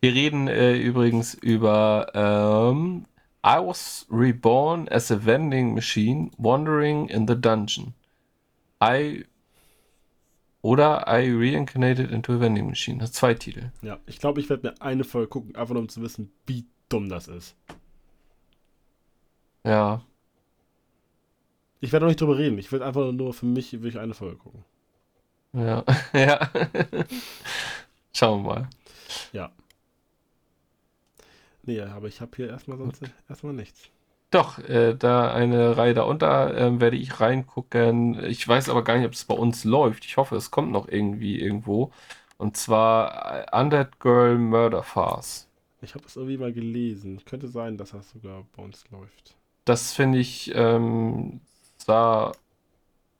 Wir reden äh, übrigens über ähm, I was reborn as a vending machine wandering in the dungeon. I oder I reincarnated into a vending machine. Das sind zwei Titel. Ja, ich glaube, ich werde mir eine Folge gucken, einfach nur um zu wissen, wie dumm das ist. Ja, Ich werde auch nicht drüber reden. Ich will einfach nur für mich will ich eine Folge gucken. ja, ja. Schauen wir mal. Nee, aber ich habe hier erstmal sonst erstmal nichts. Doch, äh, da eine Reihe darunter ähm, werde ich reingucken. Ich weiß aber gar nicht, ob es bei uns läuft. Ich hoffe, es kommt noch irgendwie irgendwo. Und zwar äh, Undead Girl Murder Farce. Ich habe es irgendwie mal gelesen. Könnte sein, dass das sogar bei uns läuft. Das finde ich ähm, sah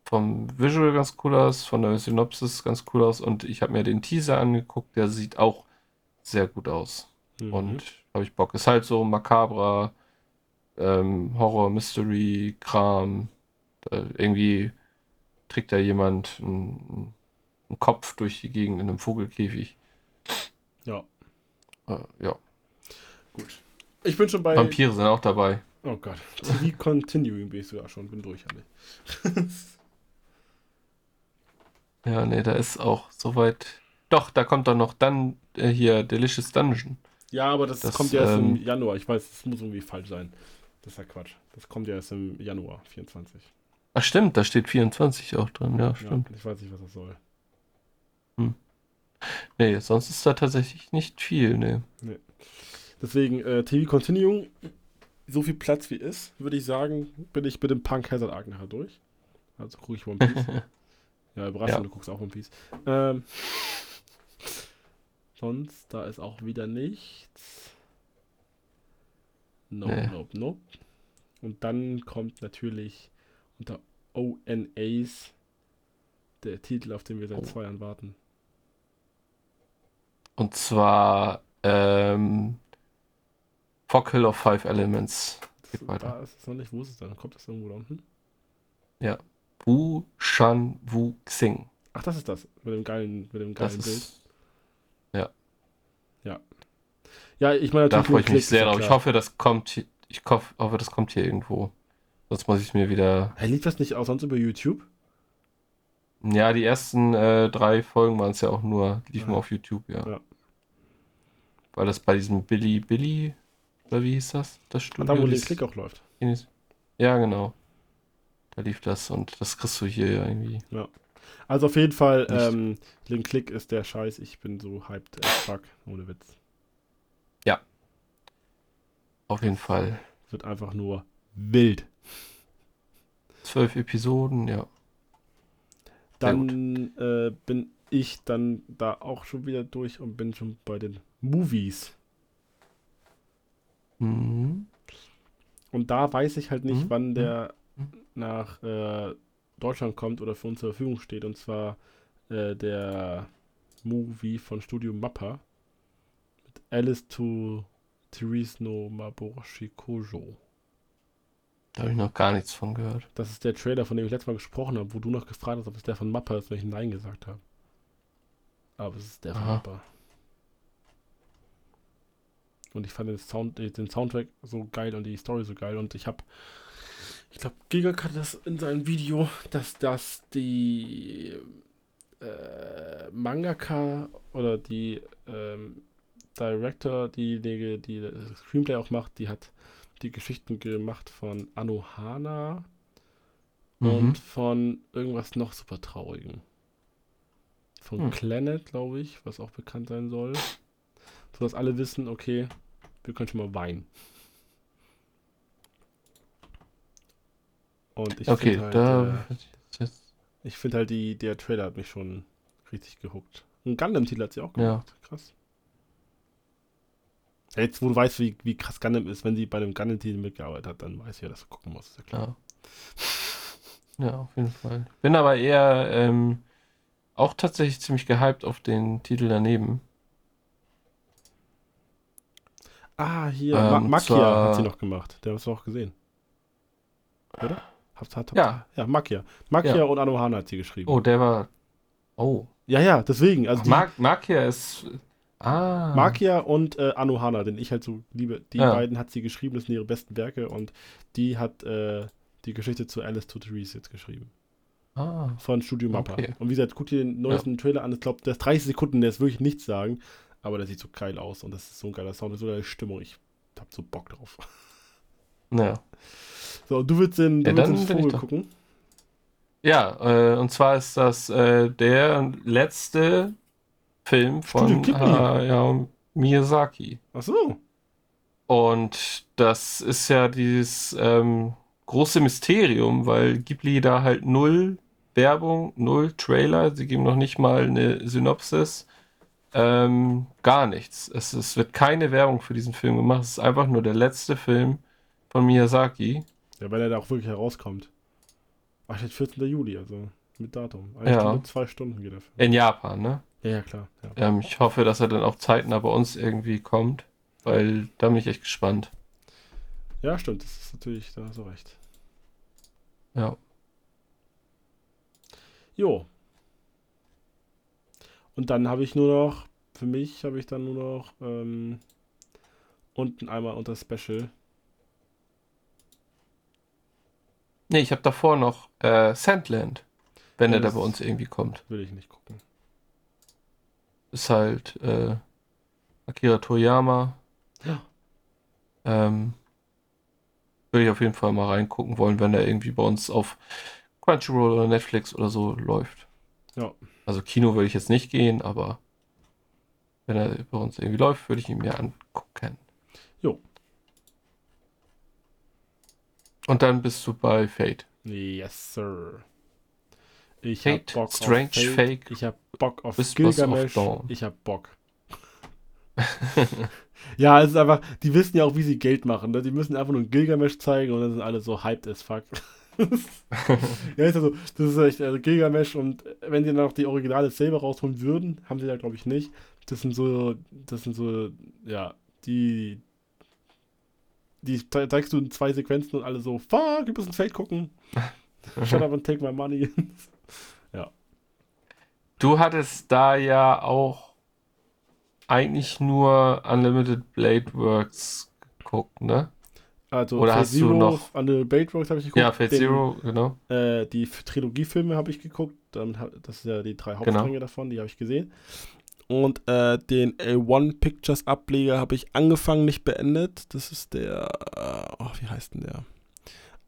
vom Visual ganz cool aus, von der Synopsis ganz cool aus und ich habe mir den Teaser angeguckt, der sieht auch sehr gut aus. Mhm. Und habe ich Bock. Ist halt so makabrer ähm, Horror, Mystery, Kram. Da irgendwie trägt da jemand einen, einen Kopf durch die Gegend in einem Vogelkäfig. Ja, Äh, ja. gut. Ich bin schon bei. Vampire sind auch dabei. Oh Gott. TV Continuing bin ich sogar schon. Bin durch, alle. Ja, nee, da ist auch soweit. Doch, da kommt dann noch dann äh, hier Delicious Dungeon. Ja, aber das, Das, kommt ja erst im ähm, Januar. Ich weiß, das muss irgendwie falsch sein. Das ist ja Quatsch. Das kommt ja erst im Januar 24. Ach stimmt, da steht 24 auch drin. Ja, Ja, stimmt. ich weiß nicht, was das soll. Nee, sonst ist da tatsächlich nicht viel, nee. Deswegen, äh, TV Continuing so viel Platz wie ist, würde ich sagen, bin ich mit dem Punk Hazard Arc nachher durch. Also gucke ich One Piece. ja, überraschend, ja. du guckst auch One Piece. Ähm, sonst, da ist auch wieder nichts. Nope, nee. nope, nope. Und dann kommt natürlich unter ONAs der Titel, auf den wir seit oh. zwei Jahren warten. Und zwar ähm, Fockhill of Five Elements. Geht weiter. Da ist es noch nicht. Wo ist es dann? Kommt das irgendwo da unten? Ja. Wu Shan Wu Xing. Ach, das ist das. Mit dem geilen, mit dem geilen das Bild. Ist, ja. Ja. Ja, ich meine, da freue ich mich sehr drauf. Ich hoffe, das kommt hier, ich hoffe, das kommt hier irgendwo. Sonst muss ich mir wieder. Hey, lief das nicht auch sonst über YouTube? Ja, die ersten äh, drei Folgen waren es ja auch nur, liefen ja. auf YouTube, ja. ja. Weil das bei diesem Billy Billy oder wie hieß das? Das Studio. Da, wo der Klick auch läuft. Ja, genau. Da lief das und das kriegst du hier irgendwie. Ja. Also auf jeden Fall, ähm, Link Click ist der Scheiß. Ich bin so hyped as fuck, ohne Witz. Ja. Auf jeden Fall. Wird einfach nur wild. Zwölf Episoden, ja. Dann äh, bin ich dann da auch schon wieder durch und bin schon bei den Movies. Mhm. Und da weiß ich halt nicht, mhm. wann der mhm. nach äh, Deutschland kommt oder für uns zur Verfügung steht. Und zwar äh, der Movie von Studio Mappa mit Alice to Therese no Maboroshi Kojo. Da habe ich noch gar nichts von gehört. Das ist der Trailer, von dem ich letztes Mal gesprochen habe, wo du noch gefragt hast, ob es der von Mappa ist, weil ich Nein gesagt habe. Aber es ist der Aha. von Mappa. Und ich fand den, Sound, äh, den Soundtrack so geil und die Story so geil. Und ich habe, ich glaube, Gigak hatte das in seinem Video, dass das die äh, Mangaka oder die ähm, Director, diejenige, die das Screenplay auch macht, die hat die Geschichten gemacht von Anohana mhm. und von irgendwas noch super traurigem. Von hm. Planet, glaube ich, was auch bekannt sein soll. So dass alle wissen, okay, wir können schon mal weinen. Und ich okay, finde halt, da äh, ich finde halt die, der Trailer hat mich schon richtig gehuckt. Ein Gundam-Titel hat sie auch gemacht. Ja. Krass. Jetzt, wo du weißt, wie, wie krass Gundam ist, wenn sie bei einem Gundam-Titel mitgearbeitet hat, dann weiß ich ja, dass du gucken musst. Ist ja klar. Ja. ja, auf jeden Fall. Bin aber eher ähm, auch tatsächlich ziemlich gehypt auf den Titel daneben. Ah, hier, ähm, Ma Makia zwar... hat sie noch gemacht. Der hast du auch gesehen. Oder? Hat, hat, ja. Ja, Makia. Makia ja. und Anohana hat sie geschrieben. Oh, der war. Oh. Ja, ja, deswegen. Also Ach, die... Makia ist. Ah. Makia und äh, Anohana, den ich halt so liebe. Die ja. beiden hat sie geschrieben, das sind ihre besten Werke und die hat äh, die Geschichte zu Alice to Therese jetzt geschrieben. Ah. Von Studio Mappa. Okay. Und wie gesagt, guck dir den neuesten ja. Trailer an. Ich glaube, der ist 30 Sekunden, der ist wirklich nichts sagen. Aber der sieht so geil aus und das ist so ein geiler Sound, so eine Stimmung. Ich hab so Bock drauf. Ja. So, du willst den, du ja, willst den Vogel gucken? Ja, äh, und zwar ist das äh, der letzte Film von Hayao Miyazaki. Ach so. Und das ist ja dieses ähm, große Mysterium, weil Ghibli da halt null Werbung, null Trailer, sie geben noch nicht mal eine Synopsis ähm, gar nichts. Es, es wird keine Werbung für diesen Film gemacht. Es ist einfach nur der letzte Film von Miyazaki. Ja, weil er da auch wirklich herauskommt. Ach, jetzt 14. Juli, also mit Datum. Eine ja. Stunde, zwei Stunden geht er. In Japan, ne? Ja, ja, klar. Ja. Ähm, ich hoffe, dass er dann auch zeitnah bei uns irgendwie kommt, weil da bin ich echt gespannt. Ja, stimmt. Das ist natürlich, da hast du recht. Ja. Jo, und dann habe ich nur noch, für mich habe ich dann nur noch ähm, unten einmal unter Special. Nee, ich habe davor noch äh, Sandland, wenn ja, er da bei uns irgendwie kommt. Will ich nicht gucken. Ist halt äh, Akira Toriyama. Ja. Ähm, würde ich auf jeden Fall mal reingucken wollen, wenn er irgendwie bei uns auf Crunchyroll oder Netflix oder so läuft. Ja. Also Kino würde ich jetzt nicht gehen, aber wenn er bei uns irgendwie läuft, würde ich ihn mir angucken. Jo. Und dann bist du bei Fate. Yes, sir. Ich Fate, hab Bock Strange auf Fate. Fake, Ich hab Bock auf Gilgamesh. Ich hab Bock. ja, es ist einfach, die wissen ja auch, wie sie Geld machen. Ne? Die müssen einfach nur ein Gilgamesh zeigen und dann sind alle so hyped as fuck. ja, ist also, das ist echt also Gilgamesh und wenn sie dann noch die originale Saber rausholen würden, haben sie da glaube ich nicht. Das sind so, das sind so, ja, die, die ze- zeigst du in zwei Sequenzen und alle so, fuck, wir müssen Fate gucken. Shut up and take my money. Du hattest da ja auch eigentlich nur Unlimited Blade Works geguckt, ne? Also Oder Fate hast du Zero, noch- Under Blade Works habe ich geguckt. Ja, Fate den- Zero, genau. Äh, die Trilogiefilme habe ich geguckt. Das sind ja die drei Genau. Hauptstränge davon, die habe ich gesehen. Und äh, den A1 Pictures Ableger habe ich angefangen, nicht beendet. Das ist der, äh, oh, wie heißt denn der?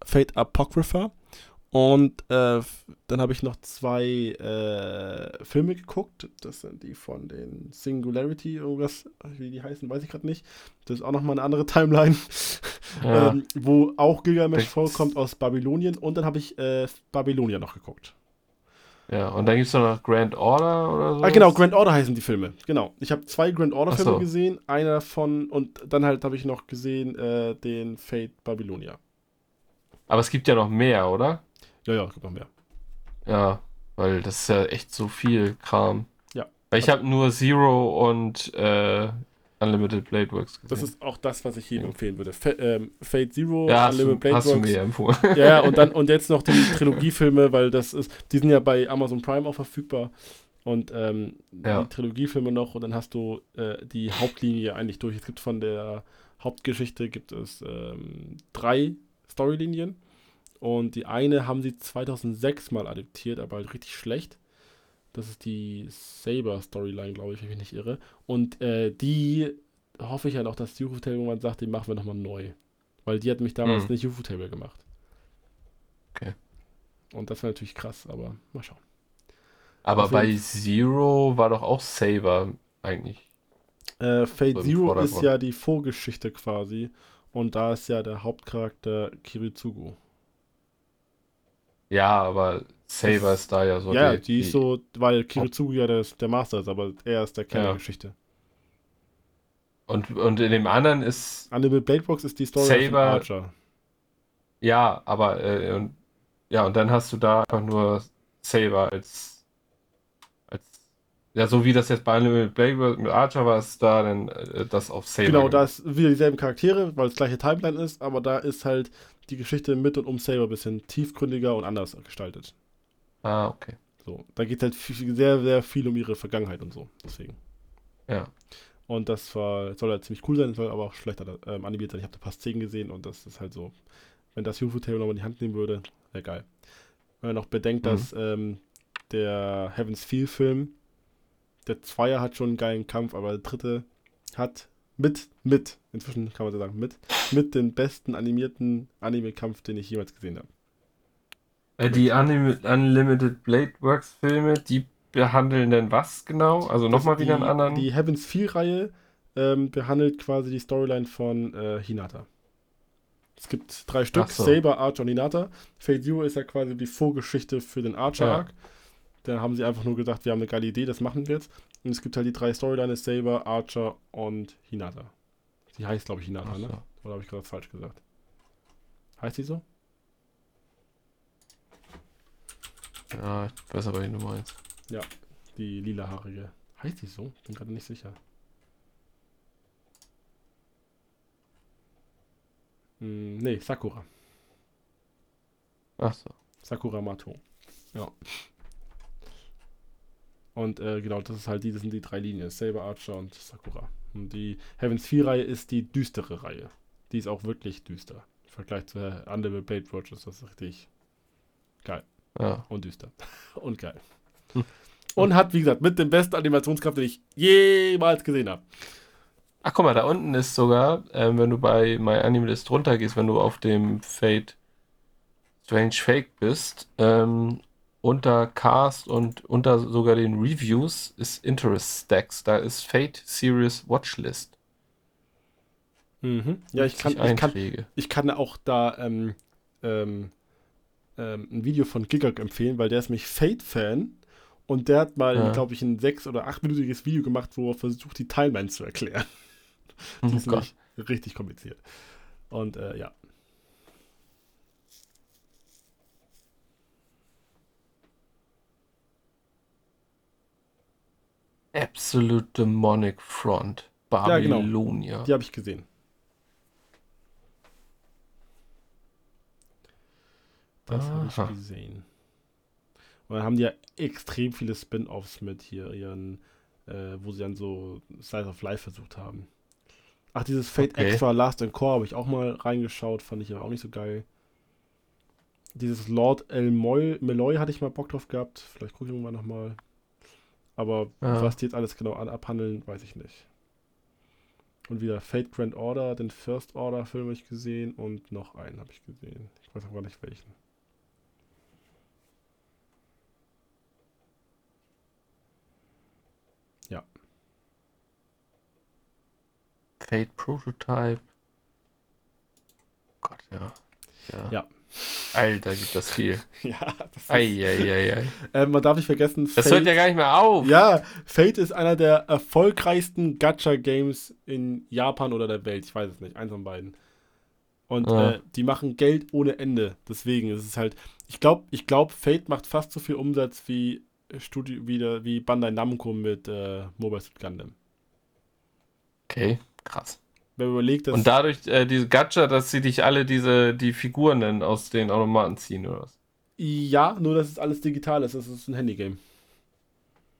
Fate Apocrypha. Und äh, dann habe ich noch zwei äh, Filme geguckt. Das sind die von den Singularity, irgendwas, wie die heißen, weiß ich gerade nicht. Das ist auch nochmal eine andere Timeline. Ja. ähm, wo auch Gilgamesh vorkommt aus Babylonien. Und dann habe ich äh, Babylonia noch geguckt. ja, und dann gibt es noch Grand Order oder so. Ah, genau, Grand Order heißen die Filme. Genau. Ich habe zwei Grand Order Ach Filme so. gesehen. Einer von, und dann halt habe ich noch gesehen äh, den Fate Babylonia. Aber es gibt ja noch mehr, oder? Ja, ja, gibt noch mehr. Ja, weil das ist ja echt so viel Kram. Ja. Weil ich habe nur Zero und äh, Unlimited Blade Works gesehen. Das ist auch das, was ich jedem empfehlen würde. Fa ähm, Fate Zero, ja, du, Unlimited Blade hast du Works. mir empfohlen. Ja, ja, und dann und jetzt noch die Trilogiefilme, weil das ist, die sind ja bei Amazon Prime auch verfügbar. Und ähm, Ja. die Trilogiefilme noch und dann hast du äh, die Hauptlinie eigentlich durch. Es gibt von der Hauptgeschichte gibt es ähm, drei Storylinien. Und die eine haben sie 2006 mal adaptiert, aber halt richtig schlecht. Das ist die Saber-Storyline, glaube ich, wenn ich mich nicht irre. Und äh, die hoffe ich halt auch, dass Ufotable irgendwann sagt, die machen wir nochmal neu. Weil die hat mich damals Hm. nicht Ufotable gemacht. Okay. Und das wäre natürlich krass, aber mal schauen. Aber Auf bei Zero war doch auch Saber eigentlich. Äh, Fate So Zero ist ja die Vorgeschichte quasi. Und da ist ja der Hauptcharakter Kiritsugu. Ja, aber Saber ist da ja so. ja, die, ist so, weil Kiritsugu ja der, der Master ist, aber er ist der Kern Ja. der Geschichte. Und, und in dem anderen ist. Annabelle Bladebox ist die Story Saber- von Archer. Ja, aber. Äh, und, ja, und dann hast du da einfach nur Saber als. als ja, so wie das jetzt bei Unlimited Blade Works mit Archer war, ist da dann äh, das auf Saber. Genau, da ist wieder dieselben Charaktere, weil es gleiche Timeline ist, aber da ist halt die Geschichte mit und um Saber ein bisschen tiefgründiger und anders gestaltet. Ah, okay. So, da geht halt viel, sehr, sehr viel um ihre Vergangenheit und so. Deswegen. Ja. Und das war, soll halt ziemlich cool sein, soll aber auch schlechter ähm, animiert sein. Ich habe da fast 10 gesehen und das ist halt so, wenn das UFO-Table nochmal in die Hand nehmen würde, wäre geil. Wenn man noch bedenkt, Mhm. dass ähm, der Heaven's Feel-Film, der Zweier hat schon einen geilen Kampf, aber der dritte hat mit, mit, inzwischen kann man so sagen, mit, mit den besten animierten Anime-Kampf, den ich jemals gesehen habe. Äh, Die Unim Unlimited Blade Works Filme, die behandeln denn was genau? Also nochmal wieder einen anderen. Die Heaven's Feel-Reihe ähm, behandelt quasi die Storyline von äh, Hinata. Es gibt drei Stück, so. Saber, Archer und Hinata. Fate Zero ist ja quasi die Vorgeschichte für den Archer-Arc. Ja. Da haben sie einfach nur gedacht, wir haben eine geile Idee, das machen wir jetzt. Und es gibt halt die drei Storylines, Saber, Archer und Hinata. Die heißt, glaube ich, Hinata, Ach ne? Oder habe ich gerade falsch gesagt? Heißt die so? Ja, ich weiß aber, wie du meinst. Die lilahaarige. Heißt die so? Bin gerade nicht sicher. Hm, nee, Sakura. Ach so. Sakura Mato. Ja. Und äh, genau, das ist halt die, das sind die drei Linien. Saber Archer und Sakura. Und die Heavens 4 Reihe ist die düstere Reihe. Die ist auch wirklich düster. Im Vergleich zu Underworld Blade Watch ist das richtig Ja. und düster. und geil. Hm. Und hat, wie gesagt, mit dem besten Animationskraft, den ich jemals gesehen habe. Ach, guck mal, da unten ist sogar, ähm, wenn du bei My Animalist runtergehst, wenn du auf dem Fate Strange Fake bist, ähm, unter Cast und unter sogar den Reviews ist Interest Stacks. Da ist Fate Series Watchlist. Mhm. Ja, ich kann, 50 ich kann, ich kann auch da ähm, ähm, ähm, ein Video von Gigak empfehlen, weil der ist nämlich Fate-Fan und der hat mal, ja. glaube ich, ein sechs- oder achtminütiges Video gemacht, wo er versucht, die Timeline zu erklären. Oh die ist richtig kompliziert. Und äh, ja. Absolute Demonic Front. Babylonia. Ja, genau. Die habe ich gesehen. Das habe ich gesehen. Und dann haben die ja extrem viele Spin-offs mit hier ihren, äh, wo sie dann so Size of Life versucht haben. Ach, dieses Fate okay. Extra Last and Core habe ich auch mal reingeschaut, fand ich aber auch nicht so geil. Dieses Lord El Meloy hatte ich mal Bock drauf gehabt. Vielleicht gucke ich irgendwann nochmal. Aber ja. was die jetzt alles genau abhandeln, weiß ich nicht. Und wieder Fate Grand Order, den First Order Film habe ich gesehen und noch einen habe ich gesehen. Ich weiß aber nicht welchen. Ja. Fate Prototype. Gott, ja. Ja. ja. Alter, gibt das viel. ja, das ist, ei, äh, man darf nicht vergessen, das Fate, hört ja gar nicht mehr auf. Ja, Fate ist einer der erfolgreichsten Gacha-Games in Japan oder der Welt. Ich weiß es nicht, eins von beiden. Und ja. äh, die machen Geld ohne Ende. Deswegen ist es halt, ich glaube, ich glaub, Fate macht fast so viel Umsatz wie Studio, wie, der, wie Bandai Namco mit äh, Mobile Suit Gundam. Okay, krass. Wenn man überlegt, dass. Und dadurch, äh, diese Gacha, dass sie dich alle diese, die Figuren dann aus den Automaten ziehen, oder was? Ja, nur dass es alles digital ist. Das ist ein Handygame.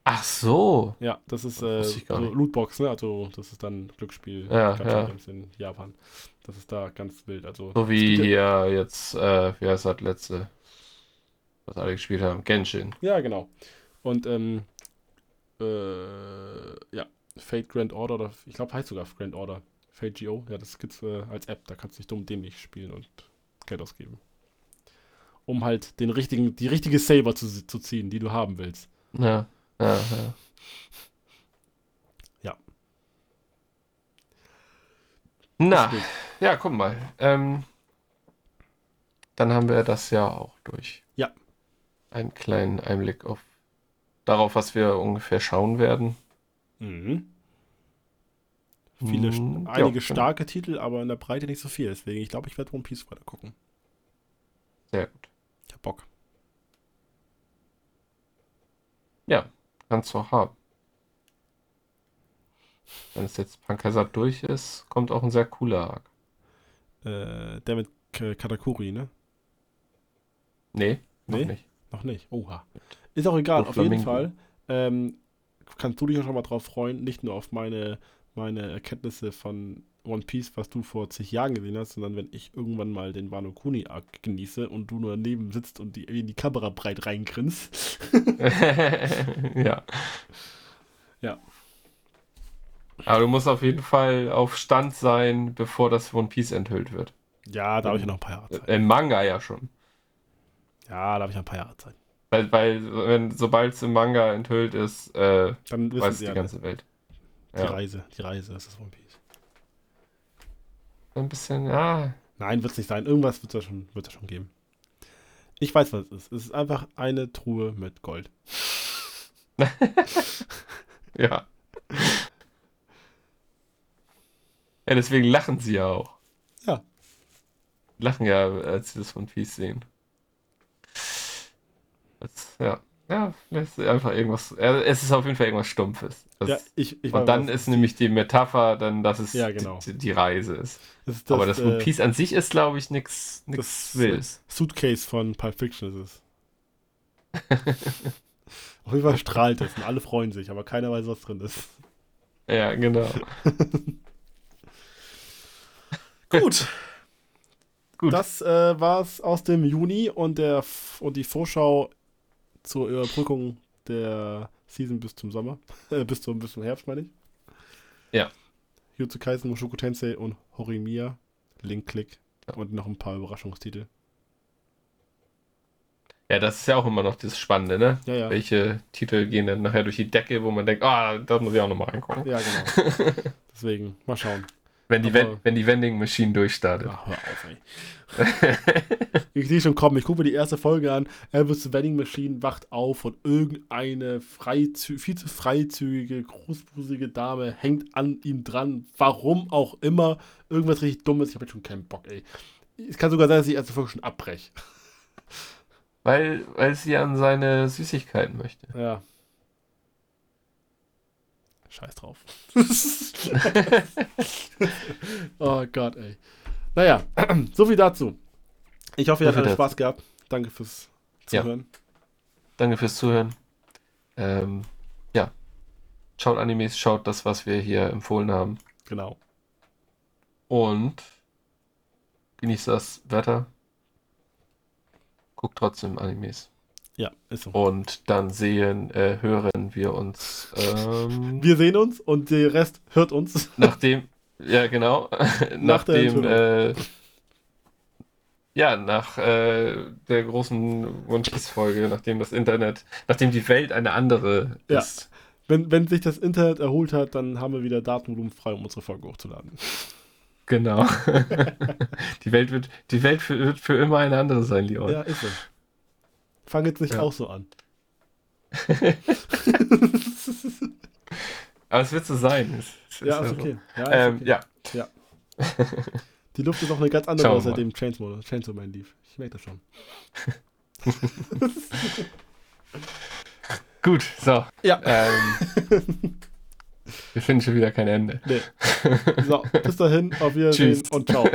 Ach so. Ja, das ist äh, so Lootbox, ne? Also, das ist dann Glücksspiel ja, ja. in Japan. Das ist da ganz wild. Also, so wie hier jetzt, äh, wie heißt das letzte, was alle gespielt haben? Genshin. Ja, genau. Und, ähm, äh, ja, Fate Grand Order, oder ich glaube, heißt sogar Grand Order. FateGO, ja, das gibt's äh, als App, da kannst du nicht dumm dämlich spielen und Geld ausgeben. Um halt den richtigen, die richtige Saber zu, zu ziehen, die du haben willst. Ja, ja, ja. Ja. Na, ja, guck mal. Ähm, dann haben wir das ja auch durch. Ja. Einen kleinen Einblick auf darauf, was wir ungefähr schauen werden. Mhm. Viele, mm, einige ja, starke Titel, aber in der Breite nicht so viel. Deswegen, ich glaube, ich werde One Piece weiter gucken. Sehr gut. Ich hab Bock. Ja, kannst du auch haben. Wenn es jetzt Pankasat durch ist, kommt auch ein sehr cooler Arc. Äh, der mit K Katakuri, ne? Nee, noch nee? nicht. Noch nicht. Oha. Ist auch egal, auf jeden Fall. Ähm, kannst du dich auch schon mal drauf freuen, nicht nur auf meine meine Erkenntnisse von One Piece, was du vor zig Jahren gesehen hast, sondern wenn ich irgendwann mal den Wano Kuni Arc genieße und du nur daneben sitzt und die, in die Kamera breit reingrinst. ja. Ja. Aber du musst auf jeden Fall auf Stand sein, bevor das One Piece enthüllt wird. Ja, da habe ich ja noch ein paar Jahre Zeit. Im Manga ja schon. Ja, da habe ich noch ein paar Jahre Zeit. Weil, weil wenn, sobald es im Manga enthüllt ist, äh, weiß die ganze Welt. Die ja. Reise, die Reise, das ist One Piece. Ein bisschen, ja. Nein, wird es nicht sein. Irgendwas wird es schon, schon geben. Ich weiß, was es ist. Es ist einfach eine Truhe mit Gold. ja. Ja, deswegen lachen sie ja auch. Ja. Lachen ja, als sie das One Piece sehen. Das, ja. Ja, es ist einfach irgendwas. Es ist auf jeden Fall irgendwas Stumpfes. Das, ja, ich, ich und dann ist nämlich die Metapher, dann, dass es ja, genau. die, die, Reise ist. Das, das, Aber das One äh, Piece an sich ist, glaube ich, nichts Wildes. Suitcase von Pulp Fiction ist es. auf jeden Fall strahlt es und alle freuen sich, aber keiner weiß, was drin ist. Ja, genau. Gut. Gut. Das äh, es aus dem Juni und, der, und die Vorschau zur Überbrückung der Season bis zum Sommer. Äh, bis, zum, bis zum Herbst, meine ich. Ja. Jutsu Kaisen, Mushoku Tensei und Horimiya. Link Click. Ja. Und noch ein paar Überraschungstitel. Ja, das ist ja auch immer noch das Spannende, ne? Ja, ja. Welche Titel gehen dann nachher durch die Decke, wo man denkt, ah, da muss ich auch nochmal reingucken. Ja, genau. Deswegen, mal schauen. Wenn die, Aber, wenn die Vending Machine durchstartet. Ach, hör auf, ey. ich sehe schon kommen. Ich gucke mir die erste Folge an. Elvis Vending Machine wacht auf und irgendeine freizü viel zu freizügige, großbrusige Dame hängt an ihm dran. Warum auch immer. Irgendwas richtig Dummes. Ich habe jetzt schon keinen Bock, ey. Es kann sogar sein, dass ich erste Folge schon abbreche. Weil, weil sie an seine Süßigkeiten möchte. Ja. Scheiß drauf. oh Gott, ey. Naja, so viel dazu. Ich hoffe, ihr habt Spaß gehabt. Danke fürs Zuhören. Ja. Danke fürs Zuhören. Ähm, ja. Schaut Animes, schaut das, was wir hier empfohlen haben. Genau. Und genießt das Wetter. Guckt trotzdem Animes. Ja, ist so. Und dann sehen, äh, hören wir uns. Ähm, wir sehen uns und der Rest hört uns. Nachdem, ja genau, nach nachdem, äh, ja, nach äh, der großen Wunschfolge, nachdem das Internet, nachdem die Welt eine andere ja. ist. Wenn, wenn sich das Internet erholt hat, dann haben wir wieder Datenvolumen frei, um unsere Folge hochzuladen. Genau. die Welt wird, die Welt für, wird für immer eine andere sein, Leon. Ja, ist so. Fang jetzt nicht ja. auch so an. Aber es wird so sein. Es, es ja, ist, ist okay. So. Ja, ähm, okay. ja. ja. Die Luft ist auch eine ganz andere, seitdem Chainsaw, Chainsaw Man lief. Ich merke das schon. Gut, so. Ja. Ähm, wir finden schon wieder kein Ende. Nee. So, bis dahin, auf Wiedersehen und ciao.